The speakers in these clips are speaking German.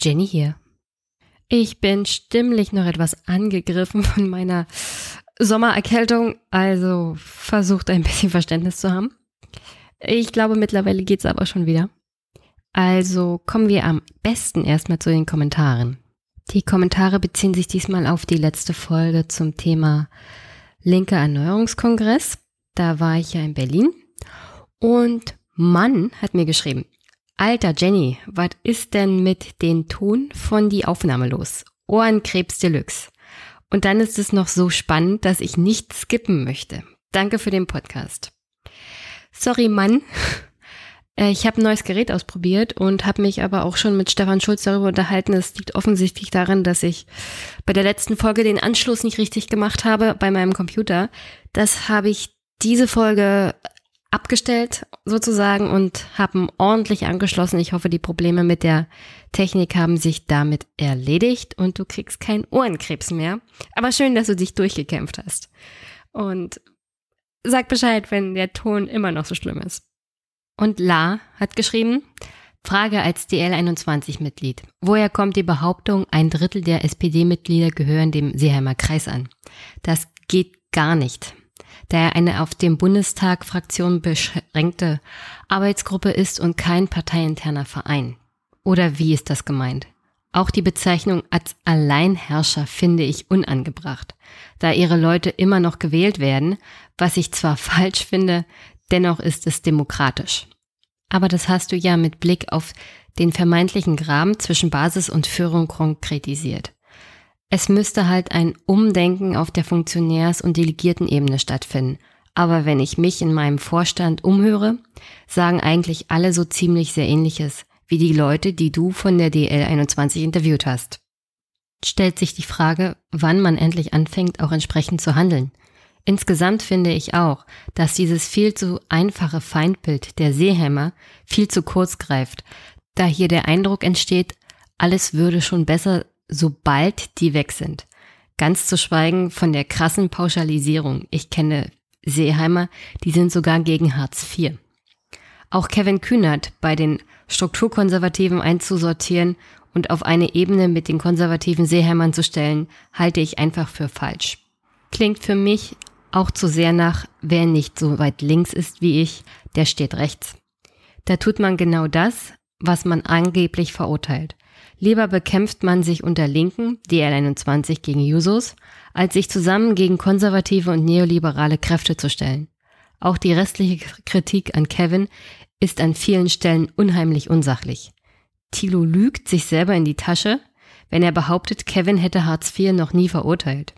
Jenny hier. Ich bin stimmlich noch etwas angegriffen von meiner Sommererkältung, also versucht ein bisschen Verständnis zu haben. Ich glaube, mittlerweile geht's aber schon wieder. Also kommen wir am besten erstmal zu den Kommentaren. Die Kommentare beziehen sich diesmal auf die letzte Folge zum Thema linker Erneuerungskongress. Da war ich ja in Berlin und Mann hat mir geschrieben, Alter Jenny, was ist denn mit den Ton von die Aufnahme los? Ohrenkrebs Deluxe. Und dann ist es noch so spannend, dass ich nicht skippen möchte. Danke für den Podcast. Sorry, Mann. Äh, ich habe ein neues Gerät ausprobiert und habe mich aber auch schon mit Stefan Schulz darüber unterhalten. Es liegt offensichtlich daran, dass ich bei der letzten Folge den Anschluss nicht richtig gemacht habe bei meinem Computer. Das habe ich diese Folge abgestellt sozusagen und haben ordentlich angeschlossen. Ich hoffe, die Probleme mit der Technik haben sich damit erledigt und du kriegst keinen Ohrenkrebs mehr. Aber schön, dass du dich durchgekämpft hast. Und sag Bescheid, wenn der Ton immer noch so schlimm ist. Und La hat geschrieben, Frage als DL21-Mitglied. Woher kommt die Behauptung, ein Drittel der SPD-Mitglieder gehören dem Seeheimer Kreis an? Das geht gar nicht da er eine auf dem Bundestag Fraktion beschränkte Arbeitsgruppe ist und kein parteiinterner Verein. Oder wie ist das gemeint? Auch die Bezeichnung als Alleinherrscher finde ich unangebracht, da ihre Leute immer noch gewählt werden, was ich zwar falsch finde, dennoch ist es demokratisch. Aber das hast du ja mit Blick auf den vermeintlichen Graben zwischen Basis und Führung konkretisiert. Es müsste halt ein Umdenken auf der Funktionärs- und Delegiertenebene stattfinden. Aber wenn ich mich in meinem Vorstand umhöre, sagen eigentlich alle so ziemlich sehr ähnliches wie die Leute, die du von der DL21 interviewt hast. Stellt sich die Frage, wann man endlich anfängt, auch entsprechend zu handeln. Insgesamt finde ich auch, dass dieses viel zu einfache Feindbild der Seehämmer viel zu kurz greift, da hier der Eindruck entsteht, alles würde schon besser sobald die weg sind. Ganz zu schweigen von der krassen Pauschalisierung. Ich kenne Seeheimer, die sind sogar gegen Hartz IV. Auch Kevin Kühnert bei den Strukturkonservativen einzusortieren und auf eine Ebene mit den konservativen Seeheimern zu stellen, halte ich einfach für falsch. Klingt für mich auch zu sehr nach, wer nicht so weit links ist wie ich, der steht rechts. Da tut man genau das, was man angeblich verurteilt. Lieber bekämpft man sich unter Linken, DL21 gegen Jusos, als sich zusammen gegen konservative und neoliberale Kräfte zu stellen. Auch die restliche Kritik an Kevin ist an vielen Stellen unheimlich unsachlich. Thilo lügt sich selber in die Tasche, wenn er behauptet, Kevin hätte Hartz IV noch nie verurteilt.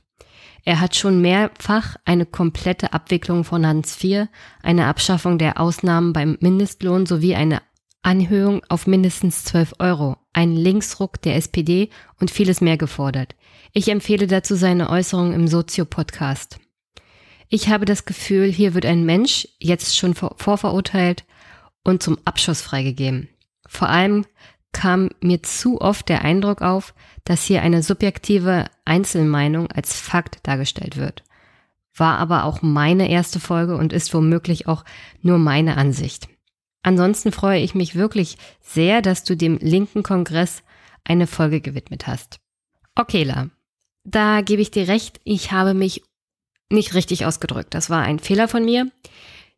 Er hat schon mehrfach eine komplette Abwicklung von Hartz IV, eine Abschaffung der Ausnahmen beim Mindestlohn sowie eine Anhöhung auf mindestens 12 Euro, einen Linksruck der SPD und vieles mehr gefordert. Ich empfehle dazu seine Äußerungen im Sozio-Podcast. Ich habe das Gefühl, hier wird ein Mensch jetzt schon vorverurteilt und zum Abschuss freigegeben. Vor allem kam mir zu oft der Eindruck auf, dass hier eine subjektive Einzelmeinung als Fakt dargestellt wird. War aber auch meine erste Folge und ist womöglich auch nur meine Ansicht. Ansonsten freue ich mich wirklich sehr, dass du dem linken Kongress eine Folge gewidmet hast. Okay, La, da gebe ich dir recht, ich habe mich nicht richtig ausgedrückt. Das war ein Fehler von mir.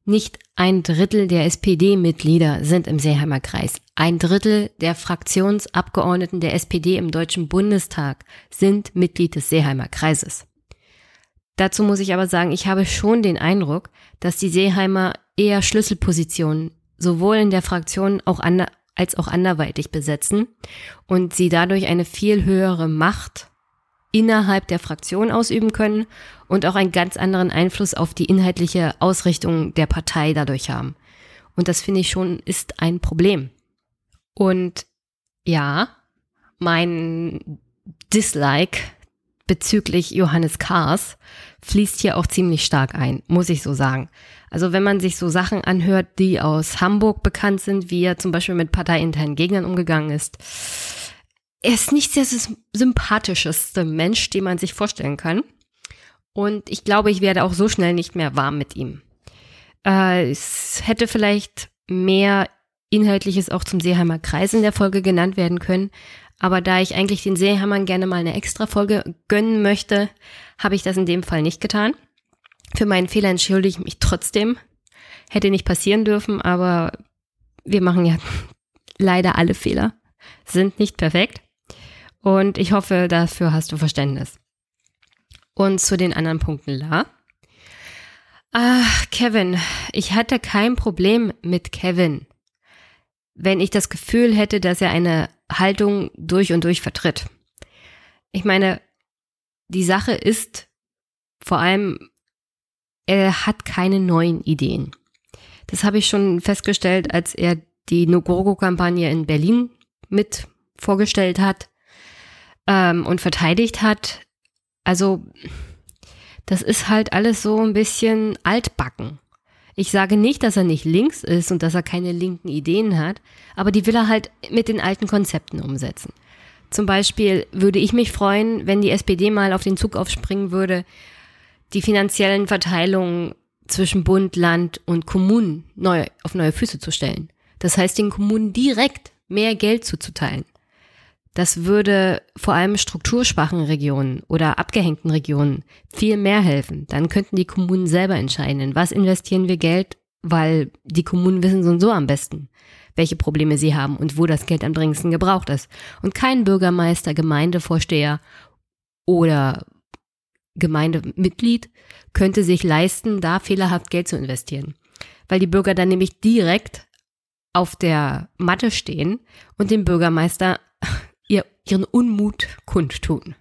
Nicht ein Drittel der SPD-Mitglieder sind im Seeheimer Kreis. Ein Drittel der Fraktionsabgeordneten der SPD im Deutschen Bundestag sind Mitglied des Seeheimer Kreises. Dazu muss ich aber sagen, ich habe schon den Eindruck, dass die Seeheimer eher Schlüsselpositionen sowohl in der Fraktion auch ander, als auch anderweitig besetzen und sie dadurch eine viel höhere Macht innerhalb der Fraktion ausüben können und auch einen ganz anderen Einfluss auf die inhaltliche Ausrichtung der Partei dadurch haben. Und das finde ich schon ist ein Problem. Und ja, mein Dislike bezüglich Johannes Kahrs fließt hier auch ziemlich stark ein, muss ich so sagen. Also wenn man sich so Sachen anhört, die aus Hamburg bekannt sind, wie er zum Beispiel mit parteiinternen Gegnern umgegangen ist, er ist nicht der sympathischste Mensch, den man sich vorstellen kann. Und ich glaube, ich werde auch so schnell nicht mehr warm mit ihm. Äh, es hätte vielleicht mehr Inhaltliches auch zum Seeheimer Kreis in der Folge genannt werden können. Aber da ich eigentlich den Seeheimern gerne mal eine extra Folge gönnen möchte, habe ich das in dem Fall nicht getan. Für meinen Fehler entschuldige ich mich trotzdem. Hätte nicht passieren dürfen, aber wir machen ja leider alle Fehler. Sind nicht perfekt. Und ich hoffe, dafür hast du Verständnis. Und zu den anderen Punkten, La. Ach, Kevin, ich hatte kein Problem mit Kevin, wenn ich das Gefühl hätte, dass er eine Haltung durch und durch vertritt. Ich meine, die Sache ist vor allem, er hat keine neuen Ideen. Das habe ich schon festgestellt, als er die Nogorgo-Kampagne in Berlin mit vorgestellt hat ähm, und verteidigt hat. Also das ist halt alles so ein bisschen altbacken. Ich sage nicht, dass er nicht links ist und dass er keine linken Ideen hat, aber die will er halt mit den alten Konzepten umsetzen. Zum Beispiel würde ich mich freuen, wenn die SPD mal auf den Zug aufspringen würde, die finanziellen Verteilungen zwischen Bund, Land und Kommunen neu, auf neue Füße zu stellen. Das heißt, den Kommunen direkt mehr Geld zuzuteilen. Das würde vor allem strukturschwachen Regionen oder abgehängten Regionen viel mehr helfen. Dann könnten die Kommunen selber entscheiden, in was investieren wir Geld, weil die Kommunen wissen so und so am besten, welche Probleme sie haben und wo das Geld am dringendsten gebraucht ist. Und kein Bürgermeister, Gemeindevorsteher oder Gemeindemitglied könnte sich leisten, da fehlerhaft Geld zu investieren. Weil die Bürger dann nämlich direkt auf der Matte stehen und dem Bürgermeister ihr, ihren Unmut kundtun.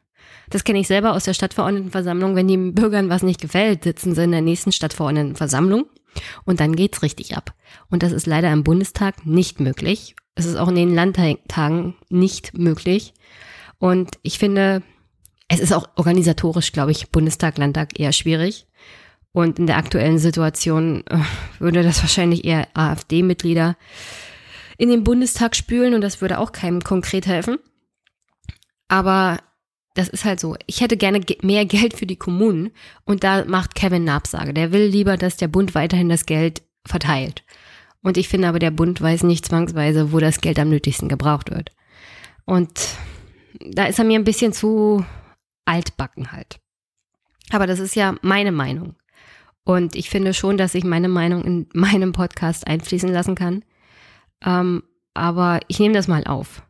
Das kenne ich selber aus der Stadtverordnetenversammlung. Wenn den Bürgern was nicht gefällt, sitzen sie in der nächsten Stadtverordnetenversammlung und dann geht's richtig ab. Und das ist leider im Bundestag nicht möglich. Es ist auch in den Landtagen nicht möglich. Und ich finde, es ist auch organisatorisch, glaube ich, Bundestag, Landtag eher schwierig. Und in der aktuellen Situation äh, würde das wahrscheinlich eher AfD-Mitglieder in den Bundestag spülen und das würde auch keinem konkret helfen. Aber das ist halt so. Ich hätte gerne mehr Geld für die Kommunen und da macht Kevin eine Absage. Der will lieber, dass der Bund weiterhin das Geld verteilt. Und ich finde aber, der Bund weiß nicht zwangsweise, wo das Geld am nötigsten gebraucht wird. Und da ist er mir ein bisschen zu altbacken halt. Aber das ist ja meine Meinung. Und ich finde schon, dass ich meine Meinung in meinem Podcast einfließen lassen kann. Ähm, aber ich nehme das mal auf.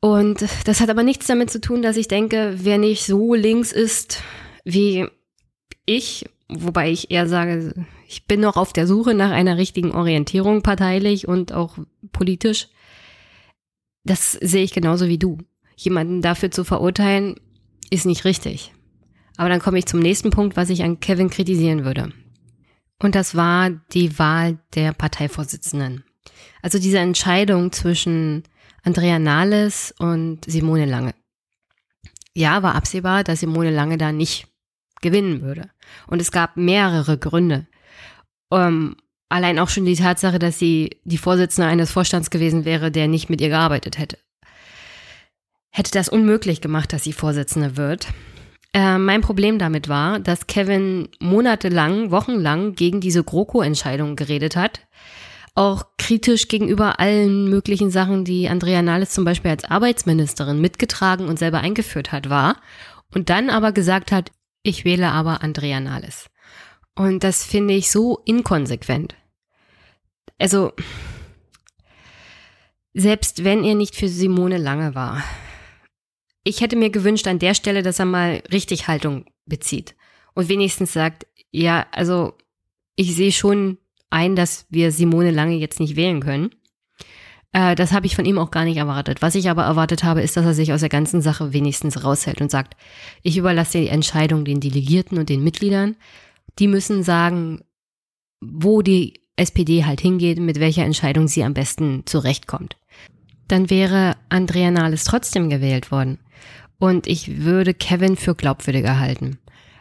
Und das hat aber nichts damit zu tun, dass ich denke, wer nicht so links ist wie ich, wobei ich eher sage, ich bin noch auf der Suche nach einer richtigen Orientierung parteilich und auch politisch. Das sehe ich genauso wie du. Jemanden dafür zu verurteilen, ist nicht richtig. Aber dann komme ich zum nächsten Punkt, was ich an Kevin kritisieren würde. Und das war die Wahl der Parteivorsitzenden. Also diese Entscheidung zwischen Andrea Nahles und Simone Lange. Ja, war absehbar, dass Simone Lange da nicht gewinnen würde. Und es gab mehrere Gründe. Ähm, allein auch schon die Tatsache, dass sie die Vorsitzende eines Vorstands gewesen wäre, der nicht mit ihr gearbeitet hätte. Hätte das unmöglich gemacht, dass sie Vorsitzende wird. Äh, mein Problem damit war, dass Kevin monatelang, wochenlang gegen diese GroKo-Entscheidung geredet hat. Auch kritisch gegenüber allen möglichen Sachen, die Andrea Nahles zum Beispiel als Arbeitsministerin mitgetragen und selber eingeführt hat, war. Und dann aber gesagt hat, ich wähle aber Andrea Nahles. Und das finde ich so inkonsequent. Also, selbst wenn er nicht für Simone Lange war, ich hätte mir gewünscht an der Stelle, dass er mal richtig Haltung bezieht und wenigstens sagt, ja, also ich sehe schon ein, dass wir Simone Lange jetzt nicht wählen können. Äh, das habe ich von ihm auch gar nicht erwartet. Was ich aber erwartet habe, ist, dass er sich aus der ganzen Sache wenigstens raushält und sagt, ich überlasse die Entscheidung den Delegierten und den Mitgliedern. Die müssen sagen, wo die SPD halt hingeht, mit welcher Entscheidung sie am besten zurechtkommt. Dann wäre Andrea Nahles trotzdem gewählt worden und ich würde Kevin für glaubwürdiger halten.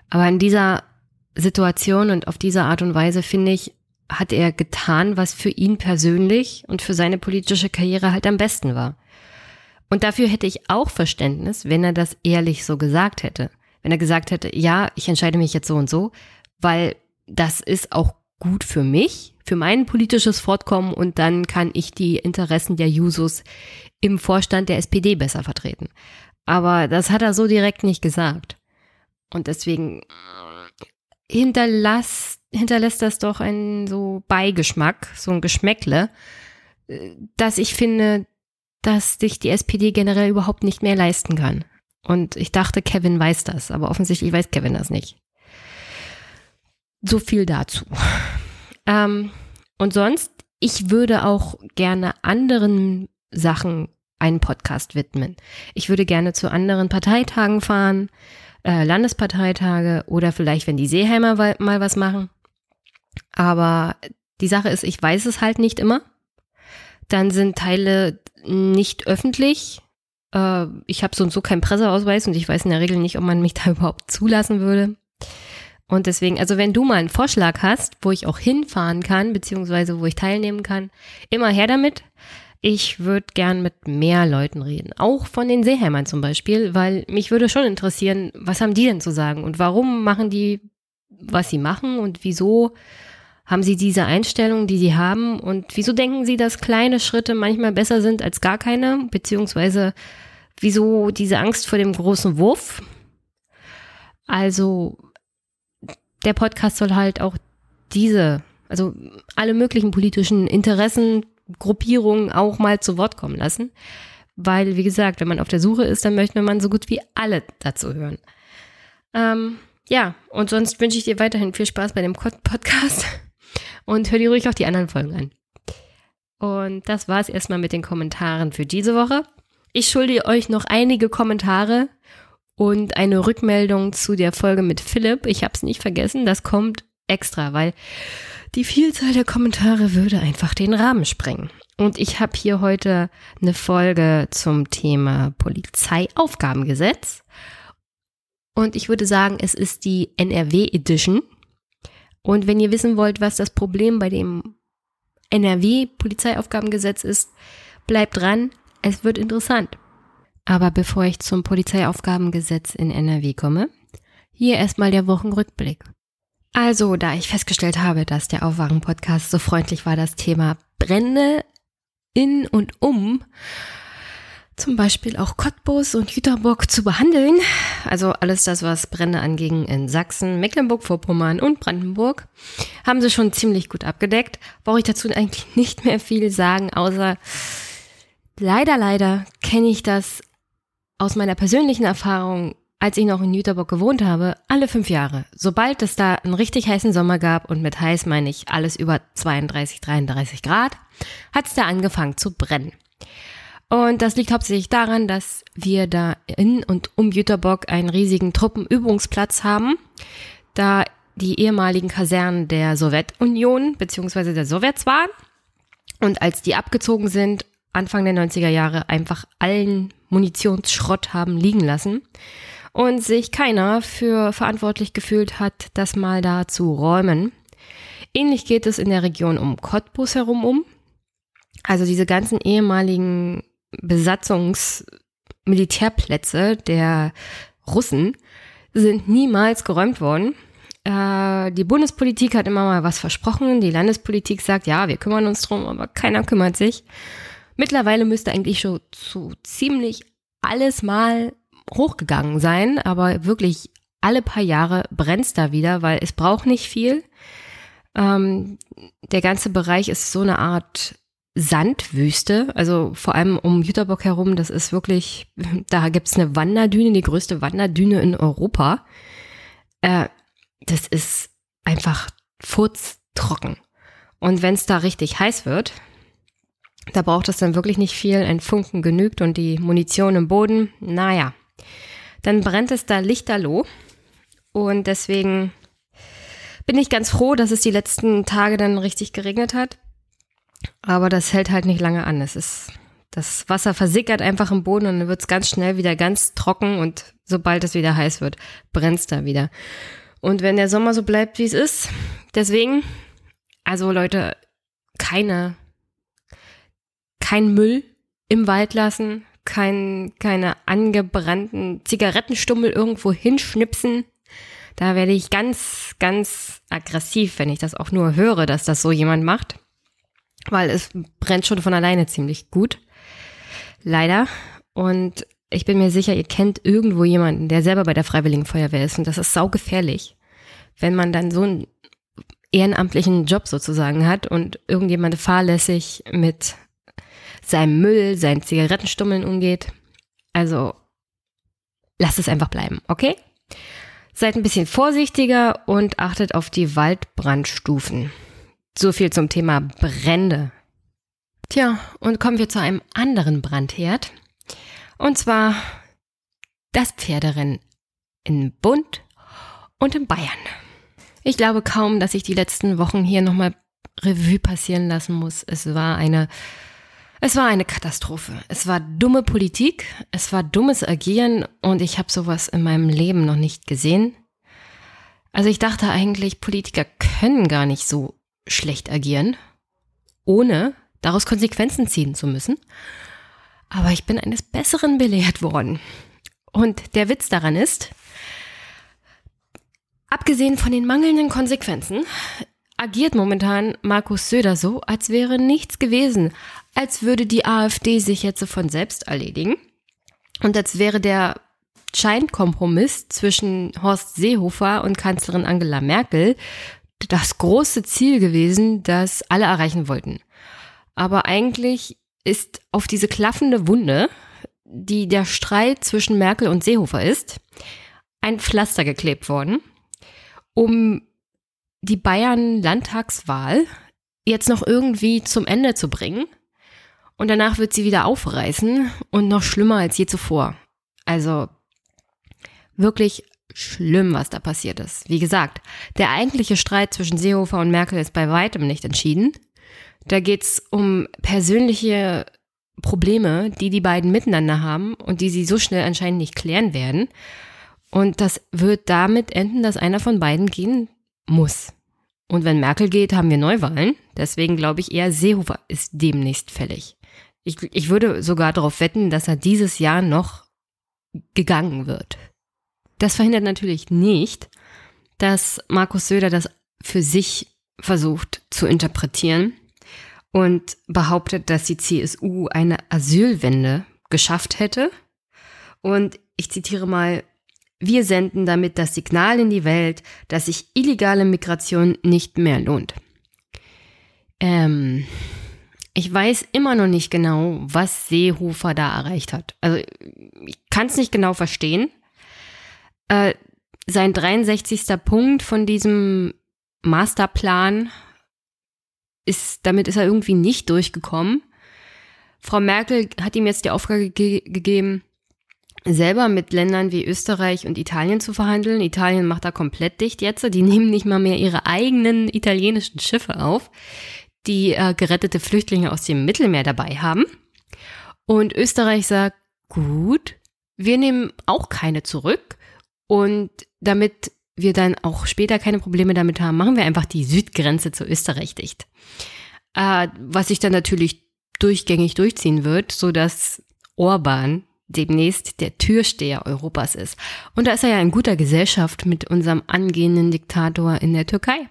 Aber in dieser Situation und auf diese Art und Weise finde ich, hat er getan, was für ihn persönlich und für seine politische Karriere halt am besten war. Und dafür hätte ich auch Verständnis, wenn er das ehrlich so gesagt hätte. Wenn er gesagt hätte, ja, ich entscheide mich jetzt so und so, weil das ist auch gut für mich, für mein politisches Fortkommen und dann kann ich die Interessen der Jusos im Vorstand der SPD besser vertreten. Aber das hat er so direkt nicht gesagt. Und deswegen hinterlass, hinterlässt das doch einen so Beigeschmack, so ein Geschmäckle, dass ich finde, dass sich die SPD generell überhaupt nicht mehr leisten kann. Und ich dachte, Kevin weiß das, aber offensichtlich weiß Kevin das nicht. So viel dazu. Ähm, und sonst, ich würde auch gerne anderen Sachen einen Podcast widmen. Ich würde gerne zu anderen Parteitagen fahren, äh, Landesparteitage oder vielleicht, wenn die Seeheimer mal was machen. Aber die Sache ist, ich weiß es halt nicht immer. Dann sind Teile nicht öffentlich. Äh, ich habe so und so keinen Presseausweis und ich weiß in der Regel nicht, ob man mich da überhaupt zulassen würde. Und deswegen, also wenn du mal einen Vorschlag hast, wo ich auch hinfahren kann, beziehungsweise wo ich teilnehmen kann, immer her damit. Ich würde gern mit mehr Leuten reden, auch von den Seeheimern zum Beispiel, weil mich würde schon interessieren, was haben die denn zu sagen und warum machen die, was sie machen und wieso haben sie diese Einstellung, die sie haben und wieso denken sie, dass kleine Schritte manchmal besser sind als gar keine, beziehungsweise wieso diese Angst vor dem großen Wurf. Also der Podcast soll halt auch diese, also alle möglichen politischen Interessen, Gruppierungen auch mal zu Wort kommen lassen. Weil, wie gesagt, wenn man auf der Suche ist, dann möchte man so gut wie alle dazu hören. Ähm, ja, und sonst wünsche ich dir weiterhin viel Spaß bei dem Podcast und hör dir ruhig auch die anderen Folgen an. Und das war es erstmal mit den Kommentaren für diese Woche. Ich schulde euch noch einige Kommentare und eine Rückmeldung zu der Folge mit Philipp. Ich habe es nicht vergessen, das kommt extra, weil die Vielzahl der Kommentare würde einfach den Rahmen sprengen. Und ich habe hier heute eine Folge zum Thema Polizeiaufgabengesetz. Und ich würde sagen, es ist die NRW Edition. Und wenn ihr wissen wollt, was das Problem bei dem NRW-Polizeiaufgabengesetz ist, bleibt dran, es wird interessant. Aber bevor ich zum Polizeiaufgabengesetz in NRW komme, hier erstmal der Wochenrückblick. Also, da ich festgestellt habe, dass der Aufwachen-Podcast so freundlich war, das Thema Brände in und um zum Beispiel auch Cottbus und Jüterbock zu behandeln. Also alles das, was Brände anging in Sachsen, Mecklenburg-Vorpommern und Brandenburg, haben sie schon ziemlich gut abgedeckt. Brauche ich dazu eigentlich nicht mehr viel sagen, außer leider, leider kenne ich das aus meiner persönlichen Erfahrung, als ich noch in Jüterbock gewohnt habe, alle fünf Jahre. Sobald es da einen richtig heißen Sommer gab, und mit heiß meine ich alles über 32, 33 Grad, hat es da angefangen zu brennen. Und das liegt hauptsächlich daran, dass wir da in und um Jüterbock einen riesigen Truppenübungsplatz haben, da die ehemaligen Kasernen der Sowjetunion bzw. der Sowjets waren. Und als die abgezogen sind, Anfang der 90er Jahre einfach allen Munitionsschrott haben liegen lassen und sich keiner für verantwortlich gefühlt hat, das mal da zu räumen. Ähnlich geht es in der Region um Cottbus herum um. Also diese ganzen ehemaligen Besatzungsmilitärplätze der Russen sind niemals geräumt worden. Äh, die Bundespolitik hat immer mal was versprochen. Die Landespolitik sagt, ja, wir kümmern uns drum, aber keiner kümmert sich. Mittlerweile müsste eigentlich schon so ziemlich alles mal hochgegangen sein, aber wirklich alle paar Jahre brennt's da wieder, weil es braucht nicht viel. Ähm, der ganze Bereich ist so eine Art Sandwüste, also vor allem um Jüterbock herum, das ist wirklich, da gibt's eine Wanderdüne, die größte Wanderdüne in Europa. Äh, das ist einfach furztrocken. Und wenn es da richtig heiß wird, da braucht es dann wirklich nicht viel, ein Funken genügt und die Munition im Boden, naja, dann brennt es da lichterloh. Und deswegen bin ich ganz froh, dass es die letzten Tage dann richtig geregnet hat. Aber das hält halt nicht lange an. Es ist, das Wasser versickert einfach im Boden und dann wird es ganz schnell wieder ganz trocken und sobald es wieder heiß wird, brennt es da wieder. Und wenn der Sommer so bleibt, wie es ist, deswegen, also Leute, keine, kein Müll im Wald lassen, kein, keine angebrannten Zigarettenstummel irgendwo hinschnipsen. Da werde ich ganz, ganz aggressiv, wenn ich das auch nur höre, dass das so jemand macht. Weil es brennt schon von alleine ziemlich gut. Leider. Und ich bin mir sicher, ihr kennt irgendwo jemanden, der selber bei der Freiwilligen Feuerwehr ist. Und das ist saugefährlich, wenn man dann so einen ehrenamtlichen Job sozusagen hat und irgendjemand fahrlässig mit seinem Müll, seinen Zigarettenstummeln umgeht. Also lasst es einfach bleiben, okay? Seid ein bisschen vorsichtiger und achtet auf die Waldbrandstufen. So viel zum Thema Brände. Tja, und kommen wir zu einem anderen Brandherd. Und zwar das Pferderennen in Bund und in Bayern. Ich glaube kaum, dass ich die letzten Wochen hier nochmal Revue passieren lassen muss. Es war eine es war eine Katastrophe. Es war dumme Politik, es war dummes Agieren und ich habe sowas in meinem Leben noch nicht gesehen. Also ich dachte eigentlich, Politiker können gar nicht so schlecht agieren, ohne daraus Konsequenzen ziehen zu müssen. Aber ich bin eines Besseren belehrt worden. Und der Witz daran ist, abgesehen von den mangelnden Konsequenzen, agiert momentan Markus Söder so, als wäre nichts gewesen, als würde die AfD sich jetzt von selbst erledigen und als wäre der Scheinkompromiss zwischen Horst Seehofer und Kanzlerin Angela Merkel das große Ziel gewesen, das alle erreichen wollten. Aber eigentlich ist auf diese klaffende Wunde, die der Streit zwischen Merkel und Seehofer ist, ein Pflaster geklebt worden, um die Bayern-Landtagswahl jetzt noch irgendwie zum Ende zu bringen und danach wird sie wieder aufreißen und noch schlimmer als je zuvor. Also wirklich schlimm, was da passiert ist. Wie gesagt, der eigentliche Streit zwischen Seehofer und Merkel ist bei weitem nicht entschieden. Da geht's um persönliche Probleme, die die beiden miteinander haben und die sie so schnell anscheinend nicht klären werden. Und das wird damit enden, dass einer von beiden gehen muss. Und wenn Merkel geht, haben wir Neuwahlen. Deswegen glaube ich eher, Seehofer ist demnächst fällig. Ich, ich würde sogar darauf wetten, dass er dieses Jahr noch gegangen wird. Das verhindert natürlich nicht, dass Markus Söder das für sich versucht zu interpretieren und behauptet, dass die CSU eine Asylwende geschafft hätte. Und ich zitiere mal, wir senden damit das Signal in die Welt, dass sich illegale Migration nicht mehr lohnt. Ähm, ich weiß immer noch nicht genau, was Seehofer da erreicht hat. Also ich kann es nicht genau verstehen. Äh, sein 63. Punkt von diesem Masterplan ist, damit ist er irgendwie nicht durchgekommen. Frau Merkel hat ihm jetzt die Aufgabe ge gegeben, selber mit Ländern wie Österreich und Italien zu verhandeln. Italien macht da komplett dicht jetzt. Die nehmen nicht mal mehr ihre eigenen italienischen Schiffe auf die äh, gerettete Flüchtlinge aus dem Mittelmeer dabei haben. Und Österreich sagt, gut, wir nehmen auch keine zurück. Und damit wir dann auch später keine Probleme damit haben, machen wir einfach die Südgrenze zu Österreich dicht. Äh, was sich dann natürlich durchgängig durchziehen wird, so dass Orban demnächst der Türsteher Europas ist. Und da ist er ja in guter Gesellschaft mit unserem angehenden Diktator in der Türkei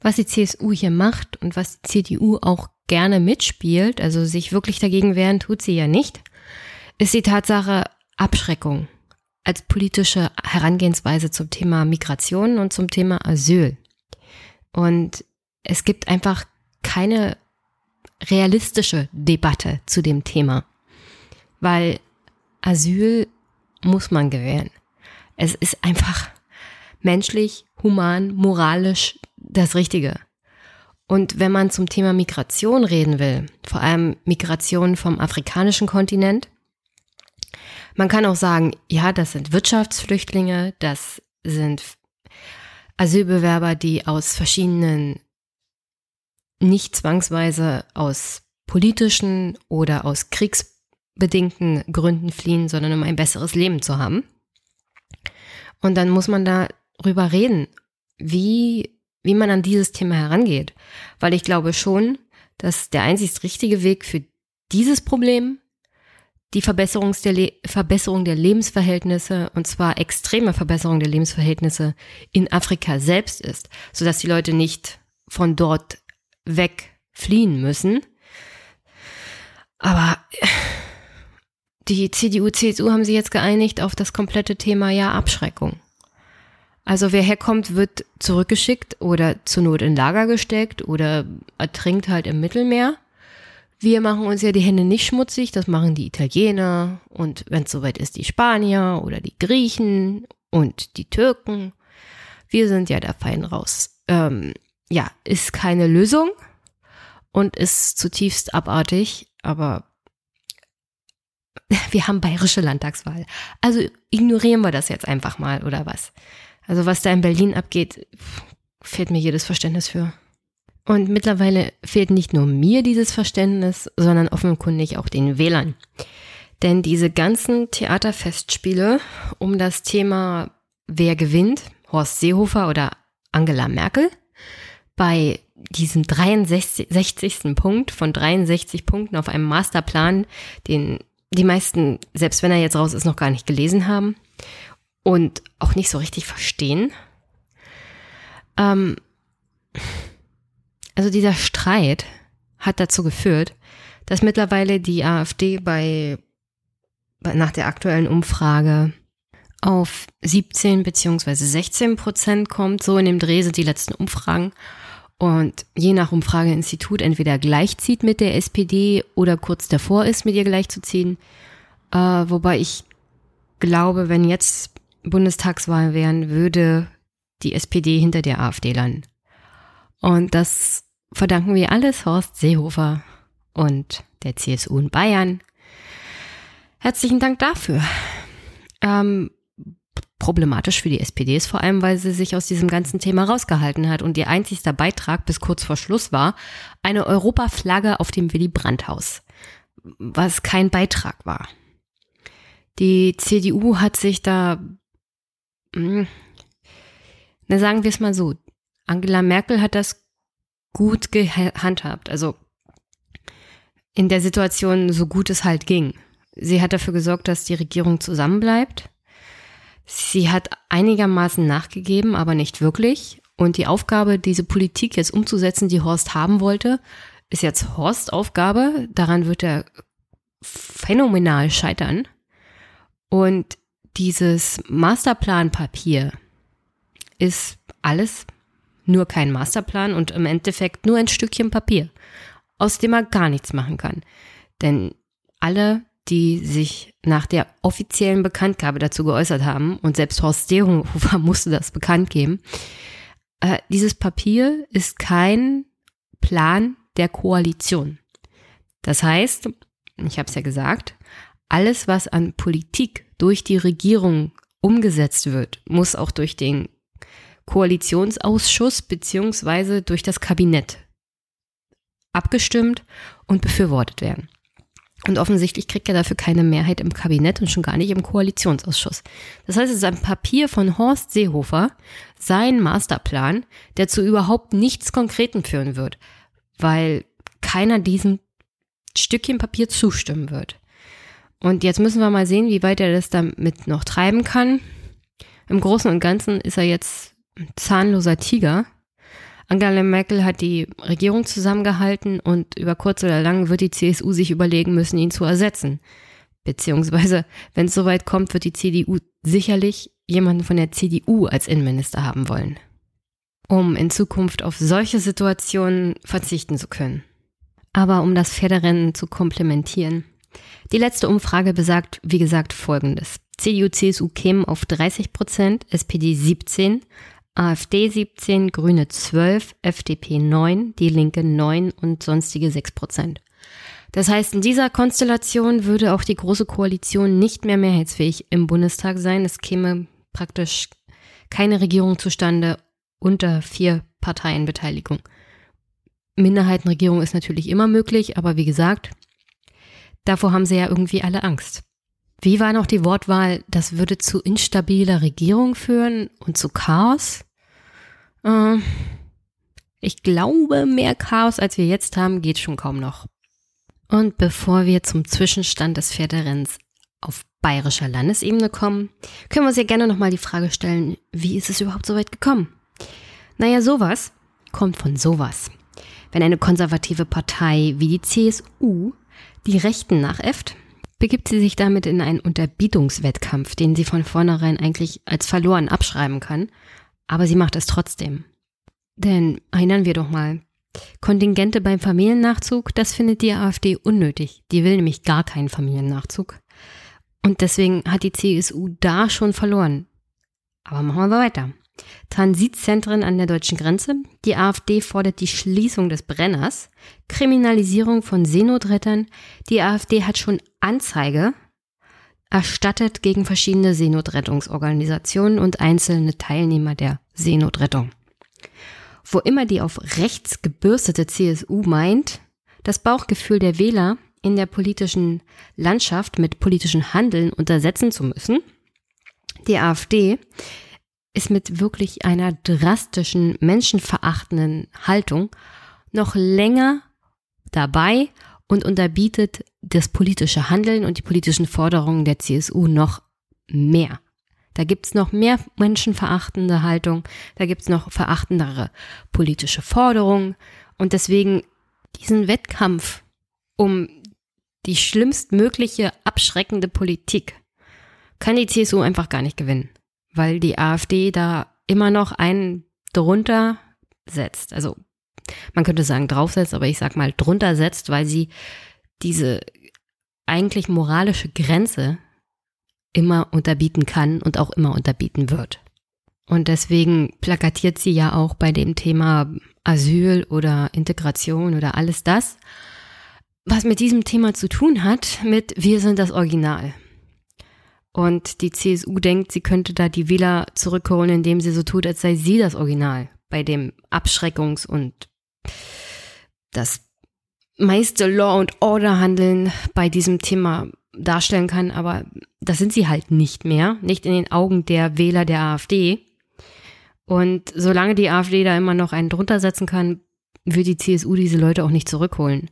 was die CSU hier macht und was die CDU auch gerne mitspielt, also sich wirklich dagegen wehren, tut sie ja nicht, ist die Tatsache Abschreckung als politische Herangehensweise zum Thema Migration und zum Thema Asyl. Und es gibt einfach keine realistische Debatte zu dem Thema, weil Asyl muss man gewähren. Es ist einfach menschlich, human, moralisch das Richtige. Und wenn man zum Thema Migration reden will, vor allem Migration vom afrikanischen Kontinent, man kann auch sagen, ja, das sind Wirtschaftsflüchtlinge, das sind Asylbewerber, die aus verschiedenen, nicht zwangsweise aus politischen oder aus kriegsbedingten Gründen fliehen, sondern um ein besseres Leben zu haben. Und dann muss man darüber reden, wie wie man an dieses Thema herangeht. Weil ich glaube schon, dass der einzig richtige Weg für dieses Problem die Verbesserung der, Verbesserung der Lebensverhältnisse, und zwar extreme Verbesserung der Lebensverhältnisse in Afrika selbst ist, sodass die Leute nicht von dort weg fliehen müssen. Aber die CDU, CSU haben sich jetzt geeinigt auf das komplette Thema ja Abschreckung. Also wer herkommt, wird zurückgeschickt oder zur Not in Lager gesteckt oder ertrinkt halt im Mittelmeer. Wir machen uns ja die Hände nicht schmutzig, das machen die Italiener und wenn es soweit ist, die Spanier oder die Griechen und die Türken. Wir sind ja da fein raus. Ähm, ja, ist keine Lösung und ist zutiefst abartig, aber wir haben bayerische Landtagswahl. Also ignorieren wir das jetzt einfach mal, oder was? Also was da in Berlin abgeht, fehlt mir jedes Verständnis für. Und mittlerweile fehlt nicht nur mir dieses Verständnis, sondern offenkundig auch den Wählern. Denn diese ganzen Theaterfestspiele um das Thema Wer gewinnt, Horst Seehofer oder Angela Merkel, bei diesem 63. Punkt von 63 Punkten auf einem Masterplan, den die meisten, selbst wenn er jetzt raus ist, noch gar nicht gelesen haben und auch nicht so richtig verstehen. Ähm, also dieser Streit hat dazu geführt, dass mittlerweile die AfD bei, bei nach der aktuellen Umfrage auf 17 beziehungsweise 16 Prozent kommt. So in dem Dreh sind die letzten Umfragen. Und je nach Umfrageinstitut entweder gleichzieht mit der SPD oder kurz davor ist, mit ihr gleichzuziehen. Äh, wobei ich glaube, wenn jetzt Bundestagswahl wären, würde die SPD hinter der AfD landen. Und das verdanken wir alles Horst Seehofer und der CSU in Bayern. Herzlichen Dank dafür. Ähm, problematisch für die SPD ist vor allem, weil sie sich aus diesem ganzen Thema rausgehalten hat und ihr einzigster Beitrag bis kurz vor Schluss war eine Europaflagge auf dem Willy Brandt-Haus, was kein Beitrag war. Die CDU hat sich da, na sagen wir es mal so, Angela Merkel hat das gut gehandhabt. Also in der Situation so gut es halt ging. Sie hat dafür gesorgt, dass die Regierung zusammenbleibt. Sie hat einigermaßen nachgegeben, aber nicht wirklich. Und die Aufgabe, diese Politik jetzt umzusetzen, die Horst haben wollte, ist jetzt Horst Aufgabe. Daran wird er phänomenal scheitern. Und dieses Masterplanpapier ist alles nur kein Masterplan und im Endeffekt nur ein Stückchen Papier, aus dem er gar nichts machen kann. Denn alle, die sich nach der offiziellen Bekanntgabe dazu geäußert haben, und selbst Horst Seehofer musste das bekannt geben, äh, dieses Papier ist kein Plan der Koalition. Das heißt, ich habe es ja gesagt, alles, was an Politik durch die Regierung umgesetzt wird, muss auch durch den Koalitionsausschuss beziehungsweise durch das Kabinett abgestimmt und befürwortet werden. Und offensichtlich kriegt er dafür keine Mehrheit im Kabinett und schon gar nicht im Koalitionsausschuss. Das heißt, es ist ein Papier von Horst Seehofer, sein Masterplan, der zu überhaupt nichts Konkreten führen wird, weil keiner diesem Stückchen Papier zustimmen wird. Und jetzt müssen wir mal sehen, wie weit er das damit noch treiben kann. Im Großen und Ganzen ist er jetzt zahnloser Tiger. Angela Merkel hat die Regierung zusammengehalten und über kurz oder lang wird die CSU sich überlegen müssen, ihn zu ersetzen. Beziehungsweise, wenn es soweit kommt, wird die CDU sicherlich jemanden von der CDU als Innenminister haben wollen, um in Zukunft auf solche Situationen verzichten zu können. Aber um das Pferderennen zu komplementieren. Die letzte Umfrage besagt, wie gesagt, Folgendes. CDU, CSU kämen auf 30 Prozent, SPD 17, AfD 17, Grüne 12, FDP 9, Die Linke 9 und sonstige 6 Prozent. Das heißt, in dieser Konstellation würde auch die Große Koalition nicht mehr mehrheitsfähig im Bundestag sein. Es käme praktisch keine Regierung zustande unter vier Parteienbeteiligung. Minderheitenregierung ist natürlich immer möglich, aber wie gesagt, davor haben sie ja irgendwie alle Angst. Wie war noch die Wortwahl? Das würde zu instabiler Regierung führen und zu Chaos? Äh, ich glaube, mehr Chaos, als wir jetzt haben, geht schon kaum noch. Und bevor wir zum Zwischenstand des Pferderenns auf bayerischer Landesebene kommen, können wir uns ja gerne nochmal die Frage stellen, wie ist es überhaupt so weit gekommen? Naja, sowas kommt von sowas. Wenn eine konservative Partei wie die CSU die Rechten nachäfft, begibt sie sich damit in einen Unterbietungswettkampf, den sie von vornherein eigentlich als verloren abschreiben kann, aber sie macht es trotzdem. Denn erinnern wir doch mal, Kontingente beim Familiennachzug, das findet die AfD unnötig. Die will nämlich gar keinen Familiennachzug. Und deswegen hat die CSU da schon verloren. Aber machen wir weiter. Transitzentren an der deutschen Grenze. Die AfD fordert die Schließung des Brenners. Kriminalisierung von Seenotrettern. Die AfD hat schon Anzeige erstattet gegen verschiedene Seenotrettungsorganisationen und einzelne Teilnehmer der Seenotrettung wo immer die auf rechts gebürstete CSU meint, das Bauchgefühl der Wähler in der politischen Landschaft mit politischen Handeln untersetzen zu müssen. Die AfD ist mit wirklich einer drastischen, menschenverachtenden Haltung noch länger dabei und unterbietet das politische Handeln und die politischen Forderungen der CSU noch mehr. Da gibt's noch mehr menschenverachtende Haltung, da gibt's noch verachtendere politische Forderungen. Und deswegen diesen Wettkampf um die schlimmstmögliche abschreckende Politik kann die CSU einfach gar nicht gewinnen, weil die AfD da immer noch einen drunter setzt. Also man könnte sagen draufsetzt, aber ich sag mal drunter setzt, weil sie diese eigentlich moralische Grenze immer unterbieten kann und auch immer unterbieten wird. Und deswegen plakatiert sie ja auch bei dem Thema Asyl oder Integration oder alles das, was mit diesem Thema zu tun hat, mit Wir sind das Original. Und die CSU denkt, sie könnte da die Wähler zurückholen, indem sie so tut, als sei sie das Original bei dem Abschreckungs- und das meiste Law und Order Handeln bei diesem Thema darstellen kann, aber das sind sie halt nicht mehr, nicht in den Augen der Wähler der AfD. Und solange die AfD da immer noch einen drunter setzen kann, wird die CSU diese Leute auch nicht zurückholen.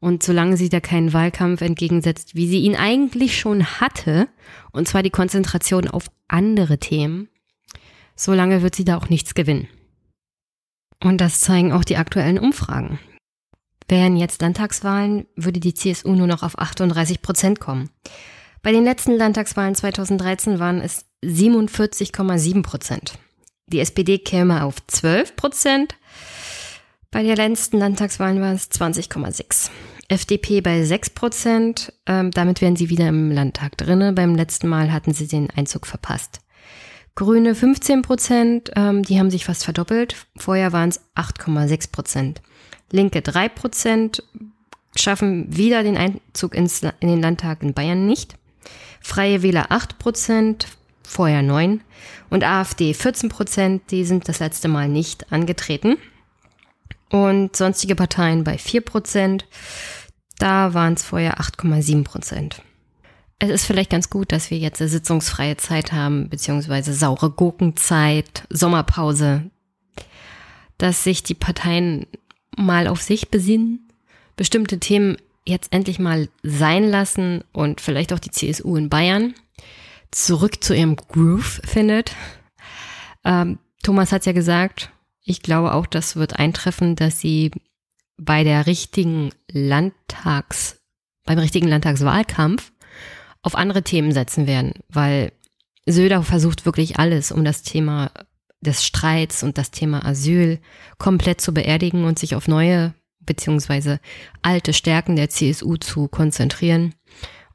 Und solange sie da keinen Wahlkampf entgegensetzt, wie sie ihn eigentlich schon hatte, und zwar die Konzentration auf andere Themen, solange wird sie da auch nichts gewinnen. Und das zeigen auch die aktuellen Umfragen. Wären jetzt Landtagswahlen, würde die CSU nur noch auf 38 Prozent kommen. Bei den letzten Landtagswahlen 2013 waren es 47,7 Prozent. Die SPD käme auf 12 Prozent. Bei den letzten Landtagswahlen waren es 20,6. FDP bei 6 Prozent. Ähm, damit wären sie wieder im Landtag drinne. Beim letzten Mal hatten sie den Einzug verpasst. Grüne 15 Prozent, ähm, die haben sich fast verdoppelt. Vorher waren es 8,6 Prozent. Linke 3% schaffen wieder den Einzug ins, in den Landtag in Bayern nicht. Freie Wähler 8%, vorher 9. Und AfD 14%, die sind das letzte Mal nicht angetreten. Und sonstige Parteien bei 4%, da waren es vorher 8,7%. Es ist vielleicht ganz gut, dass wir jetzt eine sitzungsfreie Zeit haben, beziehungsweise saure Gurkenzeit, Sommerpause, dass sich die Parteien mal auf sich besinnen, bestimmte Themen jetzt endlich mal sein lassen und vielleicht auch die CSU in Bayern zurück zu ihrem Groove findet. Ähm, Thomas hat ja gesagt, ich glaube auch, das wird eintreffen, dass sie bei der richtigen Landtags, beim richtigen Landtagswahlkampf auf andere Themen setzen werden, weil Söder versucht wirklich alles, um das Thema des Streits und das Thema Asyl komplett zu beerdigen und sich auf neue beziehungsweise alte Stärken der CSU zu konzentrieren.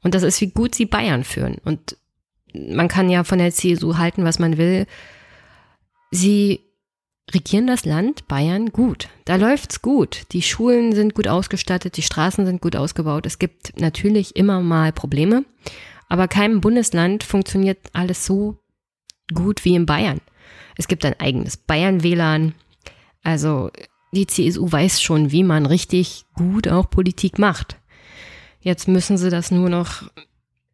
Und das ist, wie gut sie Bayern führen. Und man kann ja von der CSU halten, was man will. Sie regieren das Land Bayern gut. Da läuft's gut. Die Schulen sind gut ausgestattet, die Straßen sind gut ausgebaut. Es gibt natürlich immer mal Probleme, aber keinem Bundesland funktioniert alles so gut wie in Bayern. Es gibt ein eigenes Bayern-WLAN. Also die CSU weiß schon, wie man richtig gut auch Politik macht. Jetzt müssen sie das nur noch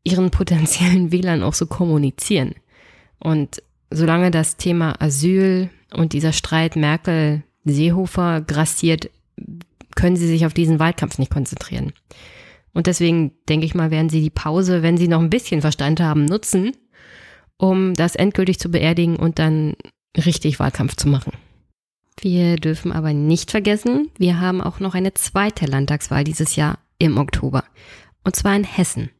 ihren potenziellen Wählern auch so kommunizieren. Und solange das Thema Asyl und dieser Streit Merkel-Seehofer grassiert, können sie sich auf diesen Wahlkampf nicht konzentrieren. Und deswegen denke ich mal, werden sie die Pause, wenn sie noch ein bisschen Verstand haben, nutzen, um das endgültig zu beerdigen und dann richtig Wahlkampf zu machen. Wir dürfen aber nicht vergessen, wir haben auch noch eine zweite Landtagswahl dieses Jahr im Oktober. Und zwar in Hessen.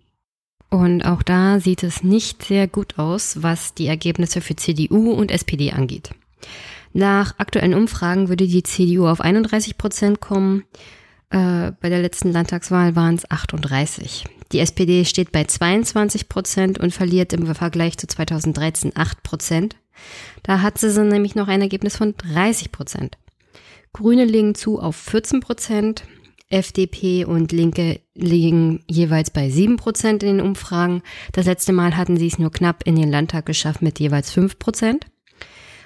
Und auch da sieht es nicht sehr gut aus, was die Ergebnisse für CDU und SPD angeht. Nach aktuellen Umfragen würde die CDU auf 31 Prozent kommen. Äh, bei der letzten Landtagswahl waren es 38. Die SPD steht bei 22 Prozent und verliert im Vergleich zu 2013 8 Prozent. Da hat sie nämlich noch ein Ergebnis von 30 Prozent. Grüne liegen zu auf 14 Prozent. FDP und Linke liegen jeweils bei 7 Prozent in den Umfragen. Das letzte Mal hatten sie es nur knapp in den Landtag geschafft mit jeweils 5 Prozent.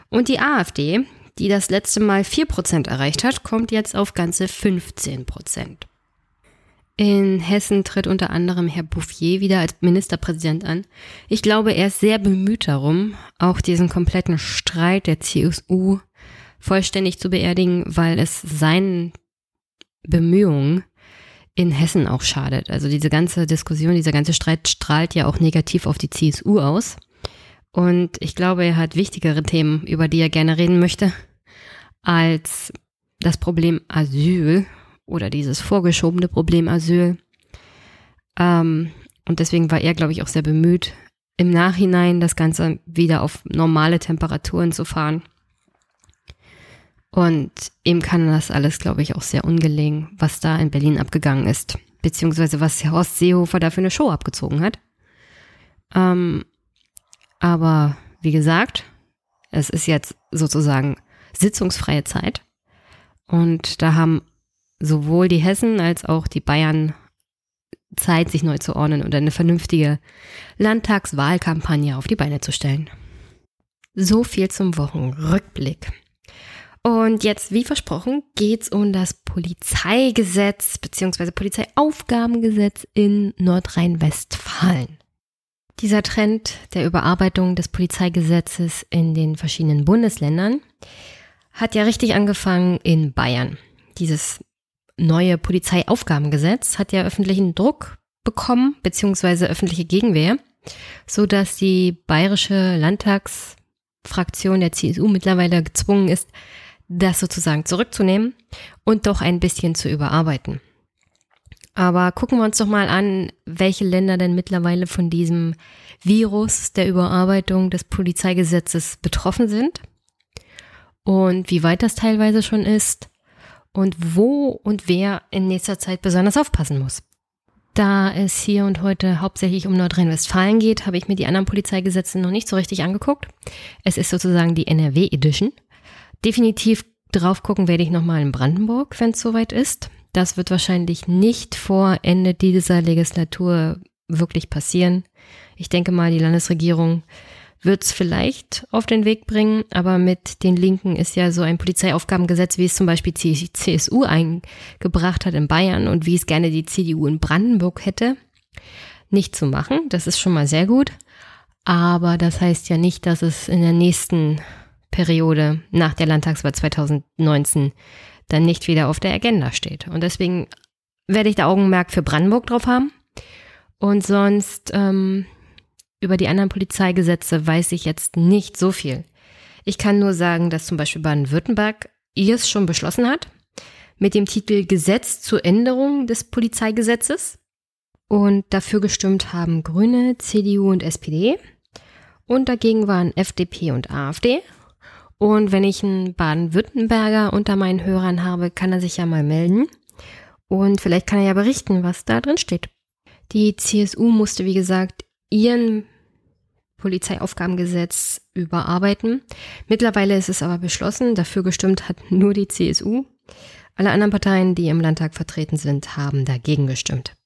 Und die AfD, die das letzte Mal 4 Prozent erreicht hat, kommt jetzt auf ganze 15 Prozent. In Hessen tritt unter anderem Herr Bouffier wieder als Ministerpräsident an. Ich glaube, er ist sehr bemüht darum, auch diesen kompletten Streit der CSU vollständig zu beerdigen, weil es seinen Bemühungen in Hessen auch schadet. Also diese ganze Diskussion, dieser ganze Streit strahlt ja auch negativ auf die CSU aus. Und ich glaube, er hat wichtigere Themen, über die er gerne reden möchte, als das Problem Asyl oder dieses vorgeschobene Problem Asyl. Ähm, und deswegen war er, glaube ich, auch sehr bemüht, im Nachhinein das Ganze wieder auf normale Temperaturen zu fahren. Und ihm kann das alles, glaube ich, auch sehr ungelegen, was da in Berlin abgegangen ist. Beziehungsweise was Horst Seehofer da für eine Show abgezogen hat. Ähm, aber wie gesagt, es ist jetzt sozusagen sitzungsfreie Zeit. Und da haben sowohl die Hessen als auch die Bayern Zeit, sich neu zu ordnen und eine vernünftige Landtagswahlkampagne auf die Beine zu stellen. So viel zum Wochenrückblick. Und jetzt, wie versprochen, geht's um das Polizeigesetz bzw. Polizeiaufgabengesetz in Nordrhein-Westfalen. Dieser Trend der Überarbeitung des Polizeigesetzes in den verschiedenen Bundesländern hat ja richtig angefangen in Bayern. Dieses neue Polizeiaufgabengesetz hat ja öffentlichen Druck bekommen, beziehungsweise öffentliche Gegenwehr, so dass die bayerische Landtagsfraktion der CSU mittlerweile gezwungen ist, das sozusagen zurückzunehmen und doch ein bisschen zu überarbeiten. Aber gucken wir uns doch mal an, welche Länder denn mittlerweile von diesem Virus der Überarbeitung des Polizeigesetzes betroffen sind und wie weit das teilweise schon ist und wo und wer in nächster Zeit besonders aufpassen muss. Da es hier und heute hauptsächlich um Nordrhein-Westfalen geht, habe ich mir die anderen Polizeigesetze noch nicht so richtig angeguckt. Es ist sozusagen die NRW Edition. Definitiv drauf gucken werde ich nochmal in Brandenburg, wenn es soweit ist. Das wird wahrscheinlich nicht vor Ende dieser Legislatur wirklich passieren. Ich denke mal, die Landesregierung wird es vielleicht auf den Weg bringen, aber mit den Linken ist ja so ein Polizeiaufgabengesetz, wie es zum Beispiel die CSU eingebracht hat in Bayern und wie es gerne die CDU in Brandenburg hätte, nicht zu machen. Das ist schon mal sehr gut. Aber das heißt ja nicht, dass es in der nächsten Periode nach der Landtagswahl 2019 dann nicht wieder auf der Agenda steht. Und deswegen werde ich da Augenmerk für Brandenburg drauf haben. Und sonst ähm, über die anderen Polizeigesetze weiß ich jetzt nicht so viel. Ich kann nur sagen, dass zum Beispiel Baden-Württemberg es schon beschlossen hat mit dem Titel Gesetz zur Änderung des Polizeigesetzes. Und dafür gestimmt haben Grüne, CDU und SPD. Und dagegen waren FDP und AfD. Und wenn ich einen Baden-Württemberger unter meinen Hörern habe, kann er sich ja mal melden. Und vielleicht kann er ja berichten, was da drin steht. Die CSU musste, wie gesagt, ihren Polizeiaufgabengesetz überarbeiten. Mittlerweile ist es aber beschlossen. Dafür gestimmt hat nur die CSU. Alle anderen Parteien, die im Landtag vertreten sind, haben dagegen gestimmt.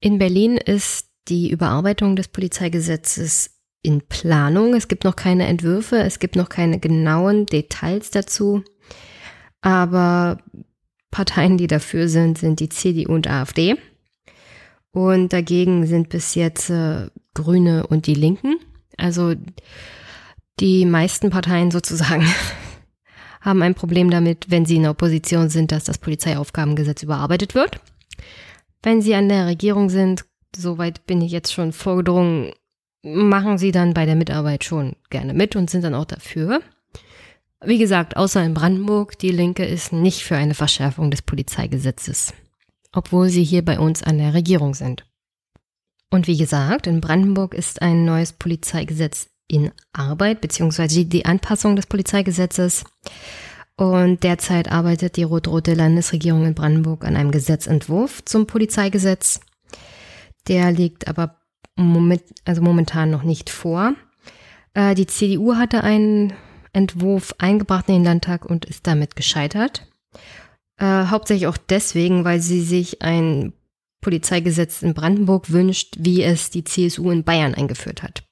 In Berlin ist die Überarbeitung des Polizeigesetzes in Planung. Es gibt noch keine Entwürfe, es gibt noch keine genauen Details dazu. Aber Parteien, die dafür sind, sind die CDU und AfD. Und dagegen sind bis jetzt äh, Grüne und die Linken. Also die meisten Parteien sozusagen haben ein Problem damit, wenn sie in der Opposition sind, dass das Polizeiaufgabengesetz überarbeitet wird. Wenn Sie an der Regierung sind, soweit bin ich jetzt schon vorgedrungen, machen Sie dann bei der Mitarbeit schon gerne mit und sind dann auch dafür. Wie gesagt, außer in Brandenburg, die Linke ist nicht für eine Verschärfung des Polizeigesetzes, obwohl sie hier bei uns an der Regierung sind. Und wie gesagt, in Brandenburg ist ein neues Polizeigesetz in Arbeit, beziehungsweise die Anpassung des Polizeigesetzes. Und derzeit arbeitet die rot-rote Landesregierung in Brandenburg an einem Gesetzentwurf zum Polizeigesetz. Der liegt aber moment, also momentan noch nicht vor. Äh, die CDU hatte einen Entwurf eingebracht in den Landtag und ist damit gescheitert. Äh, hauptsächlich auch deswegen, weil sie sich ein Polizeigesetz in Brandenburg wünscht, wie es die CSU in Bayern eingeführt hat.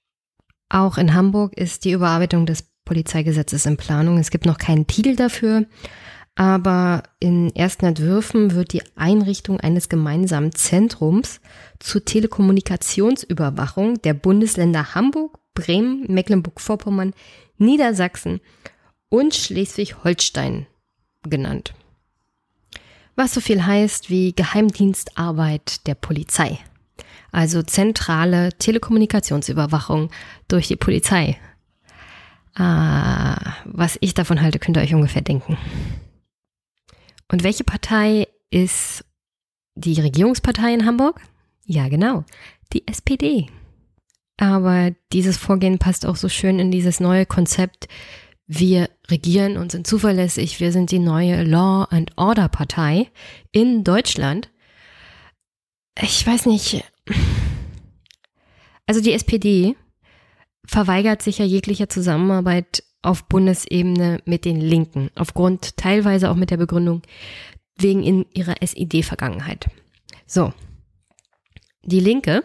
Auch in Hamburg ist die Überarbeitung des Polizeigesetzes in Planung. Es gibt noch keinen Titel dafür, aber in ersten Entwürfen wird die Einrichtung eines gemeinsamen Zentrums zur Telekommunikationsüberwachung der Bundesländer Hamburg, Bremen, Mecklenburg-Vorpommern, Niedersachsen und Schleswig-Holstein genannt. Was so viel heißt wie Geheimdienstarbeit der Polizei. Also zentrale Telekommunikationsüberwachung durch die Polizei. Ah, was ich davon halte, könnt ihr euch ungefähr denken. Und welche Partei ist die Regierungspartei in Hamburg? Ja, genau, die SPD. Aber dieses Vorgehen passt auch so schön in dieses neue Konzept. Wir regieren und sind zuverlässig. Wir sind die neue Law and Order Partei in Deutschland. Ich weiß nicht. Also die SPD verweigert sich ja jeglicher Zusammenarbeit auf Bundesebene mit den Linken, aufgrund teilweise auch mit der Begründung wegen in ihrer SED-Vergangenheit. So, die Linke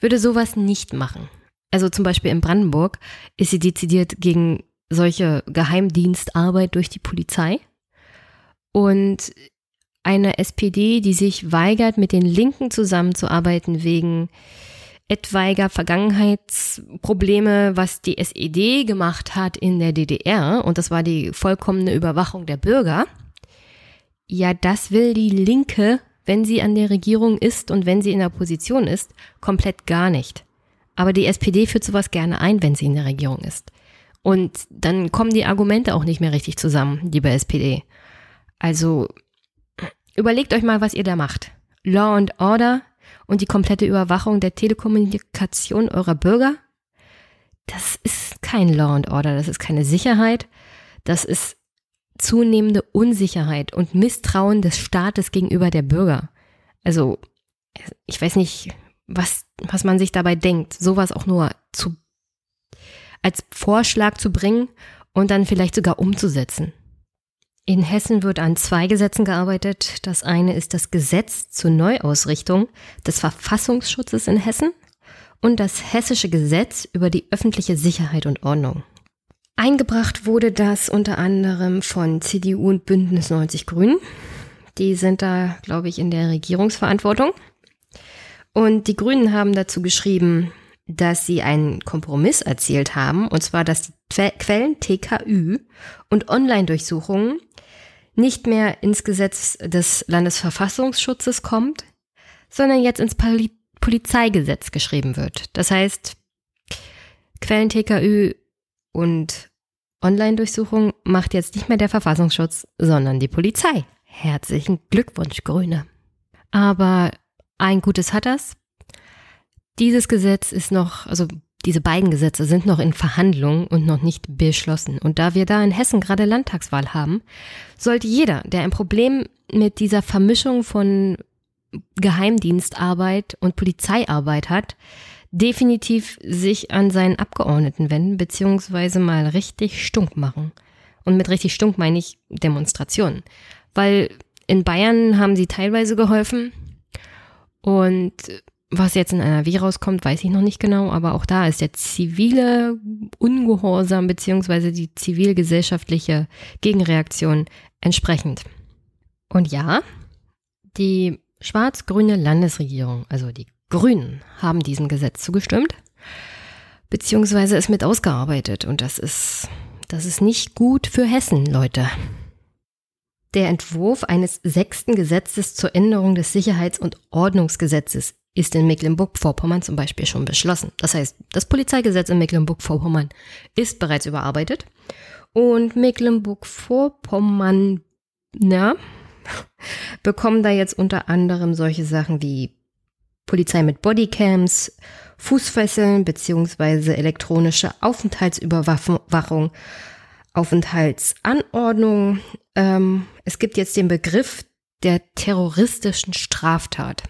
würde sowas nicht machen. Also zum Beispiel in Brandenburg ist sie dezidiert gegen solche Geheimdienstarbeit durch die Polizei. Und eine SPD, die sich weigert, mit den Linken zusammenzuarbeiten wegen etwaiger Vergangenheitsprobleme, was die SED gemacht hat in der DDR, und das war die vollkommene Überwachung der Bürger, ja, das will die Linke, wenn sie an der Regierung ist und wenn sie in der Opposition ist, komplett gar nicht. Aber die SPD führt sowas gerne ein, wenn sie in der Regierung ist. Und dann kommen die Argumente auch nicht mehr richtig zusammen, liebe SPD. Also überlegt euch mal, was ihr da macht. Law and Order und die komplette Überwachung der Telekommunikation eurer Bürger, das ist kein Law and Order, das ist keine Sicherheit, das ist zunehmende Unsicherheit und Misstrauen des Staates gegenüber der Bürger. Also, ich weiß nicht, was, was man sich dabei denkt, sowas auch nur zu, als Vorschlag zu bringen und dann vielleicht sogar umzusetzen. In Hessen wird an zwei Gesetzen gearbeitet. Das eine ist das Gesetz zur Neuausrichtung des Verfassungsschutzes in Hessen und das Hessische Gesetz über die öffentliche Sicherheit und Ordnung. Eingebracht wurde das unter anderem von CDU und Bündnis 90 Grünen. Die sind da, glaube ich, in der Regierungsverantwortung. Und die Grünen haben dazu geschrieben, dass sie einen Kompromiss erzielt haben, und zwar, dass die Quellen TKÜ und Online-Durchsuchungen nicht mehr ins Gesetz des Landesverfassungsschutzes kommt, sondern jetzt ins Poli Polizeigesetz geschrieben wird. Das heißt, Quellen TKÜ und Online-Durchsuchung macht jetzt nicht mehr der Verfassungsschutz, sondern die Polizei. Herzlichen Glückwunsch, Grüne. Aber ein Gutes hat das. Dieses Gesetz ist noch, also diese beiden Gesetze sind noch in Verhandlungen und noch nicht beschlossen. Und da wir da in Hessen gerade Landtagswahl haben, sollte jeder, der ein Problem mit dieser Vermischung von Geheimdienstarbeit und Polizeiarbeit hat, definitiv sich an seinen Abgeordneten wenden, beziehungsweise mal richtig stunk machen. Und mit richtig stunk meine ich Demonstrationen. Weil in Bayern haben sie teilweise geholfen und was jetzt in NRW rauskommt, weiß ich noch nicht genau, aber auch da ist der zivile Ungehorsam beziehungsweise die zivilgesellschaftliche Gegenreaktion entsprechend. Und ja, die schwarz-grüne Landesregierung, also die Grünen, haben diesem Gesetz zugestimmt, beziehungsweise es mit ausgearbeitet. Und das ist, das ist nicht gut für Hessen, Leute. Der Entwurf eines sechsten Gesetzes zur Änderung des Sicherheits- und Ordnungsgesetzes ist in Mecklenburg-Vorpommern zum Beispiel schon beschlossen. Das heißt, das Polizeigesetz in Mecklenburg-Vorpommern ist bereits überarbeitet und Mecklenburg-Vorpommern, na, bekommen da jetzt unter anderem solche Sachen wie Polizei mit Bodycams, Fußfesseln beziehungsweise elektronische Aufenthaltsüberwachung, Aufenthaltsanordnung. Ähm, es gibt jetzt den Begriff der terroristischen Straftat.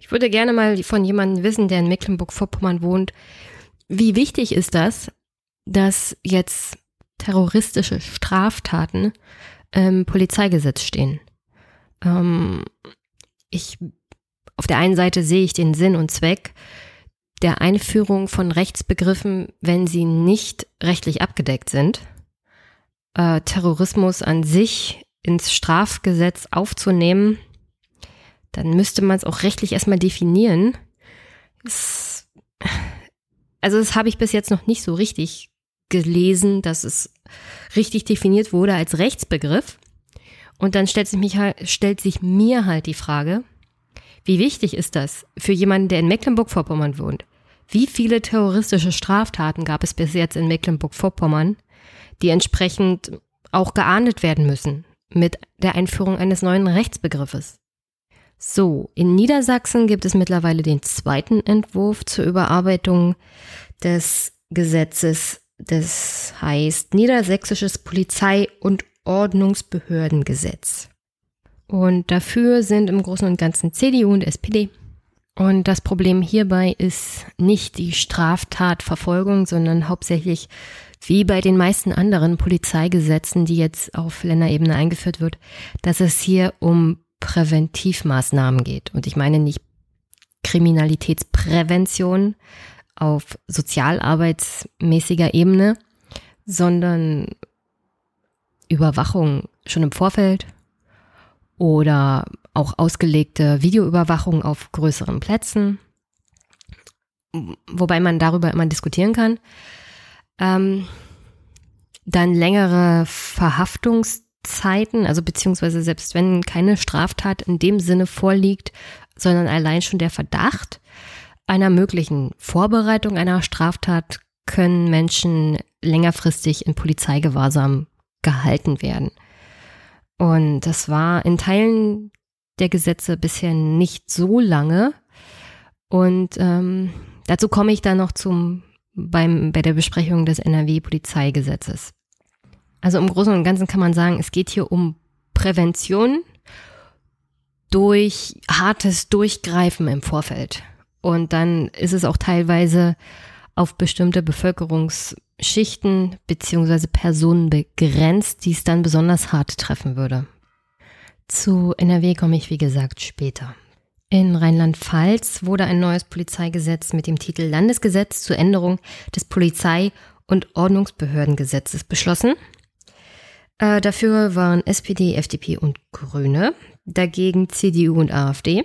Ich würde gerne mal von jemandem wissen, der in Mecklenburg-Vorpommern wohnt, wie wichtig ist das, dass jetzt terroristische Straftaten im Polizeigesetz stehen? Ähm, ich, auf der einen Seite sehe ich den Sinn und Zweck der Einführung von Rechtsbegriffen, wenn sie nicht rechtlich abgedeckt sind. Äh, Terrorismus an sich ins Strafgesetz aufzunehmen, dann müsste man es auch rechtlich erstmal definieren. Es, also das habe ich bis jetzt noch nicht so richtig gelesen, dass es richtig definiert wurde als Rechtsbegriff. Und dann stellt sich, mich stellt sich mir halt die Frage, wie wichtig ist das für jemanden, der in Mecklenburg-Vorpommern wohnt? Wie viele terroristische Straftaten gab es bis jetzt in Mecklenburg-Vorpommern, die entsprechend auch geahndet werden müssen mit der Einführung eines neuen Rechtsbegriffes? So, in Niedersachsen gibt es mittlerweile den zweiten Entwurf zur Überarbeitung des Gesetzes. Das heißt Niedersächsisches Polizei- und Ordnungsbehördengesetz. Und dafür sind im Großen und Ganzen CDU und SPD. Und das Problem hierbei ist nicht die Straftatverfolgung, sondern hauptsächlich wie bei den meisten anderen Polizeigesetzen, die jetzt auf Länderebene eingeführt wird, dass es hier um Präventivmaßnahmen geht. Und ich meine nicht Kriminalitätsprävention auf sozialarbeitsmäßiger Ebene, sondern Überwachung schon im Vorfeld oder auch ausgelegte Videoüberwachung auf größeren Plätzen, wobei man darüber immer diskutieren kann. Ähm, dann längere Verhaftungszeiten, also beziehungsweise selbst wenn keine Straftat in dem Sinne vorliegt, sondern allein schon der Verdacht einer möglichen Vorbereitung einer Straftat können Menschen längerfristig in Polizeigewahrsam gehalten werden. Und das war in Teilen der Gesetze bisher nicht so lange. Und ähm, dazu komme ich dann noch zum beim bei der Besprechung des NRW-Polizeigesetzes. Also im Großen und Ganzen kann man sagen, es geht hier um Prävention durch hartes Durchgreifen im Vorfeld. Und dann ist es auch teilweise auf bestimmte Bevölkerungsschichten beziehungsweise Personen begrenzt, die es dann besonders hart treffen würde. Zu NRW komme ich, wie gesagt, später. In Rheinland-Pfalz wurde ein neues Polizeigesetz mit dem Titel Landesgesetz zur Änderung des Polizei- und Ordnungsbehördengesetzes beschlossen. Äh, dafür waren SPD, FDP und Grüne, dagegen CDU und AfD.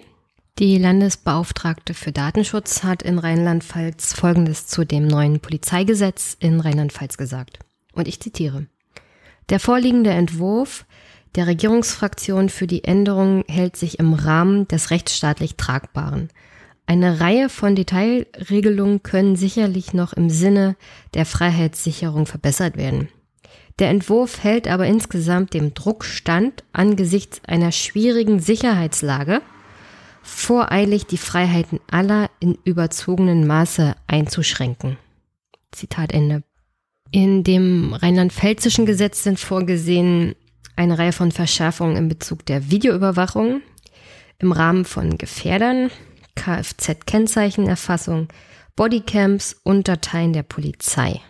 Die Landesbeauftragte für Datenschutz hat in Rheinland-Pfalz Folgendes zu dem neuen Polizeigesetz in Rheinland-Pfalz gesagt. Und ich zitiere. Der vorliegende Entwurf der Regierungsfraktion für die Änderung hält sich im Rahmen des rechtsstaatlich Tragbaren. Eine Reihe von Detailregelungen können sicherlich noch im Sinne der Freiheitssicherung verbessert werden. Der Entwurf hält aber insgesamt dem Druck stand, angesichts einer schwierigen Sicherheitslage voreilig die Freiheiten aller in überzogenen Maße einzuschränken. Zitat Ende. In dem rheinland-pfälzischen Gesetz sind vorgesehen eine Reihe von Verschärfungen in Bezug der Videoüberwachung im Rahmen von Gefährdern, Kfz-Kennzeichenerfassung, Bodycams und Dateien der Polizei.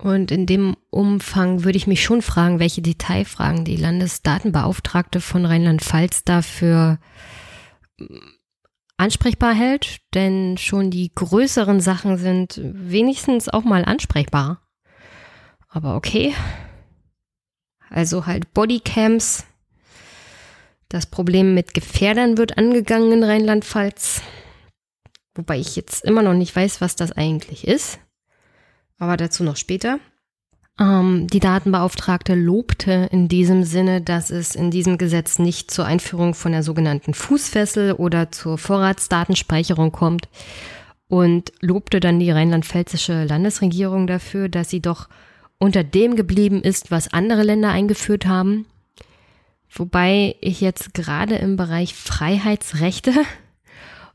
Und in dem Umfang würde ich mich schon fragen, welche Detailfragen die Landesdatenbeauftragte von Rheinland-Pfalz dafür ansprechbar hält, denn schon die größeren Sachen sind wenigstens auch mal ansprechbar. Aber okay. Also halt Bodycams. Das Problem mit Gefährdern wird angegangen in Rheinland-Pfalz. Wobei ich jetzt immer noch nicht weiß, was das eigentlich ist. Aber dazu noch später. Ähm, die Datenbeauftragte lobte in diesem Sinne, dass es in diesem Gesetz nicht zur Einführung von der sogenannten Fußfessel oder zur Vorratsdatenspeicherung kommt und lobte dann die rheinland-pfälzische Landesregierung dafür, dass sie doch unter dem geblieben ist, was andere Länder eingeführt haben. Wobei ich jetzt gerade im Bereich Freiheitsrechte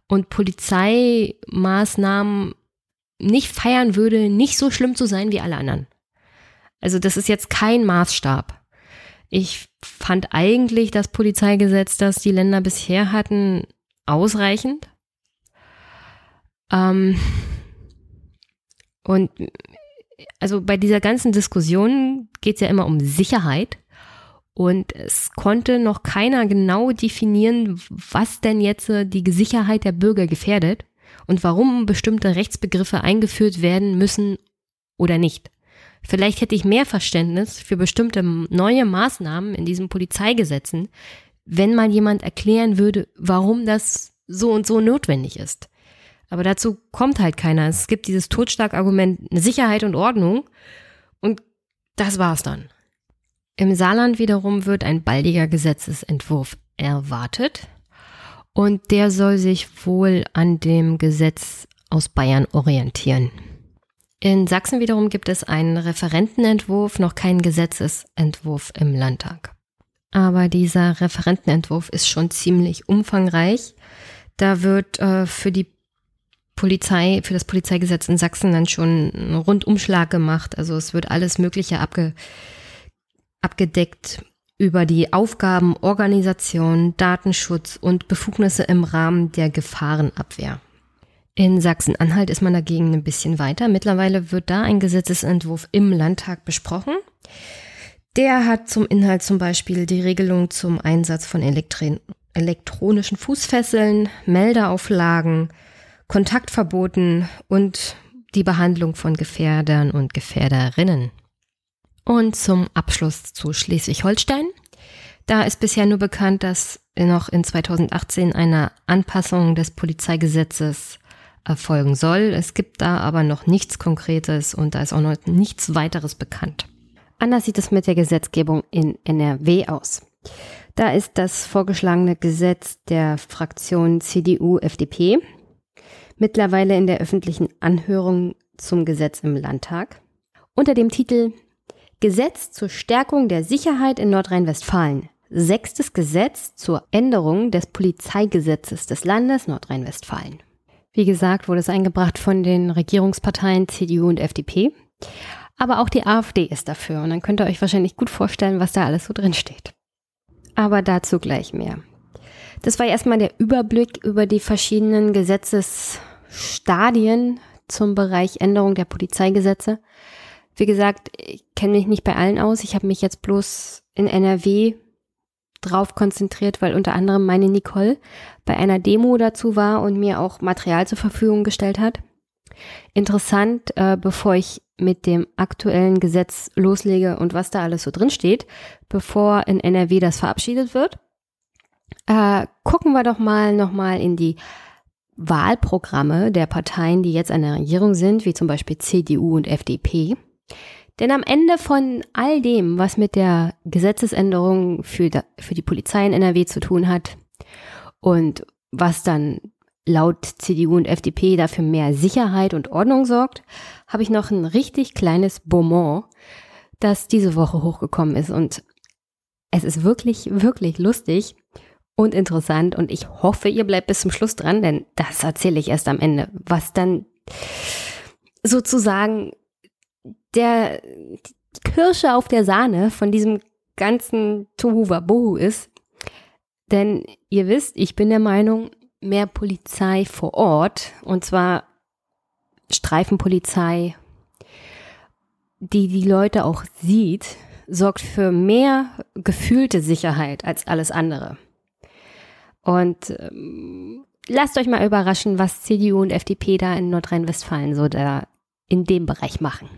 und Polizeimaßnahmen nicht feiern würde, nicht so schlimm zu sein wie alle anderen. Also das ist jetzt kein Maßstab. Ich fand eigentlich das Polizeigesetz, das die Länder bisher hatten, ausreichend. Ähm und also bei dieser ganzen Diskussion geht es ja immer um Sicherheit. Und es konnte noch keiner genau definieren, was denn jetzt äh, die Sicherheit der Bürger gefährdet und warum bestimmte Rechtsbegriffe eingeführt werden müssen oder nicht. Vielleicht hätte ich mehr Verständnis für bestimmte neue Maßnahmen in diesen Polizeigesetzen, wenn mal jemand erklären würde, warum das so und so notwendig ist. Aber dazu kommt halt keiner. Es gibt dieses Totschlagargument Sicherheit und Ordnung und das war's dann. Im Saarland wiederum wird ein baldiger Gesetzesentwurf erwartet und der soll sich wohl an dem Gesetz aus Bayern orientieren. In Sachsen wiederum gibt es einen Referentenentwurf, noch keinen Gesetzesentwurf im Landtag. Aber dieser Referentenentwurf ist schon ziemlich umfangreich. Da wird äh, für die Polizei, für das Polizeigesetz in Sachsen dann schon einen Rundumschlag gemacht. Also es wird alles Mögliche abge, abgedeckt über die Aufgaben, Organisation, Datenschutz und Befugnisse im Rahmen der Gefahrenabwehr. In Sachsen-Anhalt ist man dagegen ein bisschen weiter. Mittlerweile wird da ein Gesetzesentwurf im Landtag besprochen. Der hat zum Inhalt zum Beispiel die Regelung zum Einsatz von Elektri elektronischen Fußfesseln, Meldeauflagen, Kontaktverboten und die Behandlung von Gefährdern und Gefährderinnen. Und zum Abschluss zu Schleswig-Holstein. Da ist bisher nur bekannt, dass noch in 2018 eine Anpassung des Polizeigesetzes erfolgen soll. Es gibt da aber noch nichts Konkretes und da ist auch noch nichts weiteres bekannt. Anders sieht es mit der Gesetzgebung in NRW aus. Da ist das vorgeschlagene Gesetz der Fraktion CDU-FDP mittlerweile in der öffentlichen Anhörung zum Gesetz im Landtag unter dem Titel Gesetz zur Stärkung der Sicherheit in Nordrhein-Westfalen. Sechstes Gesetz zur Änderung des Polizeigesetzes des Landes Nordrhein-Westfalen. Wie gesagt, wurde es eingebracht von den Regierungsparteien CDU und FDP. Aber auch die AfD ist dafür. Und dann könnt ihr euch wahrscheinlich gut vorstellen, was da alles so drin steht. Aber dazu gleich mehr. Das war erstmal der Überblick über die verschiedenen Gesetzesstadien zum Bereich Änderung der Polizeigesetze. Wie gesagt, ich kenne mich nicht bei allen aus. Ich habe mich jetzt bloß in NRW drauf konzentriert, weil unter anderem meine Nicole bei einer Demo dazu war und mir auch Material zur Verfügung gestellt hat. Interessant, äh, bevor ich mit dem aktuellen Gesetz loslege und was da alles so drin steht, bevor in NRW das verabschiedet wird, äh, gucken wir doch mal nochmal in die Wahlprogramme der Parteien, die jetzt an der Regierung sind, wie zum Beispiel CDU und FDP. Denn am Ende von all dem, was mit der Gesetzesänderung für, für die Polizei in NRW zu tun hat und was dann laut CDU und FDP dafür mehr Sicherheit und Ordnung sorgt, habe ich noch ein richtig kleines Beaumont, das diese Woche hochgekommen ist. Und es ist wirklich, wirklich lustig und interessant. Und ich hoffe, ihr bleibt bis zum Schluss dran, denn das erzähle ich erst am Ende, was dann sozusagen der Kirsche auf der Sahne von diesem ganzen Tohuwabohu ist. Denn ihr wisst, ich bin der Meinung, mehr Polizei vor Ort, und zwar Streifenpolizei, die die Leute auch sieht, sorgt für mehr gefühlte Sicherheit als alles andere. Und ähm, lasst euch mal überraschen, was CDU und FDP da in Nordrhein-Westfalen so da in dem Bereich machen.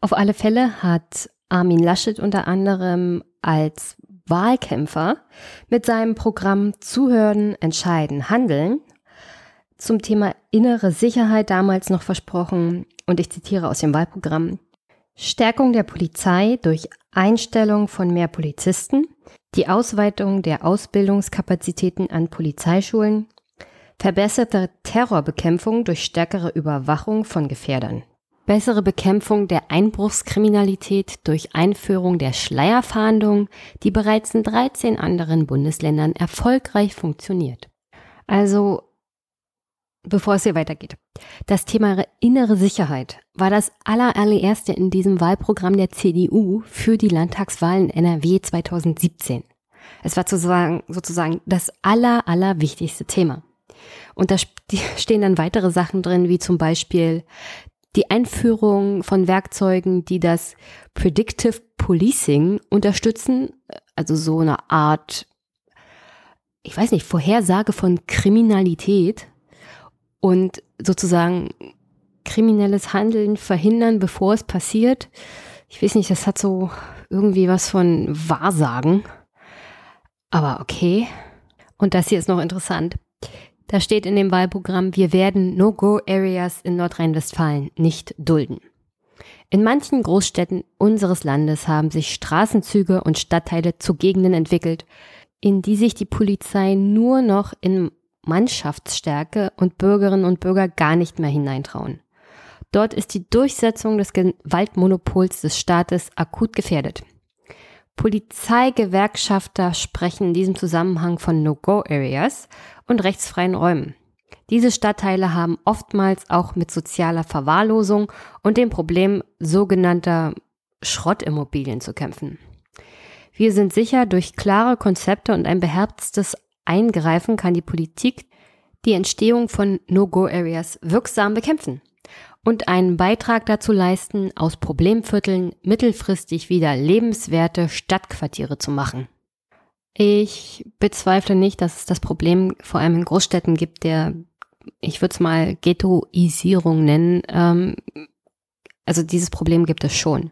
Auf alle Fälle hat Armin Laschet unter anderem als Wahlkämpfer mit seinem Programm Zuhören, Entscheiden, Handeln zum Thema innere Sicherheit damals noch versprochen, und ich zitiere aus dem Wahlprogramm, Stärkung der Polizei durch Einstellung von mehr Polizisten, die Ausweitung der Ausbildungskapazitäten an Polizeischulen, verbesserte Terrorbekämpfung durch stärkere Überwachung von Gefährdern, bessere Bekämpfung der Einbruchskriminalität durch Einführung der Schleierfahndung, die bereits in 13 anderen Bundesländern erfolgreich funktioniert. Also bevor es hier weitergeht. Das Thema innere Sicherheit war das allererste in diesem Wahlprogramm der CDU für die Landtagswahlen NRW 2017. Es war sozusagen, sozusagen das aller, allerwichtigste Thema. Und da stehen dann weitere Sachen drin, wie zum Beispiel die Einführung von Werkzeugen, die das Predictive Policing unterstützen, also so eine Art, ich weiß nicht, Vorhersage von Kriminalität und sozusagen kriminelles Handeln verhindern, bevor es passiert. Ich weiß nicht, das hat so irgendwie was von Wahrsagen. Aber okay. Und das hier ist noch interessant. Da steht in dem Wahlprogramm, wir werden No-Go-Areas in Nordrhein-Westfalen nicht dulden. In manchen Großstädten unseres Landes haben sich Straßenzüge und Stadtteile zu Gegenden entwickelt, in die sich die Polizei nur noch in Mannschaftsstärke und Bürgerinnen und Bürger gar nicht mehr hineintrauen. Dort ist die Durchsetzung des Gewaltmonopols des Staates akut gefährdet. Polizeigewerkschafter sprechen in diesem Zusammenhang von No-Go-Areas und rechtsfreien Räumen. Diese Stadtteile haben oftmals auch mit sozialer Verwahrlosung und dem Problem sogenannter Schrottimmobilien zu kämpfen. Wir sind sicher, durch klare Konzepte und ein beherztes Eingreifen kann die Politik die Entstehung von No-Go-Areas wirksam bekämpfen und einen Beitrag dazu leisten, aus Problemvierteln mittelfristig wieder lebenswerte Stadtquartiere zu machen. Ich bezweifle nicht, dass es das Problem vor allem in Großstädten gibt, der, ich würde es mal Ghettoisierung nennen. Ähm, also dieses Problem gibt es schon.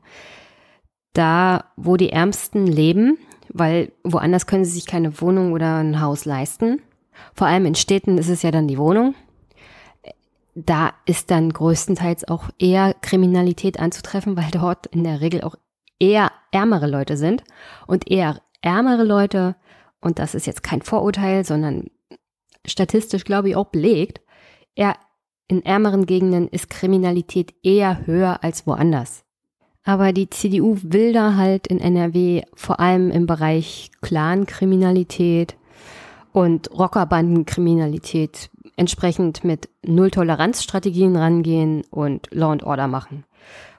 Da, wo die Ärmsten leben, weil woanders können sie sich keine Wohnung oder ein Haus leisten. Vor allem in Städten ist es ja dann die Wohnung. Da ist dann größtenteils auch eher Kriminalität anzutreffen, weil dort in der Regel auch eher ärmere Leute sind und eher ärmere Leute, und das ist jetzt kein Vorurteil, sondern statistisch glaube ich auch belegt, eher in ärmeren Gegenden ist Kriminalität eher höher als woanders. Aber die CDU will da halt in NRW vor allem im Bereich Clankriminalität und Rockerbandenkriminalität entsprechend mit Null-Toleranz-Strategien rangehen und Law and Order machen.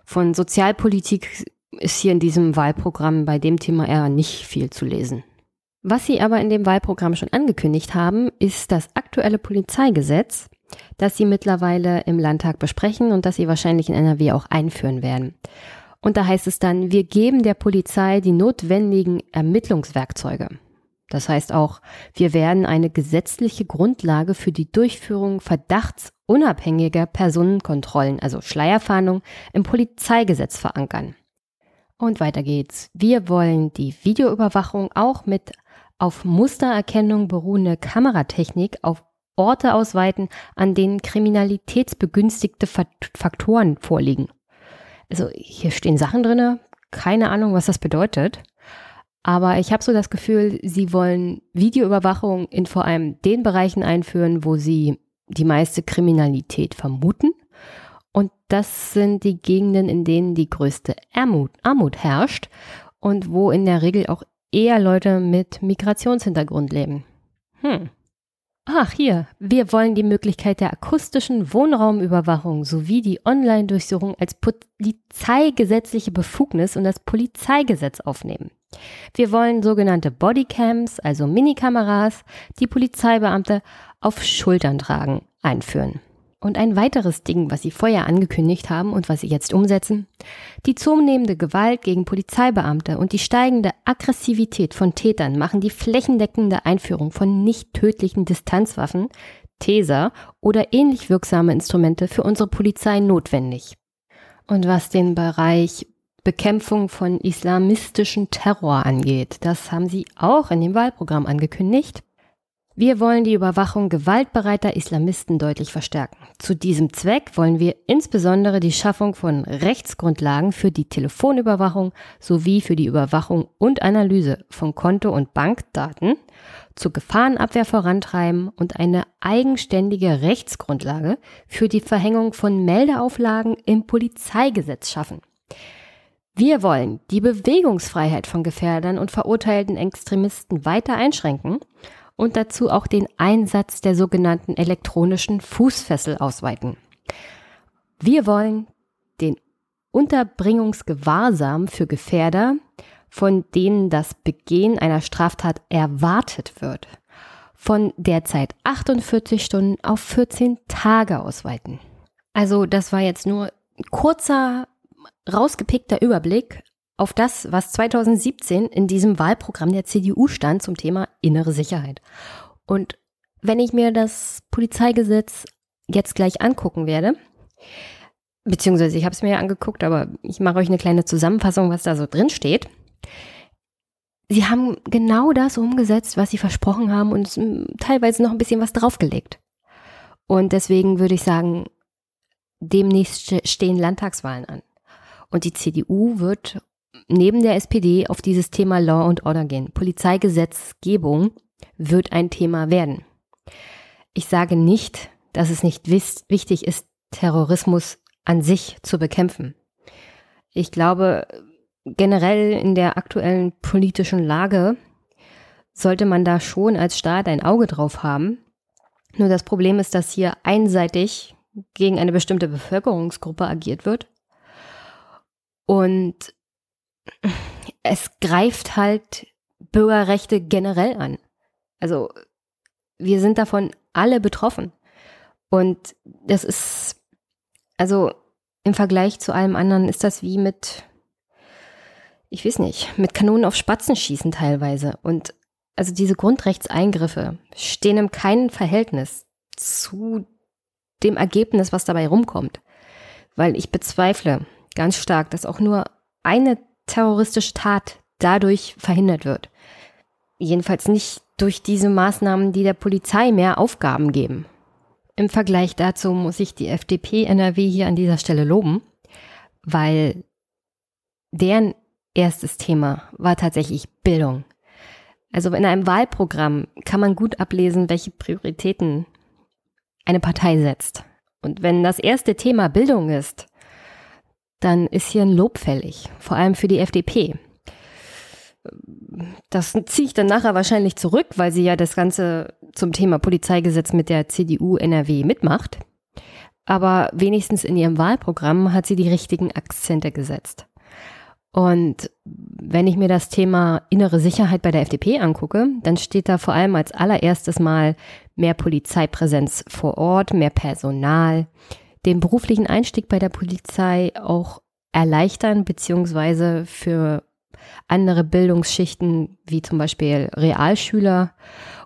Von Sozialpolitik ist hier in diesem Wahlprogramm bei dem Thema eher nicht viel zu lesen. Was Sie aber in dem Wahlprogramm schon angekündigt haben, ist das aktuelle Polizeigesetz, das Sie mittlerweile im Landtag besprechen und das Sie wahrscheinlich in NRW auch einführen werden. Und da heißt es dann, wir geben der Polizei die notwendigen Ermittlungswerkzeuge. Das heißt auch, wir werden eine gesetzliche Grundlage für die Durchführung verdachtsunabhängiger Personenkontrollen, also Schleierfahndung, im Polizeigesetz verankern. Und weiter geht's. Wir wollen die Videoüberwachung auch mit auf Mustererkennung beruhende Kameratechnik auf Orte ausweiten, an denen kriminalitätsbegünstigte Faktoren vorliegen also hier stehen Sachen drinne, keine Ahnung, was das bedeutet. Aber ich habe so das Gefühl, sie wollen Videoüberwachung in vor allem den Bereichen einführen, wo sie die meiste Kriminalität vermuten. Und das sind die Gegenden, in denen die größte Armut, Armut herrscht und wo in der Regel auch eher Leute mit Migrationshintergrund leben. Hm. Ach, hier, wir wollen die Möglichkeit der akustischen Wohnraumüberwachung sowie die Online-Durchsuchung als polizeigesetzliche Befugnis und das Polizeigesetz aufnehmen. Wir wollen sogenannte Bodycams, also Minikameras, die Polizeibeamte auf Schultern tragen, einführen. Und ein weiteres Ding, was Sie vorher angekündigt haben und was Sie jetzt umsetzen, die zunehmende Gewalt gegen Polizeibeamte und die steigende Aggressivität von Tätern machen die flächendeckende Einführung von nicht tödlichen Distanzwaffen, Taser oder ähnlich wirksame Instrumente für unsere Polizei notwendig. Und was den Bereich Bekämpfung von islamistischen Terror angeht, das haben Sie auch in dem Wahlprogramm angekündigt. Wir wollen die Überwachung gewaltbereiter Islamisten deutlich verstärken. Zu diesem Zweck wollen wir insbesondere die Schaffung von Rechtsgrundlagen für die Telefonüberwachung sowie für die Überwachung und Analyse von Konto- und Bankdaten zur Gefahrenabwehr vorantreiben und eine eigenständige Rechtsgrundlage für die Verhängung von Meldeauflagen im Polizeigesetz schaffen. Wir wollen die Bewegungsfreiheit von Gefährdern und verurteilten Extremisten weiter einschränken und dazu auch den Einsatz der sogenannten elektronischen Fußfessel ausweiten. Wir wollen den Unterbringungsgewahrsam für Gefährder, von denen das Begehen einer Straftat erwartet wird, von derzeit 48 Stunden auf 14 Tage ausweiten. Also das war jetzt nur ein kurzer, rausgepickter Überblick auf das, was 2017 in diesem Wahlprogramm der CDU stand zum Thema innere Sicherheit. Und wenn ich mir das Polizeigesetz jetzt gleich angucken werde, beziehungsweise ich habe es mir ja angeguckt, aber ich mache euch eine kleine Zusammenfassung, was da so drin steht. Sie haben genau das umgesetzt, was sie versprochen haben und teilweise noch ein bisschen was draufgelegt. Und deswegen würde ich sagen, demnächst stehen Landtagswahlen an. Und die CDU wird neben der SPD auf dieses Thema Law and Order gehen. Polizeigesetzgebung wird ein Thema werden. Ich sage nicht, dass es nicht wichtig ist, Terrorismus an sich zu bekämpfen. Ich glaube, generell in der aktuellen politischen Lage sollte man da schon als Staat ein Auge drauf haben. Nur das Problem ist, dass hier einseitig gegen eine bestimmte Bevölkerungsgruppe agiert wird. Und es greift halt Bürgerrechte generell an. Also wir sind davon alle betroffen. Und das ist, also im Vergleich zu allem anderen ist das wie mit, ich weiß nicht, mit Kanonen auf Spatzen schießen teilweise. Und also diese Grundrechtseingriffe stehen im keinen Verhältnis zu dem Ergebnis, was dabei rumkommt. Weil ich bezweifle ganz stark, dass auch nur eine terroristische Tat dadurch verhindert wird. Jedenfalls nicht durch diese Maßnahmen, die der Polizei mehr Aufgaben geben. Im Vergleich dazu muss ich die FDP NRW hier an dieser Stelle loben, weil deren erstes Thema war tatsächlich Bildung. Also in einem Wahlprogramm kann man gut ablesen, welche Prioritäten eine Partei setzt. Und wenn das erste Thema Bildung ist, dann ist hier ein Lob fällig, vor allem für die FDP. Das ziehe ich dann nachher wahrscheinlich zurück, weil sie ja das Ganze zum Thema Polizeigesetz mit der CDU NRW mitmacht. Aber wenigstens in ihrem Wahlprogramm hat sie die richtigen Akzente gesetzt. Und wenn ich mir das Thema innere Sicherheit bei der FDP angucke, dann steht da vor allem als allererstes Mal mehr Polizeipräsenz vor Ort, mehr Personal, den beruflichen Einstieg bei der Polizei auch erleichtern, beziehungsweise für andere Bildungsschichten wie zum Beispiel Realschüler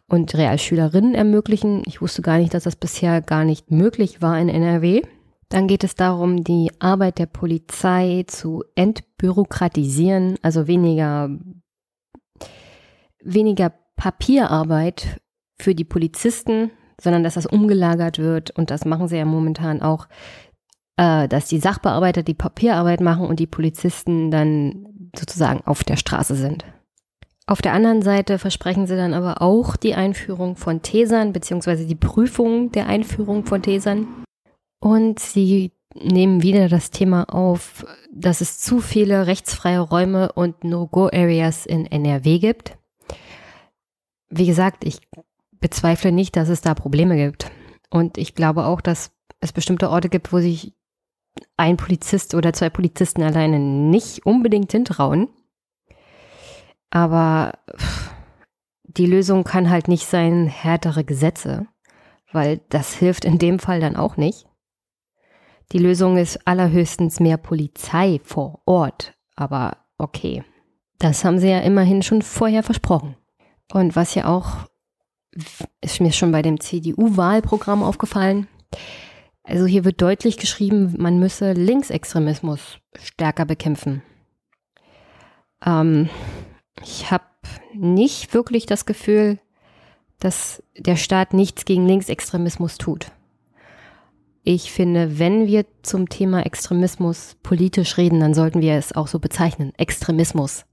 und Realschülerinnen ermöglichen. Ich wusste gar nicht, dass das bisher gar nicht möglich war in NRW. Dann geht es darum, die Arbeit der Polizei zu entbürokratisieren, also weniger, weniger Papierarbeit für die Polizisten, sondern dass das umgelagert wird und das machen sie ja momentan auch, äh, dass die Sachbearbeiter die Papierarbeit machen und die Polizisten dann sozusagen auf der Straße sind. Auf der anderen Seite versprechen sie dann aber auch die Einführung von Tesern beziehungsweise die Prüfung der Einführung von Tesern. Und sie nehmen wieder das Thema auf, dass es zu viele rechtsfreie Räume und No-Go-Areas in NRW gibt. Wie gesagt, ich bezweifle nicht, dass es da Probleme gibt. Und ich glaube auch, dass es bestimmte Orte gibt, wo sich ein Polizist oder zwei Polizisten alleine nicht unbedingt hintrauen. Aber die Lösung kann halt nicht sein, härtere Gesetze, weil das hilft in dem Fall dann auch nicht. Die Lösung ist allerhöchstens mehr Polizei vor Ort. Aber okay, das haben sie ja immerhin schon vorher versprochen. Und was ja auch ist mir schon bei dem CDU-Wahlprogramm aufgefallen. Also hier wird deutlich geschrieben, man müsse Linksextremismus stärker bekämpfen. Ähm, ich habe nicht wirklich das Gefühl, dass der Staat nichts gegen Linksextremismus tut. Ich finde, wenn wir zum Thema Extremismus politisch reden, dann sollten wir es auch so bezeichnen. Extremismus.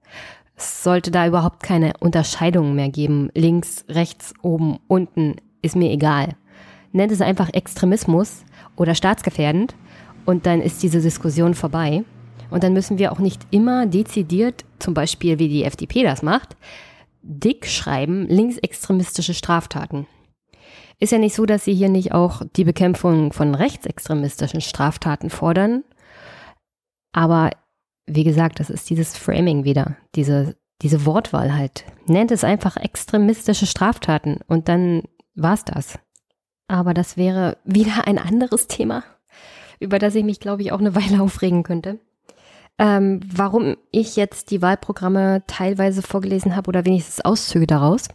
Es sollte da überhaupt keine Unterscheidungen mehr geben. Links, rechts, oben, unten, ist mir egal. Nennt es einfach Extremismus oder staatsgefährdend und dann ist diese Diskussion vorbei. Und dann müssen wir auch nicht immer dezidiert, zum Beispiel wie die FDP das macht, dick schreiben, linksextremistische Straftaten. Ist ja nicht so, dass sie hier nicht auch die Bekämpfung von rechtsextremistischen Straftaten fordern. Aber wie gesagt, das ist dieses Framing wieder, diese, diese Wortwahl halt. Nennt es einfach extremistische Straftaten und dann war's das. Aber das wäre wieder ein anderes Thema, über das ich mich, glaube ich, auch eine Weile aufregen könnte. Ähm, warum ich jetzt die Wahlprogramme teilweise vorgelesen habe oder wenigstens Auszüge daraus.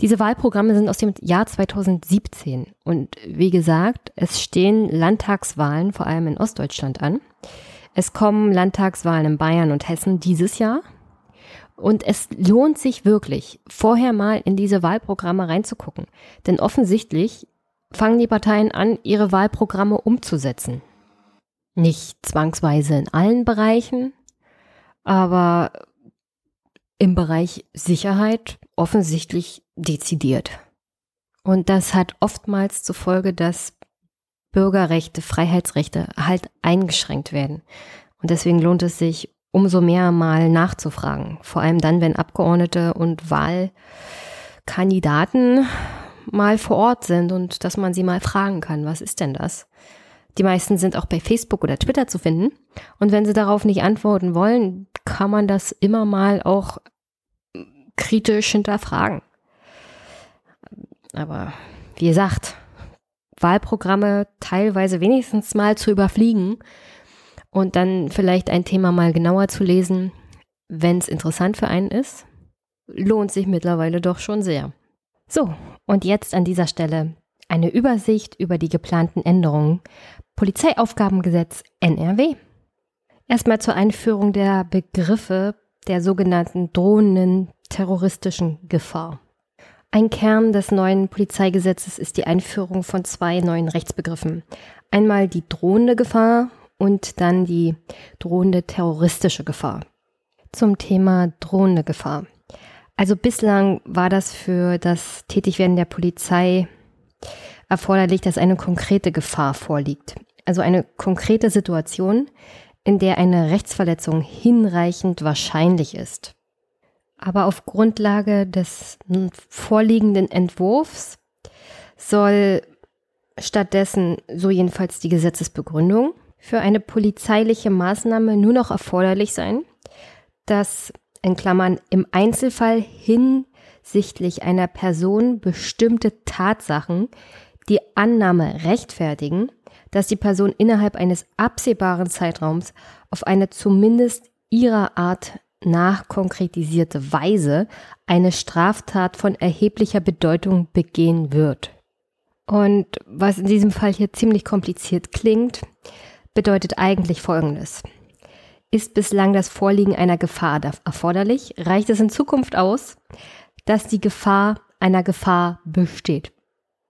Diese Wahlprogramme sind aus dem Jahr 2017 und wie gesagt, es stehen Landtagswahlen vor allem in Ostdeutschland an. Es kommen Landtagswahlen in Bayern und Hessen dieses Jahr. Und es lohnt sich wirklich, vorher mal in diese Wahlprogramme reinzugucken. Denn offensichtlich fangen die Parteien an, ihre Wahlprogramme umzusetzen. Nicht zwangsweise in allen Bereichen, aber im Bereich Sicherheit offensichtlich dezidiert. Und das hat oftmals zur Folge, dass Bürgerrechte, Freiheitsrechte halt eingeschränkt werden. Und deswegen lohnt es sich, umso mehr mal nachzufragen. Vor allem dann, wenn Abgeordnete und Wahlkandidaten mal vor Ort sind und dass man sie mal fragen kann, was ist denn das? Die meisten sind auch bei Facebook oder Twitter zu finden. Und wenn sie darauf nicht antworten wollen, kann man das immer mal auch kritisch hinterfragen. Aber wie gesagt, Wahlprogramme teilweise wenigstens mal zu überfliegen und dann vielleicht ein Thema mal genauer zu lesen, wenn es interessant für einen ist, lohnt sich mittlerweile doch schon sehr. So, und jetzt an dieser Stelle eine Übersicht über die geplanten Änderungen Polizeiaufgabengesetz NRW. Erstmal zur Einführung der Begriffe der sogenannten drohenden terroristischen Gefahr. Ein Kern des neuen Polizeigesetzes ist die Einführung von zwei neuen Rechtsbegriffen. Einmal die drohende Gefahr und dann die drohende terroristische Gefahr. Zum Thema drohende Gefahr. Also bislang war das für das Tätigwerden der Polizei erforderlich, dass eine konkrete Gefahr vorliegt. Also eine konkrete Situation, in der eine Rechtsverletzung hinreichend wahrscheinlich ist. Aber auf Grundlage des vorliegenden Entwurfs soll stattdessen, so jedenfalls die Gesetzesbegründung, für eine polizeiliche Maßnahme nur noch erforderlich sein, dass in Klammern im Einzelfall hinsichtlich einer Person bestimmte Tatsachen die Annahme rechtfertigen, dass die Person innerhalb eines absehbaren Zeitraums auf eine zumindest ihrer Art nach konkretisierte Weise eine Straftat von erheblicher Bedeutung begehen wird. Und was in diesem Fall hier ziemlich kompliziert klingt, bedeutet eigentlich Folgendes. Ist bislang das Vorliegen einer Gefahr erforderlich, reicht es in Zukunft aus, dass die Gefahr einer Gefahr besteht.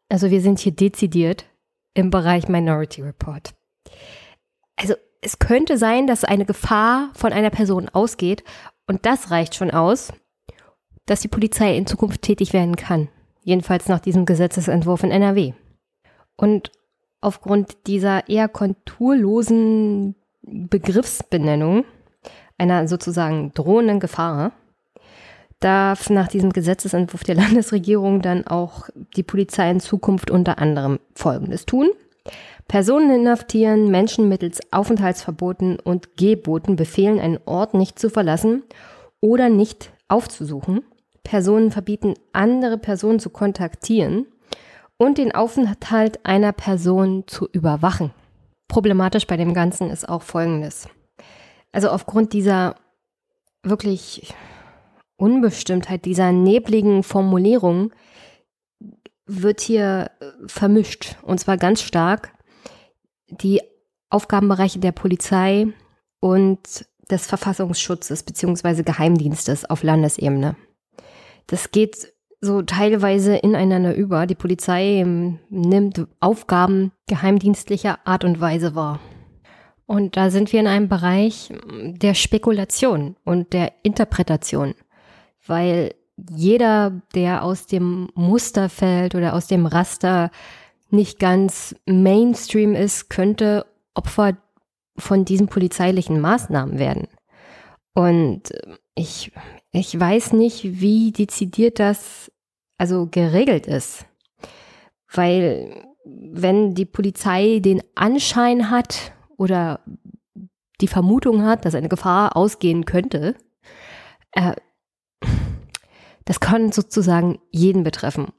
Also wir sind hier dezidiert im Bereich Minority Report. Also es könnte sein, dass eine Gefahr von einer Person ausgeht und das reicht schon aus, dass die Polizei in Zukunft tätig werden kann. Jedenfalls nach diesem Gesetzesentwurf in NRW. Und aufgrund dieser eher konturlosen Begriffsbenennung einer sozusagen drohenden Gefahr darf nach diesem Gesetzesentwurf der Landesregierung dann auch die Polizei in Zukunft unter anderem Folgendes tun. Personen inhaftieren, Menschen mittels Aufenthaltsverboten und Geboten befehlen, einen Ort nicht zu verlassen oder nicht aufzusuchen. Personen verbieten, andere Personen zu kontaktieren und den Aufenthalt einer Person zu überwachen. Problematisch bei dem Ganzen ist auch Folgendes. Also aufgrund dieser wirklich Unbestimmtheit, dieser nebligen Formulierung wird hier vermischt. Und zwar ganz stark die Aufgabenbereiche der Polizei und des Verfassungsschutzes bzw. Geheimdienstes auf Landesebene. Das geht so teilweise ineinander über. Die Polizei ähm, nimmt Aufgaben geheimdienstlicher Art und Weise wahr. Und da sind wir in einem Bereich ähm, der Spekulation und der Interpretation, weil jeder, der aus dem Muster fällt oder aus dem Raster nicht ganz Mainstream ist, könnte Opfer von diesen polizeilichen Maßnahmen werden. Und äh, ich, ich weiß nicht, wie dezidiert das also geregelt ist. Weil wenn die Polizei den Anschein hat oder die Vermutung hat, dass eine Gefahr ausgehen könnte, äh, das kann sozusagen jeden betreffen.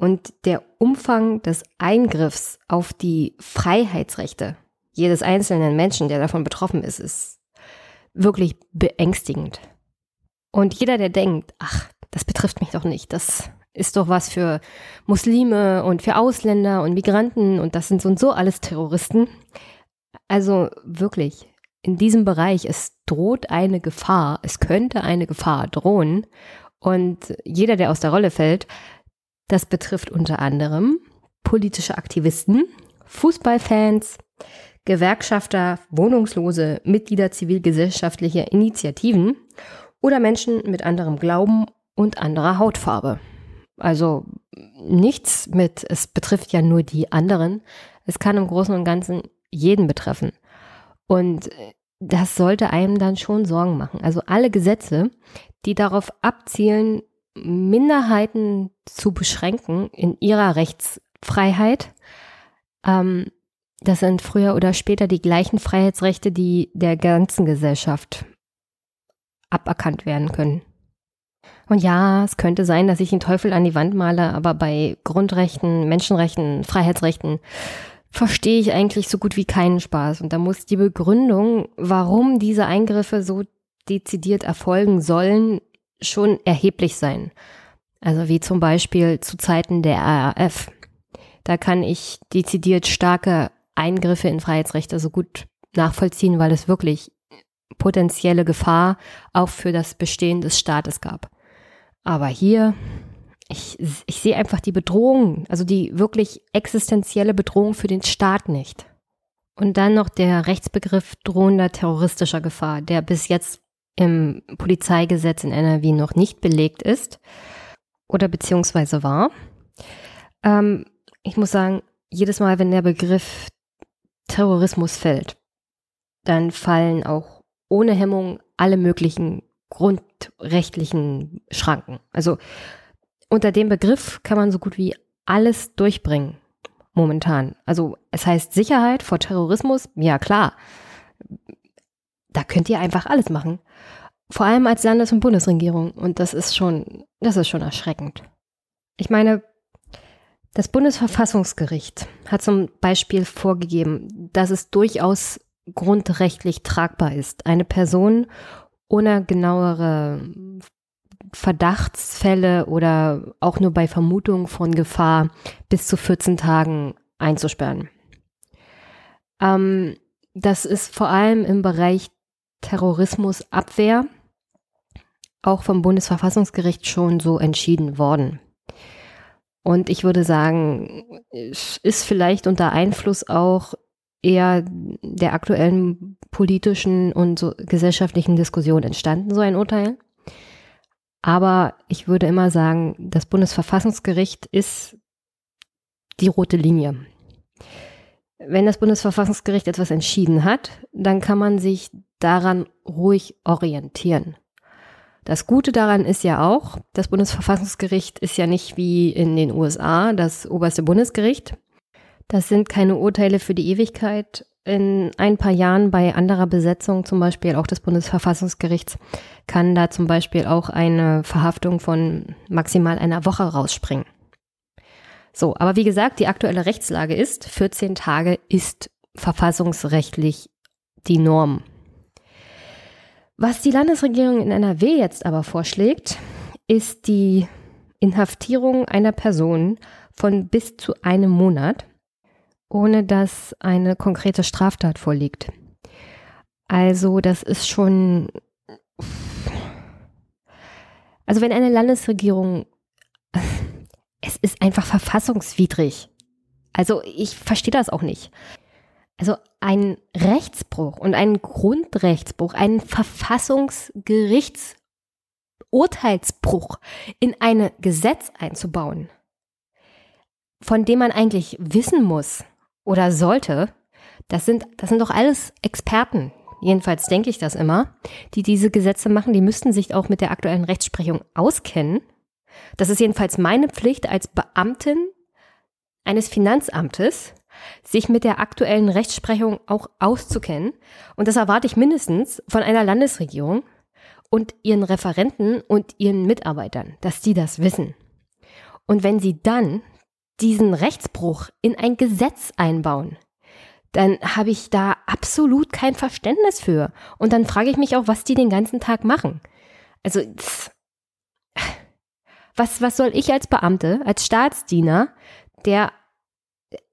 Und der Umfang des Eingriffs auf die Freiheitsrechte jedes einzelnen Menschen, der davon betroffen ist, ist wirklich beängstigend. Und jeder, der denkt, ach, das betrifft mich doch nicht, das ist doch was für Muslime und für Ausländer und Migranten und das sind so und so alles Terroristen. Also wirklich, in diesem Bereich, es droht eine Gefahr, es könnte eine Gefahr drohen und jeder, der aus der Rolle fällt, das betrifft unter anderem politische Aktivisten, Fußballfans, Gewerkschafter, Wohnungslose, Mitglieder zivilgesellschaftlicher Initiativen oder Menschen mit anderem Glauben und anderer Hautfarbe. Also nichts mit, es betrifft ja nur die anderen. Es kann im Großen und Ganzen jeden betreffen. Und das sollte einem dann schon Sorgen machen. Also alle Gesetze, die darauf abzielen, Minderheiten zu beschränken in ihrer Rechtsfreiheit, ähm, das sind früher oder später die gleichen Freiheitsrechte, die der ganzen Gesellschaft aberkannt werden können. Und ja, es könnte sein, dass ich den Teufel an die Wand male, aber bei Grundrechten, Menschenrechten, Freiheitsrechten verstehe ich eigentlich so gut wie keinen Spaß. Und da muss die Begründung, warum diese Eingriffe so dezidiert erfolgen sollen, schon erheblich sein. Also wie zum Beispiel zu Zeiten der RAF. Da kann ich dezidiert starke Eingriffe in Freiheitsrechte so gut nachvollziehen, weil es wirklich potenzielle Gefahr auch für das Bestehen des Staates gab. Aber hier, ich, ich sehe einfach die Bedrohung, also die wirklich existenzielle Bedrohung für den Staat nicht. Und dann noch der Rechtsbegriff drohender terroristischer Gefahr, der bis jetzt im Polizeigesetz in NRW noch nicht belegt ist oder beziehungsweise war. Ähm, ich muss sagen, jedes Mal, wenn der Begriff Terrorismus fällt, dann fallen auch ohne Hemmung alle möglichen grundrechtlichen Schranken. Also unter dem Begriff kann man so gut wie alles durchbringen momentan. Also es heißt Sicherheit vor Terrorismus, ja klar. Da könnt ihr einfach alles machen. Vor allem als Landes- und Bundesregierung. Und das ist schon, das ist schon erschreckend. Ich meine, das Bundesverfassungsgericht hat zum Beispiel vorgegeben, dass es durchaus grundrechtlich tragbar ist, eine Person ohne genauere Verdachtsfälle oder auch nur bei Vermutung von Gefahr bis zu 14 Tagen einzusperren. Ähm, das ist vor allem im Bereich Terrorismusabwehr auch vom Bundesverfassungsgericht schon so entschieden worden. Und ich würde sagen, ist vielleicht unter Einfluss auch eher der aktuellen politischen und so gesellschaftlichen Diskussion entstanden, so ein Urteil. Aber ich würde immer sagen, das Bundesverfassungsgericht ist die rote Linie. Wenn das Bundesverfassungsgericht etwas entschieden hat, dann kann man sich daran ruhig orientieren. Das Gute daran ist ja auch, das Bundesverfassungsgericht ist ja nicht wie in den USA das oberste Bundesgericht. Das sind keine Urteile für die Ewigkeit. In ein paar Jahren bei anderer Besetzung, zum Beispiel auch des Bundesverfassungsgerichts, kann da zum Beispiel auch eine Verhaftung von maximal einer Woche rausspringen. So, aber wie gesagt, die aktuelle Rechtslage ist, 14 Tage ist verfassungsrechtlich die Norm. Was die Landesregierung in NRW jetzt aber vorschlägt, ist die Inhaftierung einer Person von bis zu einem Monat, ohne dass eine konkrete Straftat vorliegt. Also das ist schon, also wenn eine Landesregierung es ist einfach verfassungswidrig. Also ich verstehe das auch nicht. Also ein Rechtsbruch und ein Grundrechtsbruch, ein Verfassungsgerichtsurteilsbruch in ein Gesetz einzubauen, von dem man eigentlich wissen muss oder sollte, das sind, das sind doch alles Experten, jedenfalls denke ich das immer, die diese Gesetze machen, die müssten sich auch mit der aktuellen Rechtsprechung auskennen. Das ist jedenfalls meine Pflicht als Beamtin eines Finanzamtes, sich mit der aktuellen Rechtsprechung auch auszukennen. Und das erwarte ich mindestens von einer Landesregierung und ihren Referenten und ihren Mitarbeitern, dass die das wissen. Und wenn sie dann diesen Rechtsbruch in ein Gesetz einbauen, dann habe ich da absolut kein Verständnis für. Und dann frage ich mich auch, was die den ganzen Tag machen. Also, was, was soll ich als Beamte, als Staatsdiener, der,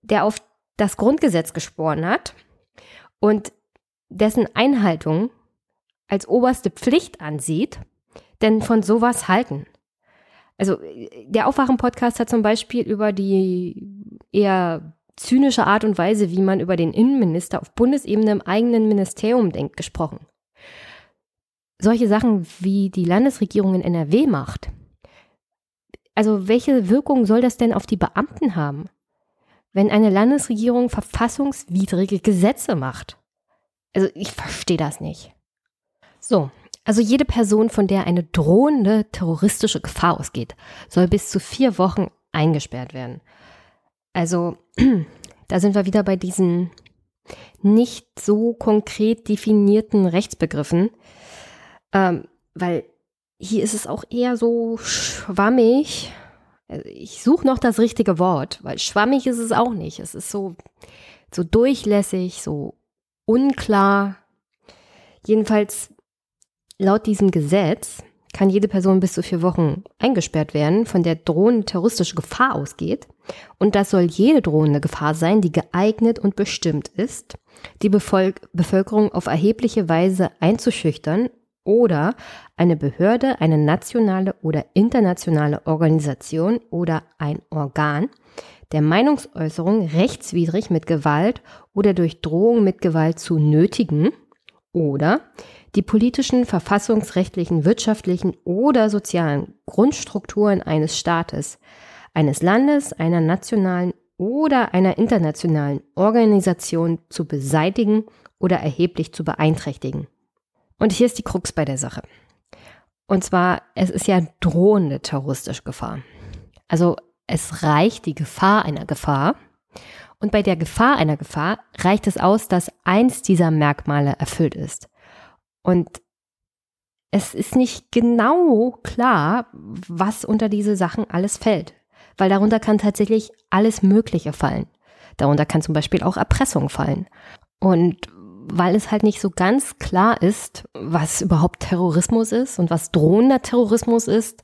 der auf das Grundgesetz geschworen hat und dessen Einhaltung als oberste Pflicht ansieht, denn von sowas halten. Also der Aufwachen-Podcast hat zum Beispiel über die eher zynische Art und Weise, wie man über den Innenminister auf Bundesebene im eigenen Ministerium denkt, gesprochen. Solche Sachen, wie die Landesregierung in NRW macht. Also welche Wirkung soll das denn auf die Beamten haben? Wenn eine Landesregierung verfassungswidrige Gesetze macht. Also ich verstehe das nicht. So, also jede Person, von der eine drohende terroristische Gefahr ausgeht, soll bis zu vier Wochen eingesperrt werden. Also da sind wir wieder bei diesen nicht so konkret definierten Rechtsbegriffen, ähm, weil hier ist es auch eher so schwammig ich suche noch das richtige Wort, weil schwammig ist es auch nicht. Es ist so, so durchlässig, so unklar. Jedenfalls laut diesem Gesetz kann jede Person bis zu vier Wochen eingesperrt werden, von der drohende terroristische Gefahr ausgeht. Und das soll jede drohende Gefahr sein, die geeignet und bestimmt ist, die Bevölker Bevölkerung auf erhebliche Weise einzuschüchtern oder eine Behörde, eine nationale oder internationale Organisation oder ein Organ der Meinungsäußerung rechtswidrig mit Gewalt oder durch Drohung mit Gewalt zu nötigen oder die politischen, verfassungsrechtlichen, wirtschaftlichen oder sozialen Grundstrukturen eines Staates, eines Landes, einer nationalen oder einer internationalen Organisation zu beseitigen oder erheblich zu beeinträchtigen. Und hier ist die Krux bei der Sache. Und zwar, es ist ja drohende terroristische Gefahr. Also es reicht die Gefahr einer Gefahr. Und bei der Gefahr einer Gefahr reicht es aus, dass eins dieser Merkmale erfüllt ist. Und es ist nicht genau klar, was unter diese Sachen alles fällt. Weil darunter kann tatsächlich alles Mögliche fallen. Darunter kann zum Beispiel auch Erpressung fallen. Und weil es halt nicht so ganz klar ist, was überhaupt Terrorismus ist und was drohender Terrorismus ist,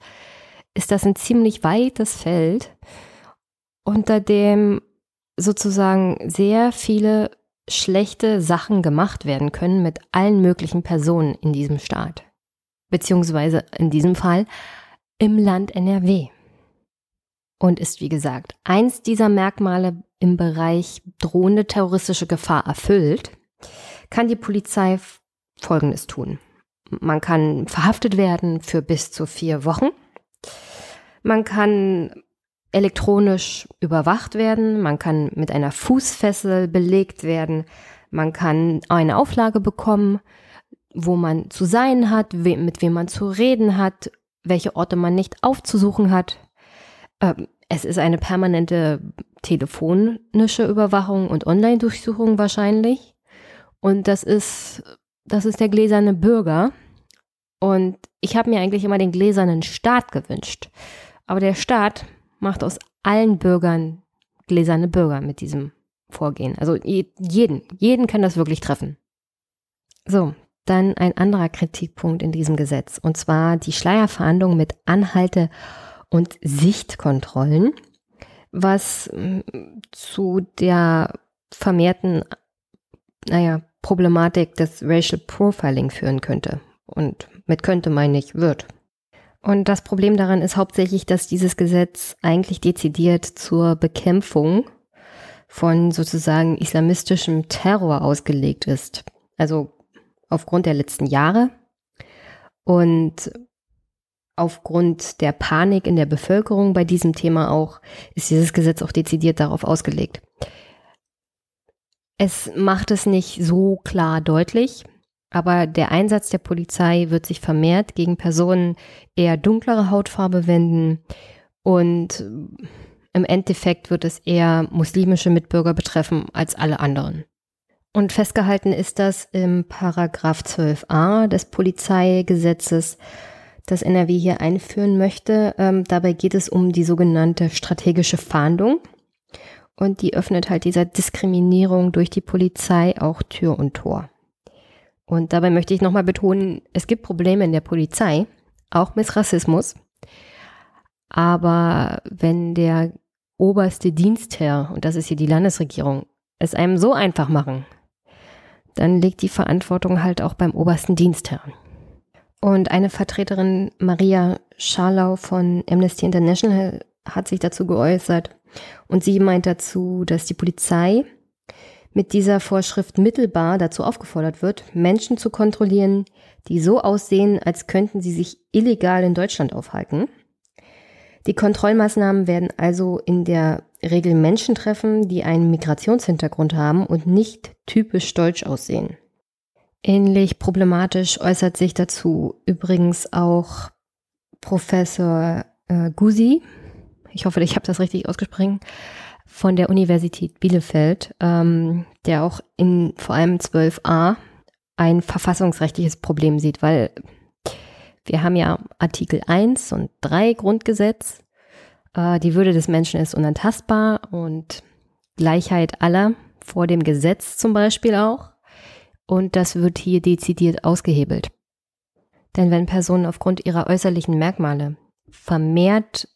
ist das ein ziemlich weites Feld, unter dem sozusagen sehr viele schlechte Sachen gemacht werden können mit allen möglichen Personen in diesem Staat. Beziehungsweise in diesem Fall im Land NRW. Und ist, wie gesagt, eins dieser Merkmale im Bereich drohende terroristische Gefahr erfüllt, kann die Polizei Folgendes tun. Man kann verhaftet werden für bis zu vier Wochen. Man kann elektronisch überwacht werden. Man kann mit einer Fußfessel belegt werden. Man kann eine Auflage bekommen, wo man zu sein hat, mit wem man zu reden hat, welche Orte man nicht aufzusuchen hat. Ähm, es ist eine permanente telefonische Überwachung und Online-Durchsuchung wahrscheinlich. Und das ist, das ist der gläserne Bürger. Und ich habe mir eigentlich immer den gläsernen Staat gewünscht. Aber der Staat macht aus allen Bürgern gläserne Bürger mit diesem Vorgehen. Also jeden, jeden kann das wirklich treffen. So, dann ein anderer Kritikpunkt in diesem Gesetz. Und zwar die Schleierfahndung mit Anhalte- und Sichtkontrollen, was mm, zu der vermehrten, naja, Problematik des Racial Profiling führen könnte. Und mit könnte meine ich wird. Und das Problem daran ist hauptsächlich, dass dieses Gesetz eigentlich dezidiert zur Bekämpfung von sozusagen islamistischem Terror ausgelegt ist. Also aufgrund der letzten Jahre und aufgrund der Panik in der Bevölkerung bei diesem Thema auch, ist dieses Gesetz auch dezidiert darauf ausgelegt. Es macht es nicht so klar deutlich, aber der Einsatz der Polizei wird sich vermehrt gegen Personen eher dunklere Hautfarbe wenden und im Endeffekt wird es eher muslimische Mitbürger betreffen als alle anderen. Und festgehalten ist das im Paragraph 12a des Polizeigesetzes, das NRW hier einführen möchte. Ähm, dabei geht es um die sogenannte strategische Fahndung. Und die öffnet halt dieser Diskriminierung durch die Polizei auch Tür und Tor. Und dabei möchte ich nochmal betonen, es gibt Probleme in der Polizei, auch mit Rassismus. Aber wenn der oberste Dienstherr, und das ist hier die Landesregierung, es einem so einfach machen, dann liegt die Verantwortung halt auch beim obersten Dienstherrn. Und eine Vertreterin, Maria Scharlau von Amnesty International, hat sich dazu geäußert. Und sie meint dazu, dass die Polizei mit dieser Vorschrift mittelbar dazu aufgefordert wird, Menschen zu kontrollieren, die so aussehen, als könnten sie sich illegal in Deutschland aufhalten. Die Kontrollmaßnahmen werden also in der Regel Menschen treffen, die einen Migrationshintergrund haben und nicht typisch deutsch aussehen. Ähnlich problematisch äußert sich dazu übrigens auch Professor äh, Gusi. Ich hoffe, ich habe das richtig ausgesprochen von der Universität Bielefeld, ähm, der auch in vor allem 12a ein verfassungsrechtliches Problem sieht, weil wir haben ja Artikel 1 und 3 Grundgesetz. Äh, die Würde des Menschen ist unantastbar und Gleichheit aller vor dem Gesetz zum Beispiel auch. Und das wird hier dezidiert ausgehebelt. Denn wenn Personen aufgrund ihrer äußerlichen Merkmale vermehrt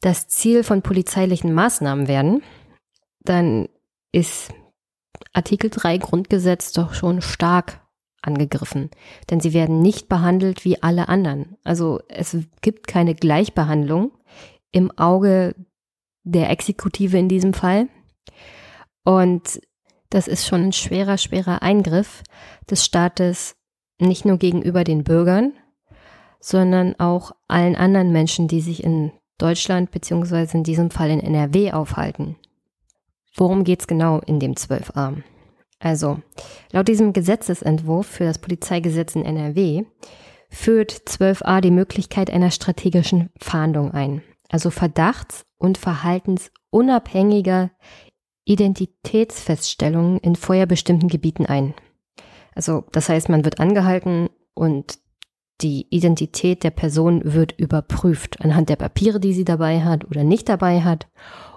das Ziel von polizeilichen Maßnahmen werden, dann ist Artikel 3 Grundgesetz doch schon stark angegriffen. Denn sie werden nicht behandelt wie alle anderen. Also es gibt keine Gleichbehandlung im Auge der Exekutive in diesem Fall. Und das ist schon ein schwerer, schwerer Eingriff des Staates, nicht nur gegenüber den Bürgern, sondern auch allen anderen Menschen, die sich in Deutschland beziehungsweise in diesem Fall in NRW aufhalten. Worum geht es genau in dem 12a? Also, laut diesem Gesetzesentwurf für das Polizeigesetz in NRW führt 12a die Möglichkeit einer strategischen Fahndung ein, also verdachts- und verhaltensunabhängiger Identitätsfeststellungen in vorher bestimmten Gebieten ein. Also, das heißt, man wird angehalten und die Identität der Person wird überprüft anhand der Papiere, die sie dabei hat oder nicht dabei hat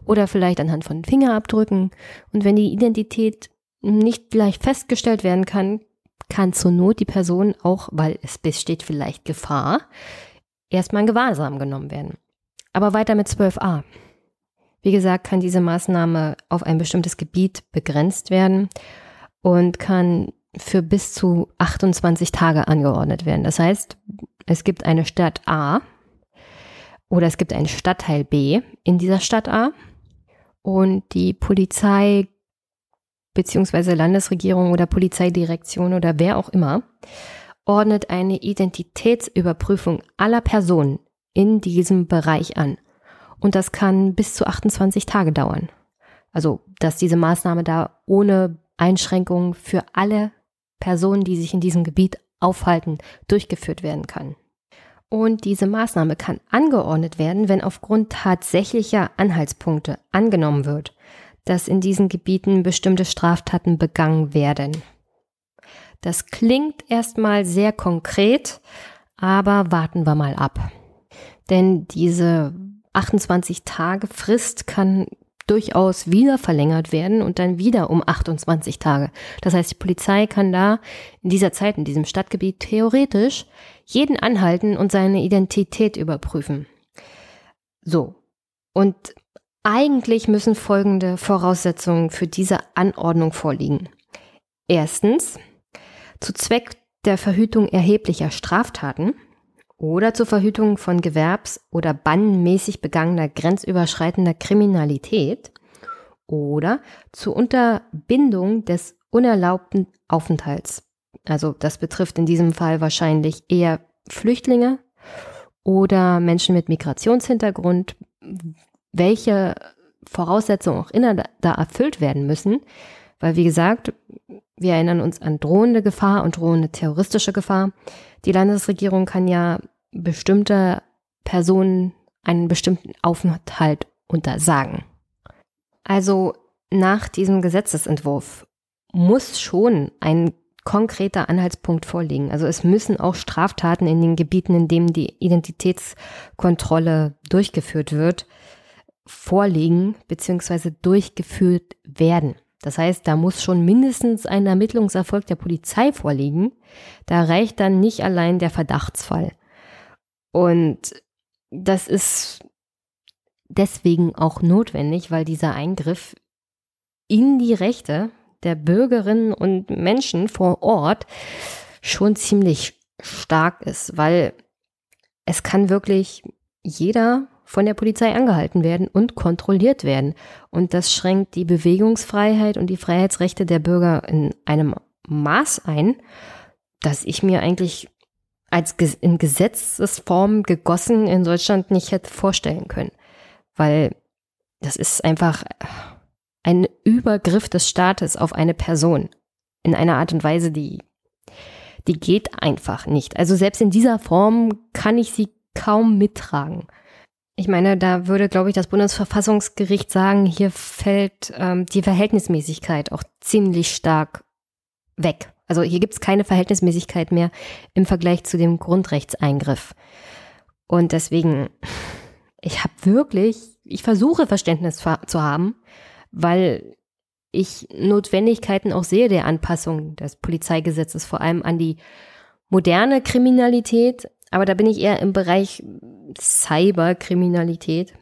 oder vielleicht anhand von Fingerabdrücken. Und wenn die Identität nicht gleich festgestellt werden kann, kann zur Not die Person auch, weil es besteht vielleicht Gefahr, erstmal in Gewahrsam genommen werden. Aber weiter mit 12a. Wie gesagt, kann diese Maßnahme auf ein bestimmtes Gebiet begrenzt werden und kann für bis zu 28 Tage angeordnet werden. Das heißt, es gibt eine Stadt A oder es gibt einen Stadtteil B in dieser Stadt A und die Polizei beziehungsweise Landesregierung oder Polizeidirektion oder wer auch immer ordnet eine Identitätsüberprüfung aller Personen in diesem Bereich an. Und das kann bis zu 28 Tage dauern. Also, dass diese Maßnahme da ohne Einschränkungen für alle Personen, die sich in diesem Gebiet aufhalten, durchgeführt werden kann. Und diese Maßnahme kann angeordnet werden, wenn aufgrund tatsächlicher Anhaltspunkte angenommen wird, dass in diesen Gebieten bestimmte Straftaten begangen werden. Das klingt erstmal sehr konkret, aber warten wir mal ab. Denn diese 28 Tage Frist kann durchaus wieder verlängert werden und dann wieder um 28 Tage. Das heißt, die Polizei kann da in dieser Zeit, in diesem Stadtgebiet theoretisch jeden anhalten und seine Identität überprüfen. So. Und eigentlich müssen folgende Voraussetzungen für diese Anordnung vorliegen. Erstens, zu Zweck der Verhütung erheblicher Straftaten oder zur Verhütung von gewerbs- oder bannmäßig begangener grenzüberschreitender Kriminalität oder zur Unterbindung des unerlaubten Aufenthalts. Also das betrifft in diesem Fall wahrscheinlich eher Flüchtlinge oder Menschen mit Migrationshintergrund, welche Voraussetzungen auch immer da erfüllt werden müssen. Weil, wie gesagt, wir erinnern uns an drohende Gefahr und drohende terroristische Gefahr. Die Landesregierung kann ja bestimmte Personen einen bestimmten Aufenthalt untersagen. Also nach diesem Gesetzesentwurf muss schon ein konkreter Anhaltspunkt vorliegen. Also es müssen auch Straftaten in den Gebieten, in denen die Identitätskontrolle durchgeführt wird, vorliegen bzw. durchgeführt werden. Das heißt, da muss schon mindestens ein Ermittlungserfolg der Polizei vorliegen. Da reicht dann nicht allein der Verdachtsfall. Und das ist deswegen auch notwendig, weil dieser Eingriff in die Rechte der Bürgerinnen und Menschen vor Ort schon ziemlich stark ist, weil es kann wirklich jeder von der Polizei angehalten werden und kontrolliert werden. Und das schränkt die Bewegungsfreiheit und die Freiheitsrechte der Bürger in einem Maß ein, dass ich mir eigentlich als in Gesetzesform gegossen in Deutschland nicht hätte vorstellen können. Weil das ist einfach ein Übergriff des Staates auf eine Person in einer Art und Weise, die, die geht einfach nicht. Also selbst in dieser Form kann ich sie kaum mittragen. Ich meine, da würde, glaube ich, das Bundesverfassungsgericht sagen, hier fällt ähm, die Verhältnismäßigkeit auch ziemlich stark weg. Also hier gibt es keine Verhältnismäßigkeit mehr im Vergleich zu dem Grundrechtseingriff. Und deswegen, ich habe wirklich, ich versuche Verständnis zu haben, weil ich Notwendigkeiten auch sehe der Anpassung des Polizeigesetzes, vor allem an die moderne Kriminalität. Aber da bin ich eher im Bereich Cyberkriminalität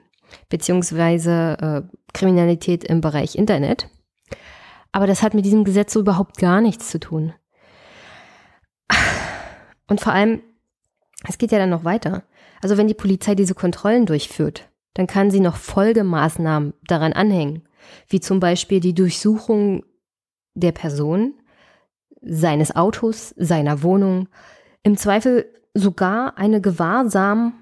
beziehungsweise äh, Kriminalität im Bereich Internet. Aber das hat mit diesem Gesetz so überhaupt gar nichts zu tun. Und vor allem, es geht ja dann noch weiter. Also wenn die Polizei diese Kontrollen durchführt, dann kann sie noch Folgemaßnahmen daran anhängen wie zum Beispiel die Durchsuchung der Person, seines Autos, seiner Wohnung, im Zweifel sogar eine Gewahrsam,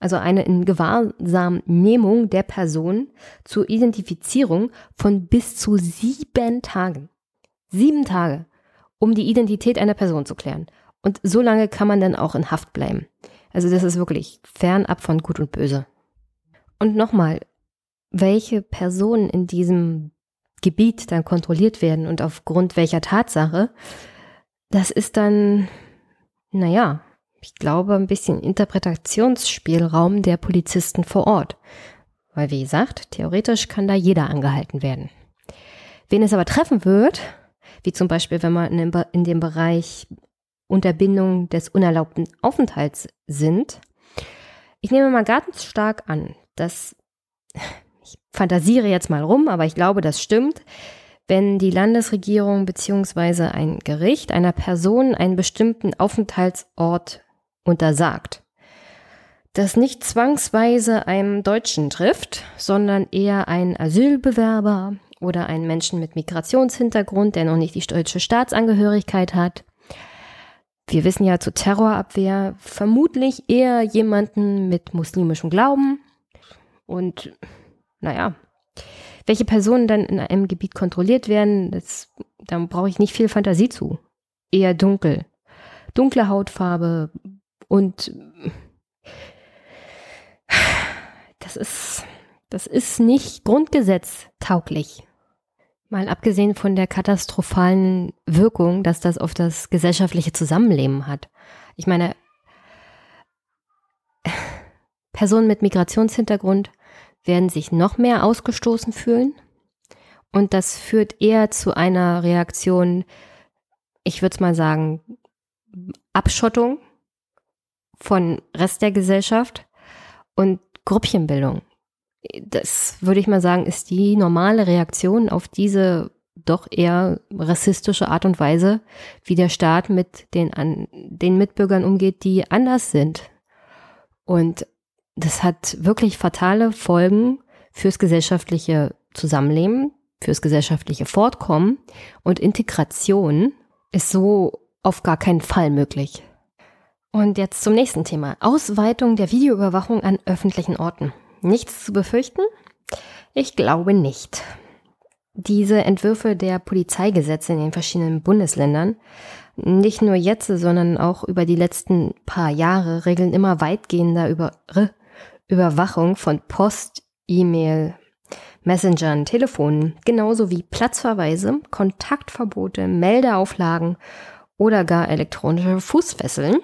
also eine in Gewahrsamnehmung der Person zur Identifizierung von bis zu sieben Tagen. Sieben Tage, um die Identität einer Person zu klären. Und so lange kann man dann auch in Haft bleiben. Also das ist wirklich fernab von Gut und Böse. Und nochmal, welche Personen in diesem Gebiet dann kontrolliert werden und aufgrund welcher Tatsache, das ist dann, naja, ich glaube, ein bisschen Interpretationsspielraum der Polizisten vor Ort. Weil, wie gesagt, theoretisch kann da jeder angehalten werden. Wen es aber treffen wird, wie zum Beispiel, wenn man in dem Bereich Unterbindung des unerlaubten Aufenthalts sind, ich nehme mal ganz stark an, dass ich fantasiere jetzt mal rum, aber ich glaube, das stimmt, wenn die Landesregierung beziehungsweise ein Gericht einer Person einen bestimmten Aufenthaltsort untersagt. Das nicht zwangsweise einem Deutschen trifft, sondern eher einen Asylbewerber oder einen Menschen mit Migrationshintergrund, der noch nicht die deutsche Staatsangehörigkeit hat. Wir wissen ja zur Terrorabwehr vermutlich eher jemanden mit muslimischem Glauben und naja, welche Personen dann in einem Gebiet kontrolliert werden, das, da brauche ich nicht viel Fantasie zu. Eher dunkel. Dunkle Hautfarbe und das ist, das ist nicht grundgesetztauglich. Mal abgesehen von der katastrophalen Wirkung, dass das auf das gesellschaftliche Zusammenleben hat. Ich meine, Personen mit Migrationshintergrund werden sich noch mehr ausgestoßen fühlen. Und das führt eher zu einer Reaktion, ich würde es mal sagen, Abschottung von Rest der Gesellschaft und Gruppchenbildung. Das würde ich mal sagen, ist die normale Reaktion auf diese doch eher rassistische Art und Weise, wie der Staat mit den, an, den Mitbürgern umgeht, die anders sind Und das hat wirklich fatale Folgen fürs gesellschaftliche Zusammenleben, fürs gesellschaftliche Fortkommen und Integration ist so auf gar keinen Fall möglich. Und jetzt zum nächsten Thema. Ausweitung der Videoüberwachung an öffentlichen Orten. Nichts zu befürchten? Ich glaube nicht. Diese Entwürfe der Polizeigesetze in den verschiedenen Bundesländern, nicht nur jetzt, sondern auch über die letzten paar Jahre, regeln immer weitgehender über Überwachung von Post, E-Mail, Messengern, Telefonen, genauso wie Platzverweise, Kontaktverbote, Meldeauflagen oder gar elektronische Fußfesseln.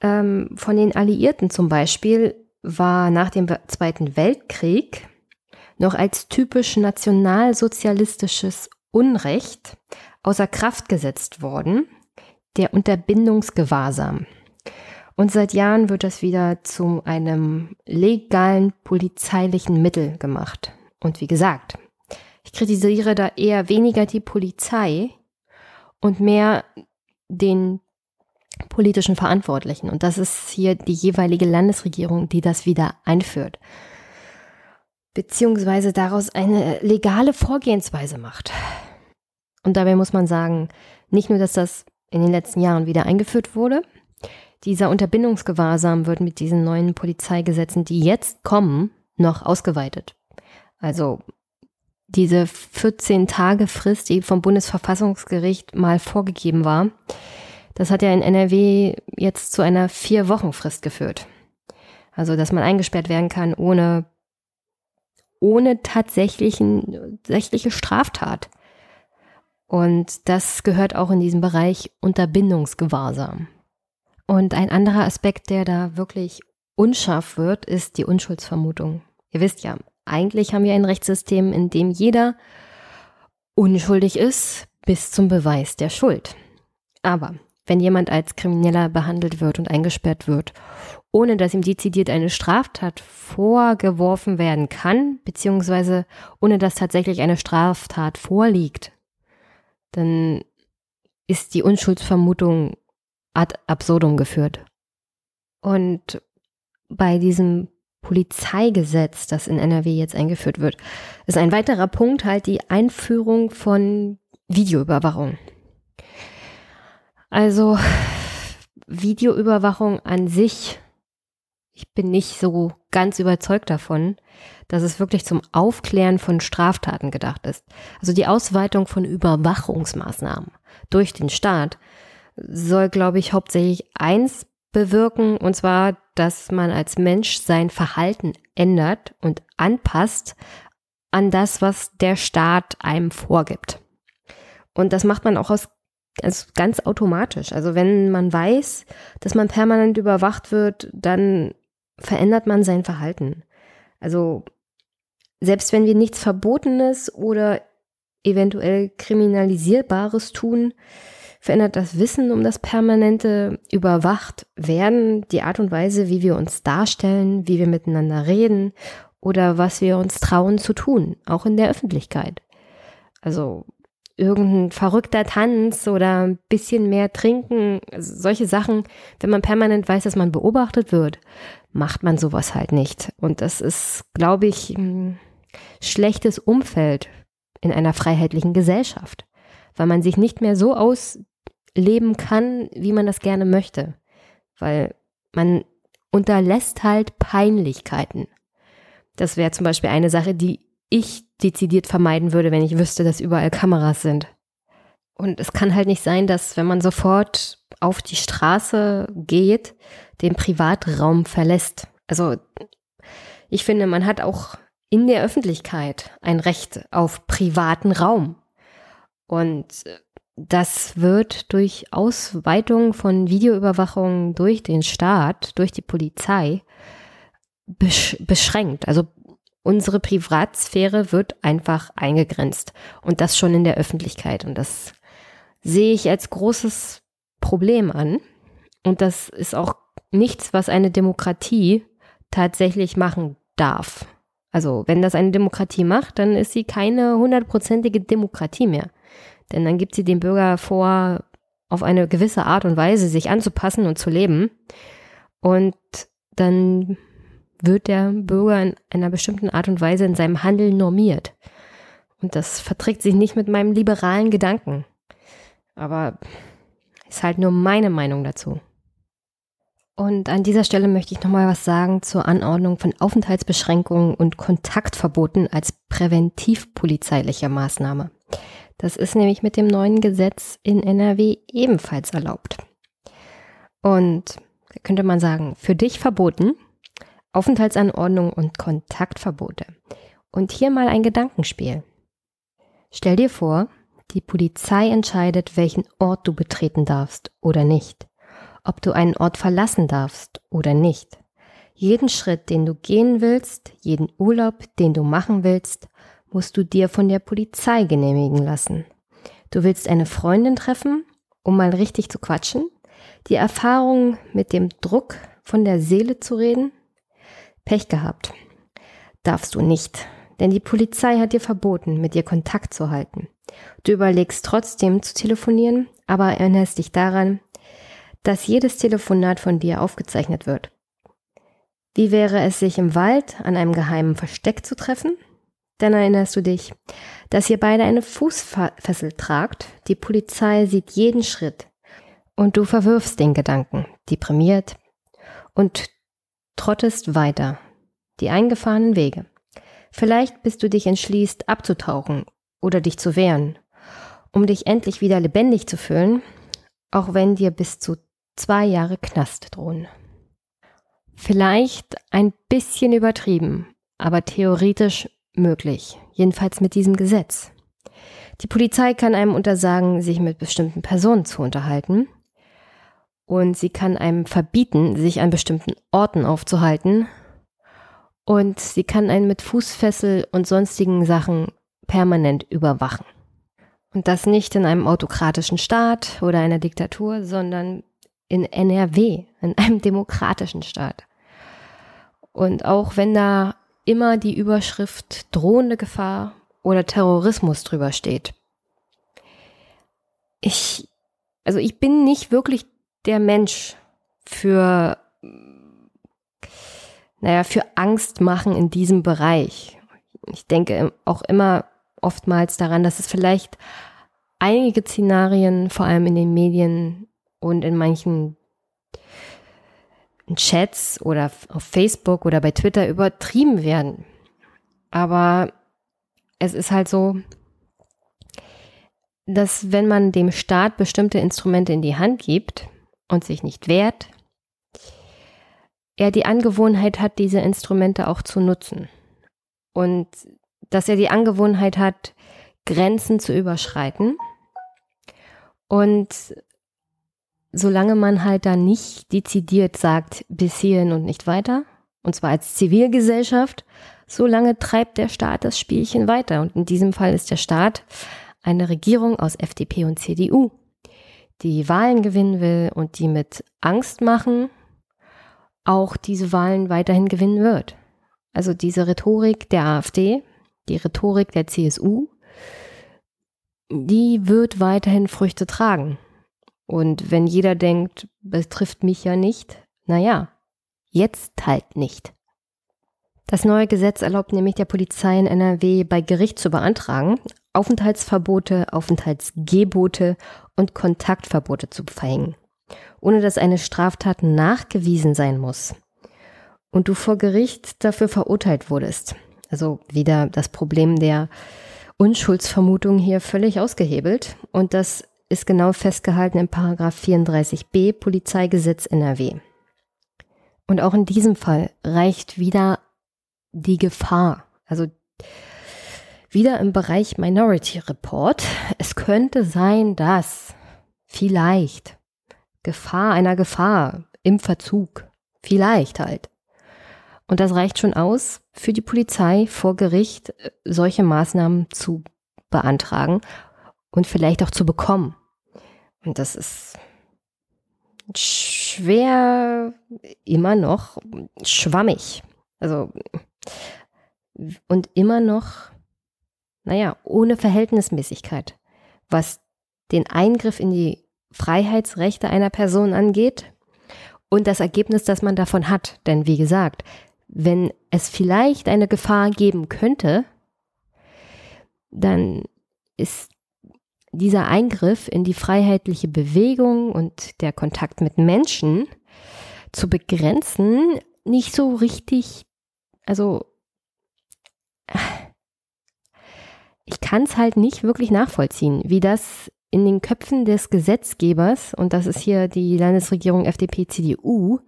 Ähm, von den Alliierten zum Beispiel war nach dem Zweiten Weltkrieg noch als typisch nationalsozialistisches Unrecht außer Kraft gesetzt worden, der Unterbindungsgewahrsam. Und seit Jahren wird das wieder zu einem legalen polizeilichen Mittel gemacht. Und wie gesagt, ich kritisiere da eher weniger die Polizei und mehr den politischen Verantwortlichen. Und das ist hier die jeweilige Landesregierung, die das wieder einführt. Beziehungsweise daraus eine legale Vorgehensweise macht. Und dabei muss man sagen, nicht nur, dass das in den letzten Jahren wieder eingeführt wurde, dieser Unterbindungsgewahrsam wird mit diesen neuen Polizeigesetzen, die jetzt kommen, noch ausgeweitet. Also diese 14 Tage Frist, die vom Bundesverfassungsgericht mal vorgegeben war, das hat ja in NRW jetzt zu einer vier Wochen Frist geführt. Also, dass man eingesperrt werden kann ohne, ohne tatsächlichen, tatsächliche Straftat. Und das gehört auch in diesem Bereich Unterbindungsgewahrsam. Und ein anderer Aspekt, der da wirklich unscharf wird, ist die Unschuldsvermutung. Ihr wisst ja, eigentlich haben wir ein Rechtssystem, in dem jeder unschuldig ist bis zum Beweis der Schuld. Aber wenn jemand als Krimineller behandelt wird und eingesperrt wird, ohne dass ihm dezidiert eine Straftat vorgeworfen werden kann, beziehungsweise ohne dass tatsächlich eine Straftat vorliegt, dann ist die Unschuldsvermutung ad absurdum geführt. Und bei diesem Polizeigesetz, das in NRW jetzt eingeführt wird, ist ein weiterer Punkt halt die Einführung von Videoüberwachung. Also Videoüberwachung an sich, ich bin nicht so ganz überzeugt davon, dass es wirklich zum Aufklären von Straftaten gedacht ist. Also die Ausweitung von Überwachungsmaßnahmen durch den Staat soll, glaube ich, hauptsächlich eins bewirken, und zwar, dass man als Mensch sein Verhalten ändert und anpasst an das, was der Staat einem vorgibt. Und das macht man auch aus also ganz automatisch. Also wenn man weiß, dass man permanent überwacht wird, dann verändert man sein Verhalten. Also selbst wenn wir nichts Verbotenes oder eventuell Kriminalisierbares tun, verändert das Wissen um das permanente überwacht werden, die Art und Weise, wie wir uns darstellen, wie wir miteinander reden oder was wir uns trauen zu tun, auch in der Öffentlichkeit. Also irgendein verrückter Tanz oder ein bisschen mehr trinken, also solche Sachen, wenn man permanent weiß, dass man beobachtet wird, macht man sowas halt nicht. Und das ist, glaube ich, ein schlechtes Umfeld in einer freiheitlichen Gesellschaft, weil man sich nicht mehr so ausleben kann, wie man das gerne möchte, weil man unterlässt halt Peinlichkeiten. Das wäre zum Beispiel eine Sache, die ich dezidiert vermeiden würde, wenn ich wüsste, dass überall Kameras sind. Und es kann halt nicht sein, dass wenn man sofort auf die Straße geht, den Privatraum verlässt. Also ich finde, man hat auch in der Öffentlichkeit ein Recht auf privaten Raum. Und das wird durch Ausweitung von Videoüberwachung durch den Staat, durch die Polizei beschränkt. Also unsere Privatsphäre wird einfach eingegrenzt und das schon in der Öffentlichkeit und das sehe ich als großes Problem an und das ist auch nichts, was eine Demokratie tatsächlich machen darf. Also wenn das eine Demokratie macht, dann ist sie keine hundertprozentige Demokratie mehr. Denn dann gibt sie dem Bürger vor, auf eine gewisse Art und Weise sich anzupassen und zu leben. Und dann wird der Bürger in einer bestimmten Art und Weise in seinem Handeln normiert. Und das verträgt sich nicht mit meinem liberalen Gedanken. Aber ist halt nur meine Meinung dazu. Und an dieser Stelle möchte ich nochmal was sagen zur Anordnung von Aufenthaltsbeschränkungen und Kontaktverboten als präventivpolizeilicher Maßnahme. Das ist nämlich mit dem neuen Gesetz in NRW ebenfalls erlaubt. Und könnte man sagen, für dich verboten, Aufenthaltsanordnung und Kontaktverbote. Und hier mal ein Gedankenspiel. Stell dir vor, die Polizei entscheidet, welchen Ort du betreten darfst oder nicht ob du einen Ort verlassen darfst oder nicht. Jeden Schritt, den du gehen willst, jeden Urlaub, den du machen willst, musst du dir von der Polizei genehmigen lassen. Du willst eine Freundin treffen, um mal richtig zu quatschen, die Erfahrung mit dem Druck von der Seele zu reden? Pech gehabt. Darfst du nicht, denn die Polizei hat dir verboten, mit dir Kontakt zu halten. Du überlegst trotzdem zu telefonieren, aber erinnerst dich daran, dass jedes Telefonat von dir aufgezeichnet wird. Wie wäre es, sich im Wald an einem geheimen Versteck zu treffen? Dann erinnerst du dich, dass ihr beide eine Fußfessel tragt, die Polizei sieht jeden Schritt und du verwirfst den Gedanken, deprimiert und trottest weiter, die eingefahrenen Wege. Vielleicht bis du dich entschließt, abzutauchen oder dich zu wehren, um dich endlich wieder lebendig zu fühlen, auch wenn dir bis zu zwei Jahre Knast drohen. Vielleicht ein bisschen übertrieben, aber theoretisch möglich, jedenfalls mit diesem Gesetz. Die Polizei kann einem untersagen, sich mit bestimmten Personen zu unterhalten und sie kann einem verbieten, sich an bestimmten Orten aufzuhalten und sie kann einen mit Fußfessel und sonstigen Sachen permanent überwachen. Und das nicht in einem autokratischen Staat oder einer Diktatur, sondern in NRW, in einem demokratischen Staat. Und auch wenn da immer die Überschrift drohende Gefahr oder Terrorismus drüber steht. Ich, also ich bin nicht wirklich der Mensch für, naja, für Angst machen in diesem Bereich. Ich denke auch immer oftmals daran, dass es vielleicht einige Szenarien, vor allem in den Medien, und in manchen Chats oder auf Facebook oder bei Twitter übertrieben werden. Aber es ist halt so, dass wenn man dem Staat bestimmte Instrumente in die Hand gibt und sich nicht wehrt, er die Angewohnheit hat, diese Instrumente auch zu nutzen. Und dass er die Angewohnheit hat, Grenzen zu überschreiten und solange man halt da nicht dezidiert sagt, bis hierhin und nicht weiter, und zwar als Zivilgesellschaft, solange treibt der Staat das Spielchen weiter. Und in diesem Fall ist der Staat eine Regierung aus FDP und CDU, die Wahlen gewinnen will und die mit Angst machen auch diese Wahlen weiterhin gewinnen wird. Also diese Rhetorik der AfD, die Rhetorik der CSU, die wird weiterhin Früchte tragen. Und wenn jeder denkt, betrifft mich ja nicht, naja, jetzt halt nicht. Das neue Gesetz erlaubt nämlich der Polizei in NRW bei Gericht zu beantragen, Aufenthaltsverbote, Aufenthaltsgebote und Kontaktverbote zu verhängen, ohne dass eine Straftat nachgewiesen sein muss und du vor Gericht dafür verurteilt wurdest. Also wieder das Problem der Unschuldsvermutung hier völlig ausgehebelt und das ist genau festgehalten im Paragraph 34b Polizeigesetz NRW. Und auch in diesem Fall reicht wieder die Gefahr, also wieder im Bereich Minority Report. Es könnte sein, dass vielleicht Gefahr einer Gefahr im Verzug, vielleicht halt. Und das reicht schon aus, für die Polizei vor Gericht äh, solche Maßnahmen zu beantragen und vielleicht auch zu bekommen. Und das ist schwer immer noch schwammig. Also und immer noch, naja, ohne Verhältnismäßigkeit, was den Eingriff in die Freiheitsrechte einer Person angeht und das Ergebnis, das man davon hat. Denn wie gesagt, wenn es vielleicht eine Gefahr geben könnte, dann ist dieser Eingriff in die freiheitliche Bewegung und der Kontakt mit Menschen zu begrenzen nicht so richtig, also ich kann es halt nicht wirklich nachvollziehen, wie das in den Köpfen des Gesetzgebers, und das ist hier die Landesregierung FDP-CDU,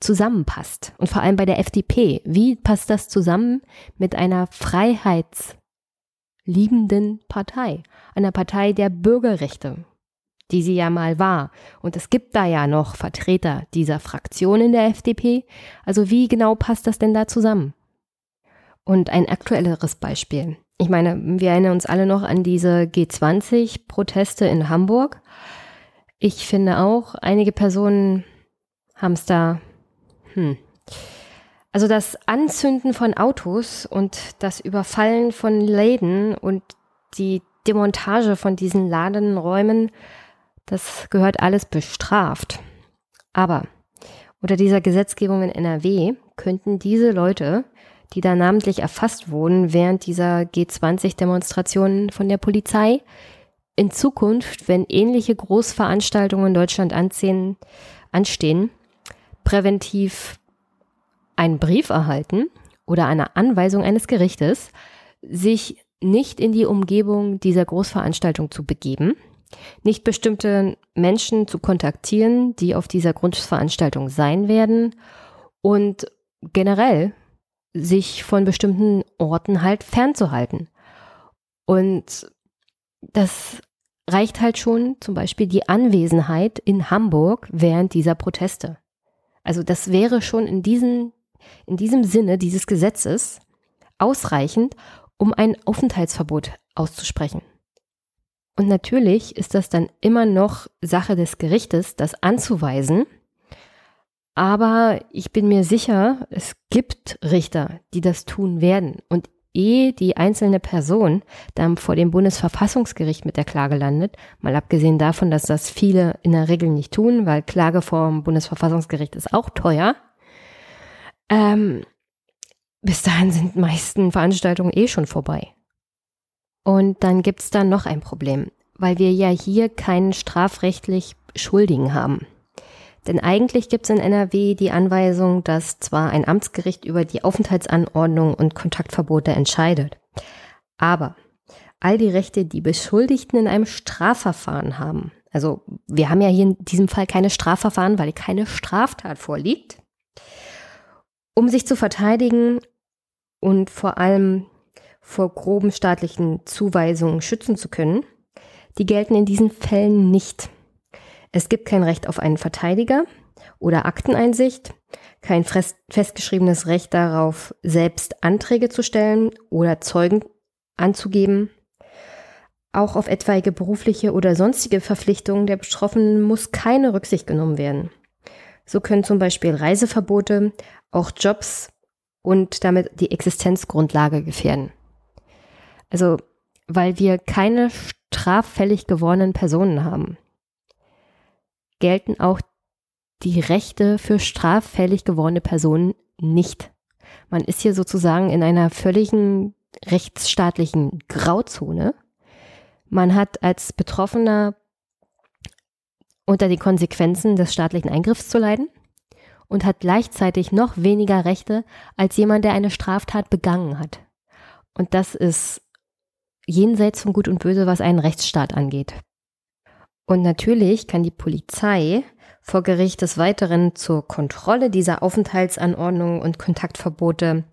zusammenpasst. Und vor allem bei der FDP. Wie passt das zusammen mit einer freiheitsliebenden Partei? Einer Partei der Bürgerrechte, die sie ja mal war. Und es gibt da ja noch Vertreter dieser Fraktion in der FDP. Also wie genau passt das denn da zusammen? Und ein aktuelleres Beispiel. Ich meine, wir erinnern uns alle noch an diese G20-Proteste in Hamburg. Ich finde auch, einige Personen haben es da, hm. Also das Anzünden von Autos und das Überfallen von Läden und die Demontage von diesen Ladenräumen, das gehört alles bestraft. Aber unter dieser Gesetzgebung in NRW könnten diese Leute die da namentlich erfasst wurden während dieser G20-Demonstrationen von der Polizei. In Zukunft, wenn ähnliche Großveranstaltungen in Deutschland anziehen, anstehen, präventiv einen Brief erhalten oder eine Anweisung eines Gerichtes, sich nicht in die Umgebung dieser Großveranstaltung zu begeben, nicht bestimmte Menschen zu kontaktieren, die auf dieser Großveranstaltung sein werden und generell sich von bestimmten Orten halt fernzuhalten. Und das reicht halt schon zum Beispiel die Anwesenheit in Hamburg während dieser Proteste. Also das wäre schon in, diesen, in diesem Sinne dieses Gesetzes ausreichend, um ein Aufenthaltsverbot auszusprechen. Und natürlich ist das dann immer noch Sache des Gerichtes, das anzuweisen aber ich bin mir sicher, es gibt Richter, die das tun werden. Und ehe die einzelne Person dann vor dem Bundesverfassungsgericht mit der Klage landet, mal abgesehen davon, dass das viele in der Regel nicht tun, weil Klage vor dem Bundesverfassungsgericht ist auch teuer, ähm, bis dahin sind meisten Veranstaltungen eh schon vorbei. Und dann gibt's da noch ein Problem, weil wir ja hier keinen strafrechtlich Schuldigen haben. Denn eigentlich gibt es in NRW die Anweisung, dass zwar ein Amtsgericht über die Aufenthaltsanordnung und Kontaktverbote entscheidet, aber all die Rechte, die Beschuldigten in einem Strafverfahren haben, also wir haben ja hier in diesem Fall keine Strafverfahren, weil keine Straftat vorliegt, um sich zu verteidigen und vor allem vor groben staatlichen Zuweisungen schützen zu können, die gelten in diesen Fällen nicht. Es gibt kein Recht auf einen Verteidiger oder Akteneinsicht, kein festgeschriebenes Recht darauf, selbst Anträge zu stellen oder Zeugen anzugeben. Auch auf etwaige berufliche oder sonstige Verpflichtungen der Betroffenen muss keine Rücksicht genommen werden. So können zum Beispiel Reiseverbote auch Jobs und damit die Existenzgrundlage gefährden. Also, weil wir keine straffällig gewordenen Personen haben gelten auch die Rechte für straffällig gewordene Personen nicht. Man ist hier sozusagen in einer völligen rechtsstaatlichen Grauzone. Man hat als Betroffener unter den Konsequenzen des staatlichen Eingriffs zu leiden und hat gleichzeitig noch weniger Rechte als jemand, der eine Straftat begangen hat. Und das ist jenseits von Gut und Böse, was einen Rechtsstaat angeht. Und natürlich kann die Polizei vor Gericht des Weiteren zur Kontrolle dieser Aufenthaltsanordnungen und Kontaktverbote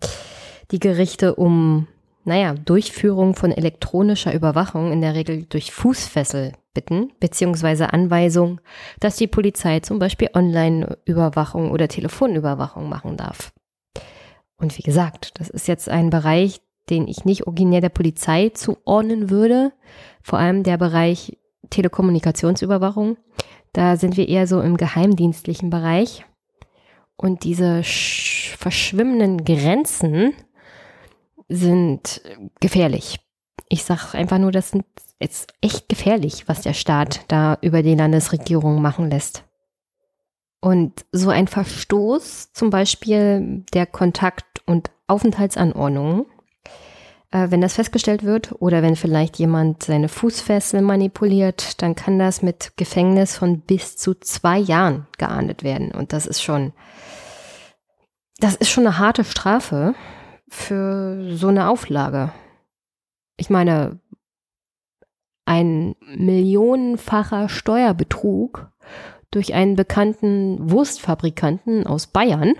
die Gerichte um, naja, Durchführung von elektronischer Überwachung, in der Regel durch Fußfessel bitten, beziehungsweise Anweisung, dass die Polizei zum Beispiel Online-Überwachung oder Telefonüberwachung machen darf. Und wie gesagt, das ist jetzt ein Bereich, den ich nicht originär der Polizei zuordnen würde. Vor allem der Bereich Telekommunikationsüberwachung. Da sind wir eher so im geheimdienstlichen Bereich. Und diese verschwimmenden Grenzen sind gefährlich. Ich sage einfach nur, das ist echt gefährlich, was der Staat da über die Landesregierung machen lässt. Und so ein Verstoß, zum Beispiel der Kontakt- und Aufenthaltsanordnungen, wenn das festgestellt wird oder wenn vielleicht jemand seine Fußfessel manipuliert, dann kann das mit Gefängnis von bis zu zwei Jahren geahndet werden. Und das ist schon, das ist schon eine harte Strafe für so eine Auflage. Ich meine, ein millionenfacher Steuerbetrug durch einen bekannten Wurstfabrikanten aus Bayern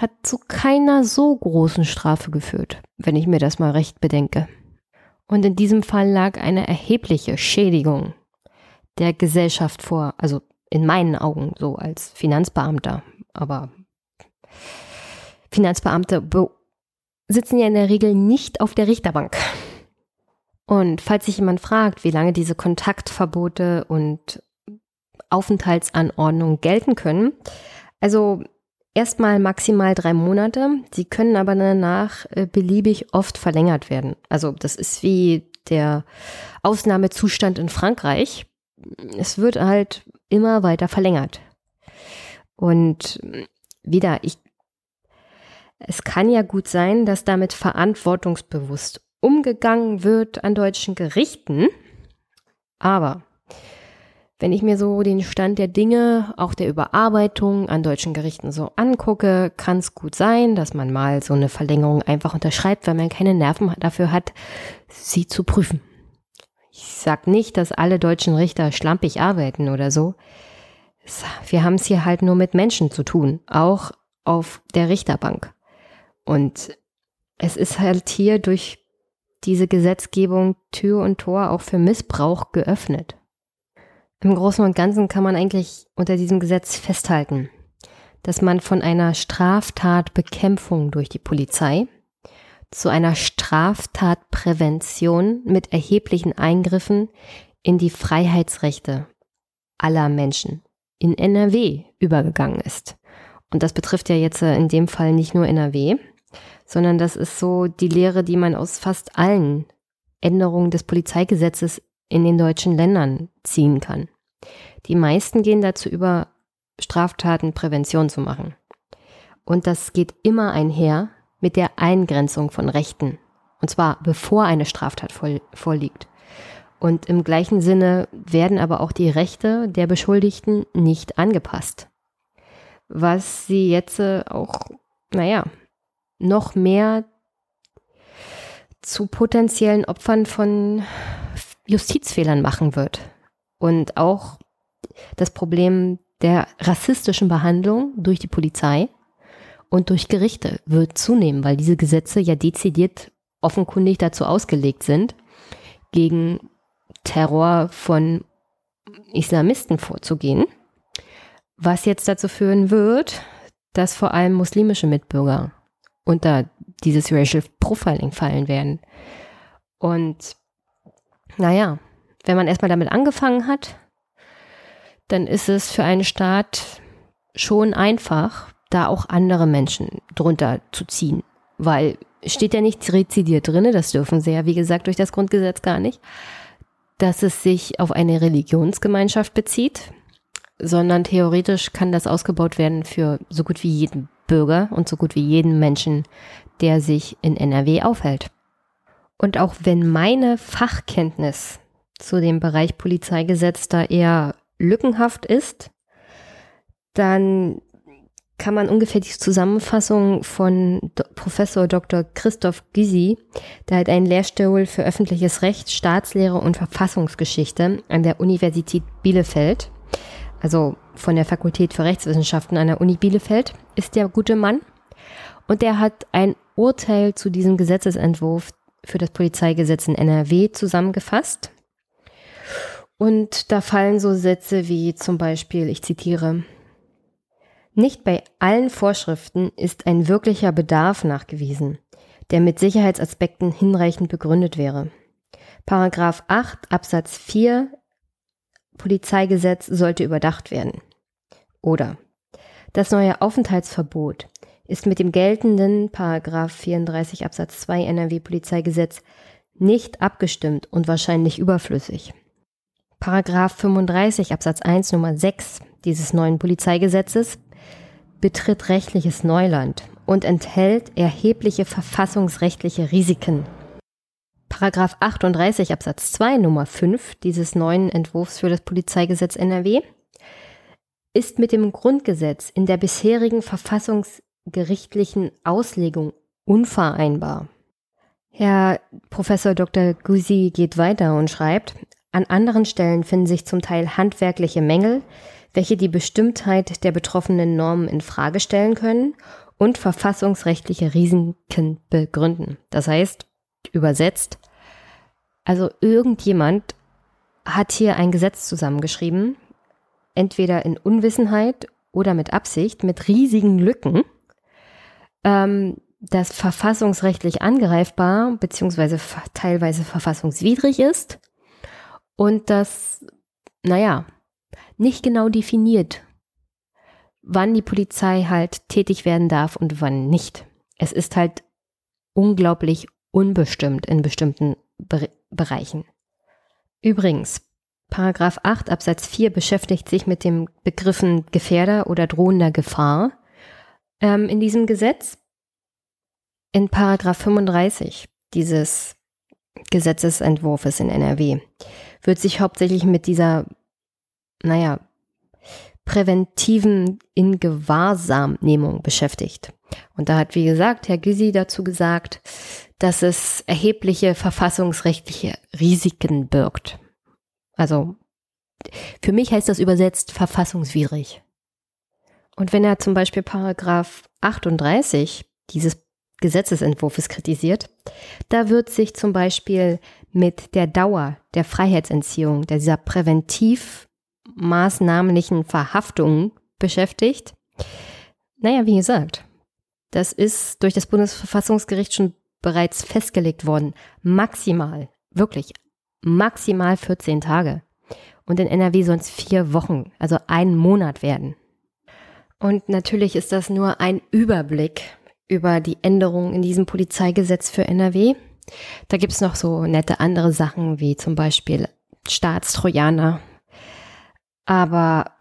hat zu keiner so großen Strafe geführt, wenn ich mir das mal recht bedenke. Und in diesem Fall lag eine erhebliche Schädigung der Gesellschaft vor, also in meinen Augen so als Finanzbeamter. Aber Finanzbeamte sitzen ja in der Regel nicht auf der Richterbank. Und falls sich jemand fragt, wie lange diese Kontaktverbote und Aufenthaltsanordnungen gelten können, also erstmal maximal drei Monate. Sie können aber danach äh, beliebig oft verlängert werden. Also das ist wie der Ausnahmezustand in Frankreich. Es wird halt immer weiter verlängert. Und wieder, ich, es kann ja gut sein, dass damit verantwortungsbewusst umgegangen wird an deutschen Gerichten. Aber wenn ich mir so den Stand der Dinge, auch der Überarbeitung an deutschen Gerichten so angucke, kann es gut sein, dass man mal so eine Verlängerung einfach unterschreibt, weil man keine Nerven dafür hat, sie zu prüfen. Ich sag nicht, dass alle deutschen Richter schlampig arbeiten oder so. Wir haben es hier halt nur mit Menschen zu tun, auch auf der Richterbank. Und es ist halt hier durch diese Gesetzgebung Tür und Tor auch für Missbrauch geöffnet. Im Großen und Ganzen kann man eigentlich unter diesem Gesetz festhalten, dass man von einer Straftatbekämpfung durch die Polizei zu einer Straftatprävention mit erheblichen Eingriffen in die Freiheitsrechte aller Menschen in NRW übergegangen ist. Und das betrifft ja jetzt in dem Fall nicht nur NRW, sondern das ist so die Lehre, die man aus fast allen Änderungen des Polizeigesetzes in den deutschen Ländern ziehen kann. Die meisten gehen dazu über, Straftaten Prävention zu machen. Und das geht immer einher mit der Eingrenzung von Rechten. Und zwar bevor eine Straftat vorliegt. Und im gleichen Sinne werden aber auch die Rechte der Beschuldigten nicht angepasst. Was sie jetzt äh, auch, naja, noch mehr zu potenziellen Opfern von Justizfehlern machen wird. Und auch das Problem der rassistischen Behandlung durch die Polizei und durch Gerichte wird zunehmen, weil diese Gesetze ja dezidiert offenkundig dazu ausgelegt sind, gegen Terror von Islamisten vorzugehen, was jetzt dazu führen wird, dass vor allem muslimische Mitbürger unter dieses Racial Profiling fallen werden. Und naja, wenn man erstmal damit angefangen hat, dann ist es für einen Staat schon einfach, da auch andere Menschen drunter zu ziehen. Weil steht ja nicht rezidiert drin, das dürfen sie ja, wie gesagt, durch das Grundgesetz gar nicht, dass es sich auf eine Religionsgemeinschaft bezieht, sondern theoretisch kann das ausgebaut werden für so gut wie jeden Bürger und so gut wie jeden Menschen, der sich in NRW aufhält. Und auch wenn meine Fachkenntnis zu dem Bereich Polizeigesetz da eher lückenhaft ist, dann kann man ungefähr die Zusammenfassung von Do Professor Dr. Christoph Gysi, der hat einen Lehrstuhl für öffentliches Recht, Staatslehre und Verfassungsgeschichte an der Universität Bielefeld, also von der Fakultät für Rechtswissenschaften an der Uni Bielefeld, ist der gute Mann. Und der hat ein Urteil zu diesem Gesetzesentwurf für das Polizeigesetz in NRW zusammengefasst. Und da fallen so Sätze wie zum Beispiel, ich zitiere, nicht bei allen Vorschriften ist ein wirklicher Bedarf nachgewiesen, der mit Sicherheitsaspekten hinreichend begründet wäre. Paragraph 8 Absatz 4 Polizeigesetz sollte überdacht werden. Oder das neue Aufenthaltsverbot ist mit dem geltenden Paragraph 34 Absatz 2 NRW Polizeigesetz nicht abgestimmt und wahrscheinlich überflüssig. Paragraph 35 Absatz 1 Nummer 6 dieses neuen Polizeigesetzes betritt rechtliches Neuland und enthält erhebliche verfassungsrechtliche Risiken. Paragraph 38 Absatz 2 Nummer 5 dieses neuen Entwurfs für das Polizeigesetz NRW ist mit dem Grundgesetz in der bisherigen verfassungsgerichtlichen Auslegung unvereinbar. Herr Professor Dr. Gusi geht weiter und schreibt, an anderen Stellen finden sich zum Teil handwerkliche Mängel, welche die Bestimmtheit der betroffenen Normen in Frage stellen können und verfassungsrechtliche Risiken begründen. Das heißt, übersetzt, also irgendjemand hat hier ein Gesetz zusammengeschrieben, entweder in Unwissenheit oder mit Absicht, mit riesigen Lücken, ähm, das verfassungsrechtlich angreifbar beziehungsweise teilweise verfassungswidrig ist und das, naja, nicht genau definiert, wann die Polizei halt tätig werden darf und wann nicht. Es ist halt unglaublich unbestimmt in bestimmten Be Bereichen. Übrigens, Paragraph 8 Absatz 4 beschäftigt sich mit dem Begriffen Gefährder oder drohender Gefahr ähm, in diesem Gesetz. In Paragraph 35 dieses Gesetzesentwurfs in NRW wird sich hauptsächlich mit dieser, naja, präventiven Ingewahrsamnehmung beschäftigt. Und da hat, wie gesagt, Herr Gysi dazu gesagt, dass es erhebliche verfassungsrechtliche Risiken birgt. Also für mich heißt das übersetzt verfassungswidrig. Und wenn er zum Beispiel Paragraph 38 dieses Gesetzesentwurfs kritisiert, da wird sich zum Beispiel mit der Dauer der Freiheitsentziehung, dieser präventiv maßnahmlichen Verhaftung beschäftigt. Naja, wie gesagt, das ist durch das Bundesverfassungsgericht schon bereits festgelegt worden. Maximal, wirklich maximal 14 Tage. Und in NRW sollen es vier Wochen, also einen Monat werden. Und natürlich ist das nur ein Überblick über die Änderungen in diesem Polizeigesetz für NRW. Da gibt es noch so nette andere Sachen wie zum Beispiel Staatstrojaner aber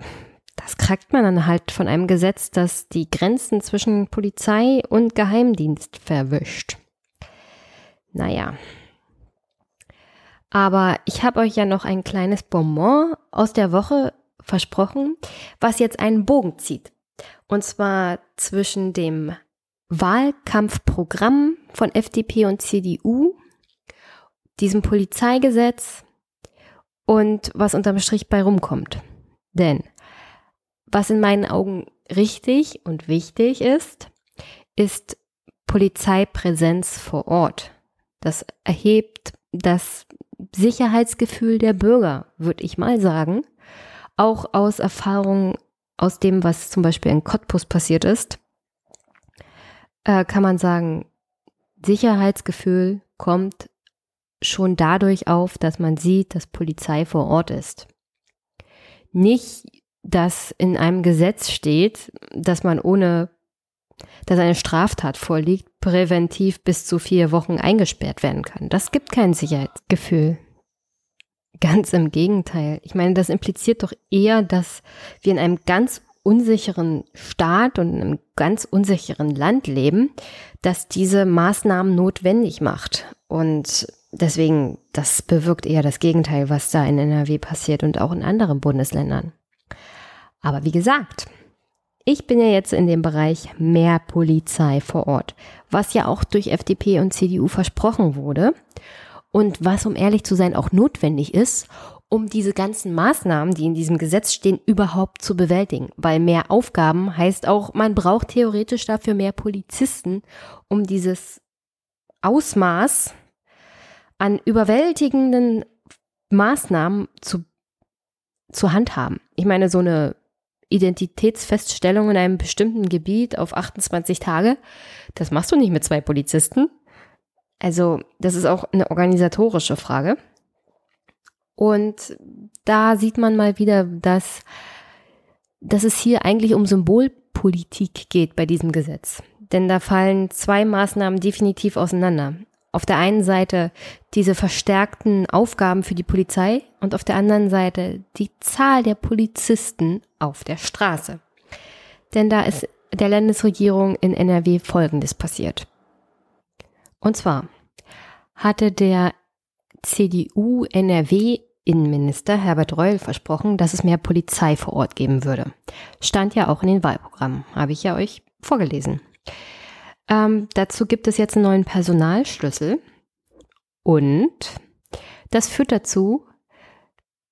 das kriegt man dann halt von einem Gesetz, das die Grenzen zwischen Polizei und Geheimdienst verwischt. Naja. Aber ich habe euch ja noch ein kleines Bonbon aus der Woche versprochen, was jetzt einen Bogen zieht. Und zwar zwischen dem Wahlkampfprogramm von FDP und CDU, diesem Polizeigesetz und was unterm Strich bei rumkommt. Denn was in meinen Augen richtig und wichtig ist, ist Polizeipräsenz vor Ort. Das erhebt das Sicherheitsgefühl der Bürger, würde ich mal sagen. Auch aus Erfahrungen aus dem, was zum Beispiel in Cottbus passiert ist, äh, kann man sagen, Sicherheitsgefühl kommt schon dadurch auf, dass man sieht, dass Polizei vor Ort ist nicht, dass in einem Gesetz steht, dass man ohne, dass eine Straftat vorliegt, präventiv bis zu vier Wochen eingesperrt werden kann. Das gibt kein Sicherheitsgefühl. Ganz im Gegenteil. Ich meine, das impliziert doch eher, dass wir in einem ganz unsicheren Staat und in einem ganz unsicheren Land leben, dass diese Maßnahmen notwendig macht. Und deswegen, das bewirkt eher das Gegenteil, was da in NRW passiert und auch in anderen Bundesländern. Aber wie gesagt, ich bin ja jetzt in dem Bereich mehr Polizei vor Ort, was ja auch durch FDP und CDU versprochen wurde und was, um ehrlich zu sein, auch notwendig ist, um diese ganzen Maßnahmen, die in diesem Gesetz stehen, überhaupt zu bewältigen. Weil mehr Aufgaben heißt auch, man braucht theoretisch dafür mehr Polizisten, um dieses Ausmaß an überwältigenden Maßnahmen zu, zu handhaben. Ich meine, so eine Identitätsfeststellung in einem bestimmten Gebiet auf 28 Tage, das machst du nicht mit zwei Polizisten. Also, das ist auch eine organisatorische Frage. Und da sieht man mal wieder, dass, dass es hier eigentlich um Symbolpolitik geht bei diesem Gesetz. Denn da fallen zwei Maßnahmen definitiv auseinander. auf der einen Seite diese verstärkten Aufgaben für die Polizei und auf der anderen Seite die Zahl der Polizisten auf der Straße. Denn da ist der Landesregierung in NRW Folgendes passiert. Und zwar hatte der CDU NRW Innenminister Herbert Reul versprochen, dass es mehr Polizei vor Ort geben würde. Stand ja auch in den Wahlprogrammen, habe ich ja euch vorgelesen. Ähm, dazu gibt es jetzt einen neuen Personalschlüssel und das führt dazu,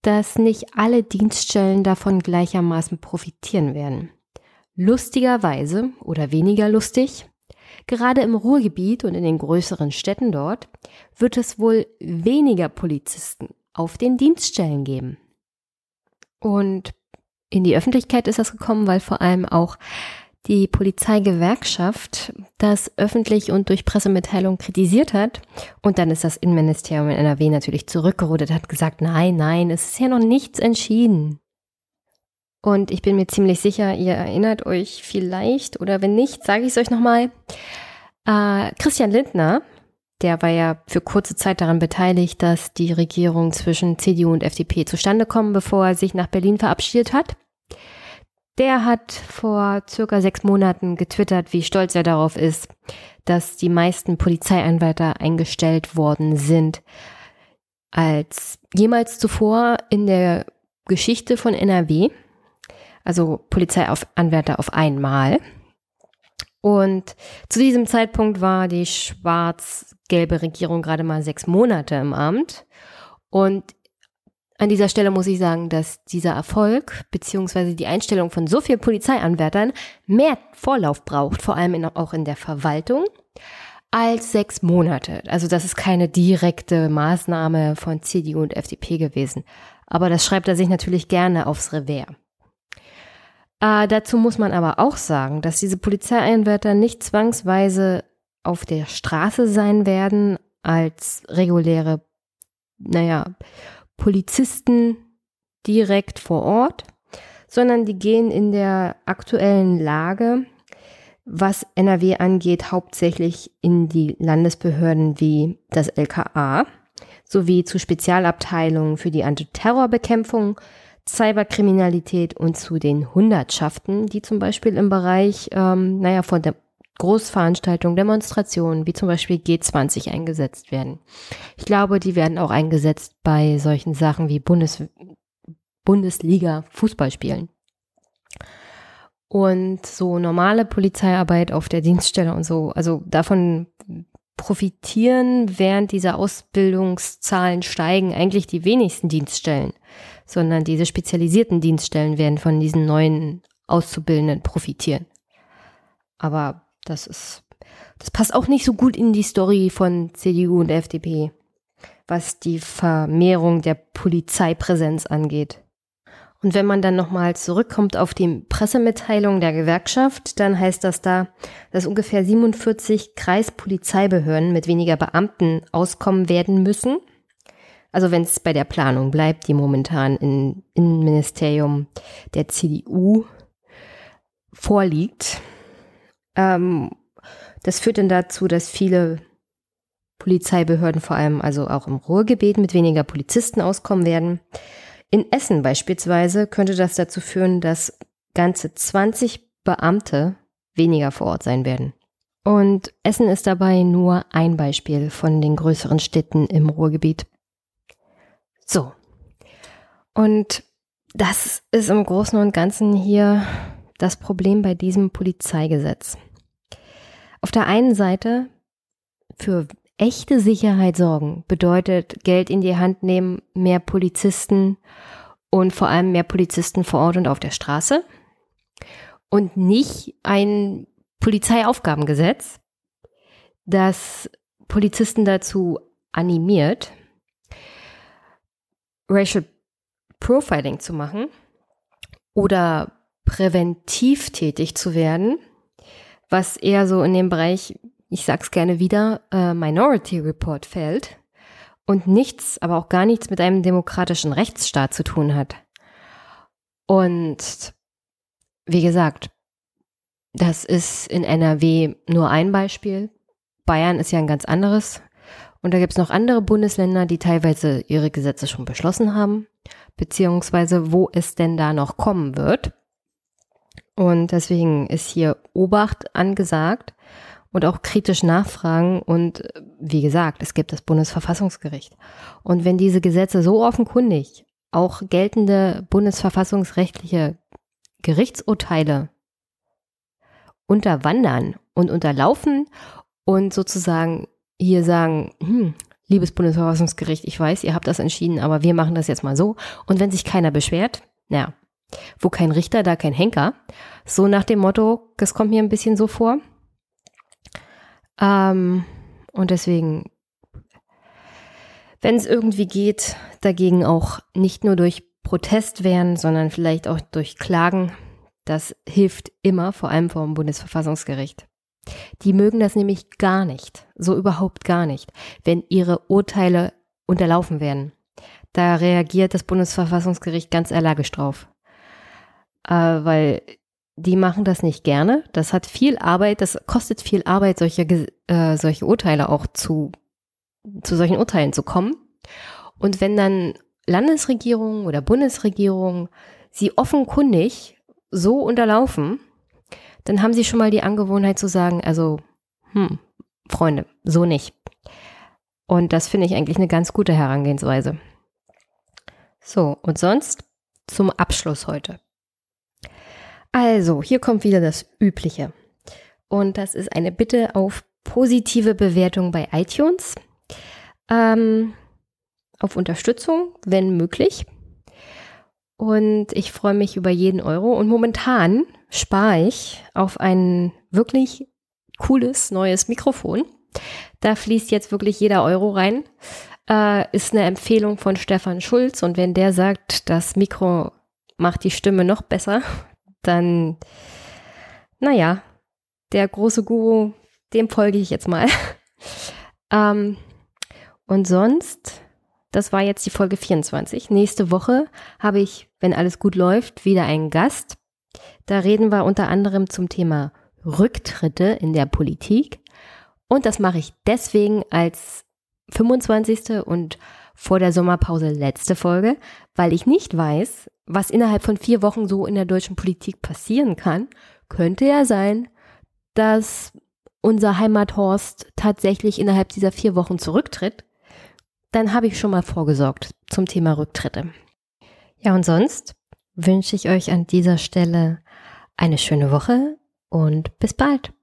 dass nicht alle Dienststellen davon gleichermaßen profitieren werden. Lustigerweise oder weniger lustig, gerade im Ruhrgebiet und in den größeren Städten dort wird es wohl weniger Polizisten auf den Dienststellen geben. Und in die Öffentlichkeit ist das gekommen, weil vor allem auch die Polizeigewerkschaft das öffentlich und durch Pressemitteilung kritisiert hat. Und dann ist das Innenministerium in NRW natürlich zurückgerudert, hat gesagt, nein, nein, es ist ja noch nichts entschieden. Und ich bin mir ziemlich sicher, ihr erinnert euch vielleicht, oder wenn nicht, sage ich es euch nochmal. Äh, Christian Lindner, der war ja für kurze Zeit daran beteiligt, dass die Regierung zwischen CDU und FDP zustande kommt, bevor er sich nach Berlin verabschiedet hat. Der hat vor circa sechs Monaten getwittert, wie stolz er darauf ist, dass die meisten Polizeianwärter eingestellt worden sind als jemals zuvor in der Geschichte von NRW. Also Polizeianwärter auf einmal. Und zu diesem Zeitpunkt war die schwarz-gelbe Regierung gerade mal sechs Monate im Amt. Und an dieser Stelle muss ich sagen, dass dieser Erfolg beziehungsweise die Einstellung von so vielen Polizeianwärtern mehr Vorlauf braucht, vor allem in, auch in der Verwaltung, als sechs Monate. Also das ist keine direkte Maßnahme von CDU und FDP gewesen. Aber das schreibt er sich natürlich gerne aufs Revers. Äh, dazu muss man aber auch sagen, dass diese Polizeieinwärter nicht zwangsweise auf der Straße sein werden als reguläre, naja, Polizisten direkt vor Ort, sondern die gehen in der aktuellen Lage, was NRW angeht, hauptsächlich in die Landesbehörden wie das LKA sowie zu Spezialabteilungen für die Antiterrorbekämpfung, Cyberkriminalität und zu den Hundertschaften, die zum Beispiel im Bereich, ähm, naja, von der Großveranstaltungen, Demonstrationen wie zum Beispiel G20 eingesetzt werden. Ich glaube, die werden auch eingesetzt bei solchen Sachen wie Bundes Bundesliga Fußballspielen. Und so normale Polizeiarbeit auf der Dienststelle und so, also davon profitieren, während diese Ausbildungszahlen steigen, eigentlich die wenigsten Dienststellen, sondern diese spezialisierten Dienststellen werden von diesen neuen Auszubildenden profitieren. Aber das ist, das passt auch nicht so gut in die Story von CDU und FDP, was die Vermehrung der Polizeipräsenz angeht. Und wenn man dann nochmal zurückkommt auf die Pressemitteilung der Gewerkschaft, dann heißt das da, dass ungefähr 47 Kreispolizeibehörden mit weniger Beamten auskommen werden müssen. Also wenn es bei der Planung bleibt, die momentan im Innenministerium der CDU vorliegt. Ähm, das führt dann dazu, dass viele Polizeibehörden, vor allem also auch im Ruhrgebiet, mit weniger Polizisten auskommen werden. In Essen beispielsweise könnte das dazu führen, dass ganze 20 Beamte weniger vor Ort sein werden. Und Essen ist dabei nur ein Beispiel von den größeren Städten im Ruhrgebiet. So. Und das ist im Großen und Ganzen hier das Problem bei diesem Polizeigesetz auf der einen Seite für echte Sicherheit sorgen bedeutet Geld in die Hand nehmen, mehr Polizisten und vor allem mehr Polizisten vor Ort und auf der Straße und nicht ein Polizeiaufgabengesetz, das Polizisten dazu animiert, Racial Profiling zu machen oder präventiv tätig zu werden was eher so in dem Bereich, ich sag's gerne wieder, äh, Minority Report fällt und nichts, aber auch gar nichts mit einem demokratischen Rechtsstaat zu tun hat. Und wie gesagt, das ist in NRW nur ein Beispiel. Bayern ist ja ein ganz anderes. Und da gibt es noch andere Bundesländer, die teilweise ihre Gesetze schon beschlossen haben, beziehungsweise wo es denn da noch kommen wird. Und deswegen ist hier Obacht angesagt und auch kritisch nachfragen. Und wie gesagt, es gibt das Bundesverfassungsgericht. Und wenn diese Gesetze so offenkundig auch geltende bundesverfassungsrechtliche Gerichtsurteile unterwandern und unterlaufen und sozusagen hier sagen, hm, liebes Bundesverfassungsgericht, ich weiß, ihr habt das entschieden, aber wir machen das jetzt mal so. Und wenn sich keiner beschwert, naja, wo kein Richter, da kein Henker. So nach dem Motto, das kommt mir ein bisschen so vor. Ähm, und deswegen, wenn es irgendwie geht, dagegen auch nicht nur durch Protest wehren, sondern vielleicht auch durch Klagen, das hilft immer, vor allem vor dem Bundesverfassungsgericht. Die mögen das nämlich gar nicht, so überhaupt gar nicht, wenn ihre Urteile unterlaufen werden. Da reagiert das Bundesverfassungsgericht ganz allergisch drauf. Äh, weil die machen das nicht gerne. Das hat viel Arbeit, das kostet viel Arbeit, solche, äh, solche Urteile auch zu, zu solchen Urteilen zu kommen. Und wenn dann Landesregierungen oder Bundesregierungen sie offenkundig so unterlaufen, dann haben sie schon mal die Angewohnheit zu sagen, also, hm, Freunde, so nicht. Und das finde ich eigentlich eine ganz gute Herangehensweise. So, und sonst zum Abschluss heute. Also, hier kommt wieder das Übliche. Und das ist eine Bitte auf positive Bewertung bei iTunes. Ähm, auf Unterstützung, wenn möglich. Und ich freue mich über jeden Euro. Und momentan spare ich auf ein wirklich cooles neues Mikrofon. Da fließt jetzt wirklich jeder Euro rein. Äh, ist eine Empfehlung von Stefan Schulz. Und wenn der sagt, das Mikro macht die Stimme noch besser, dann, naja, der große Guru, dem folge ich jetzt mal. ähm, und sonst das war jetzt die Folge 24. Nächste Woche habe ich, wenn alles gut läuft, wieder einen Gast. Da reden wir unter anderem zum Thema Rücktritte in der Politik. Und das mache ich deswegen als 25. und vor der Sommerpause letzte Folge, weil ich nicht weiß, was innerhalb von vier Wochen so in der deutschen Politik passieren kann. Könnte ja sein, dass unser Heimathorst tatsächlich innerhalb dieser vier Wochen zurücktritt dann habe ich schon mal vorgesorgt zum Thema Rücktritte. Ja, und sonst wünsche ich euch an dieser Stelle eine schöne Woche und bis bald.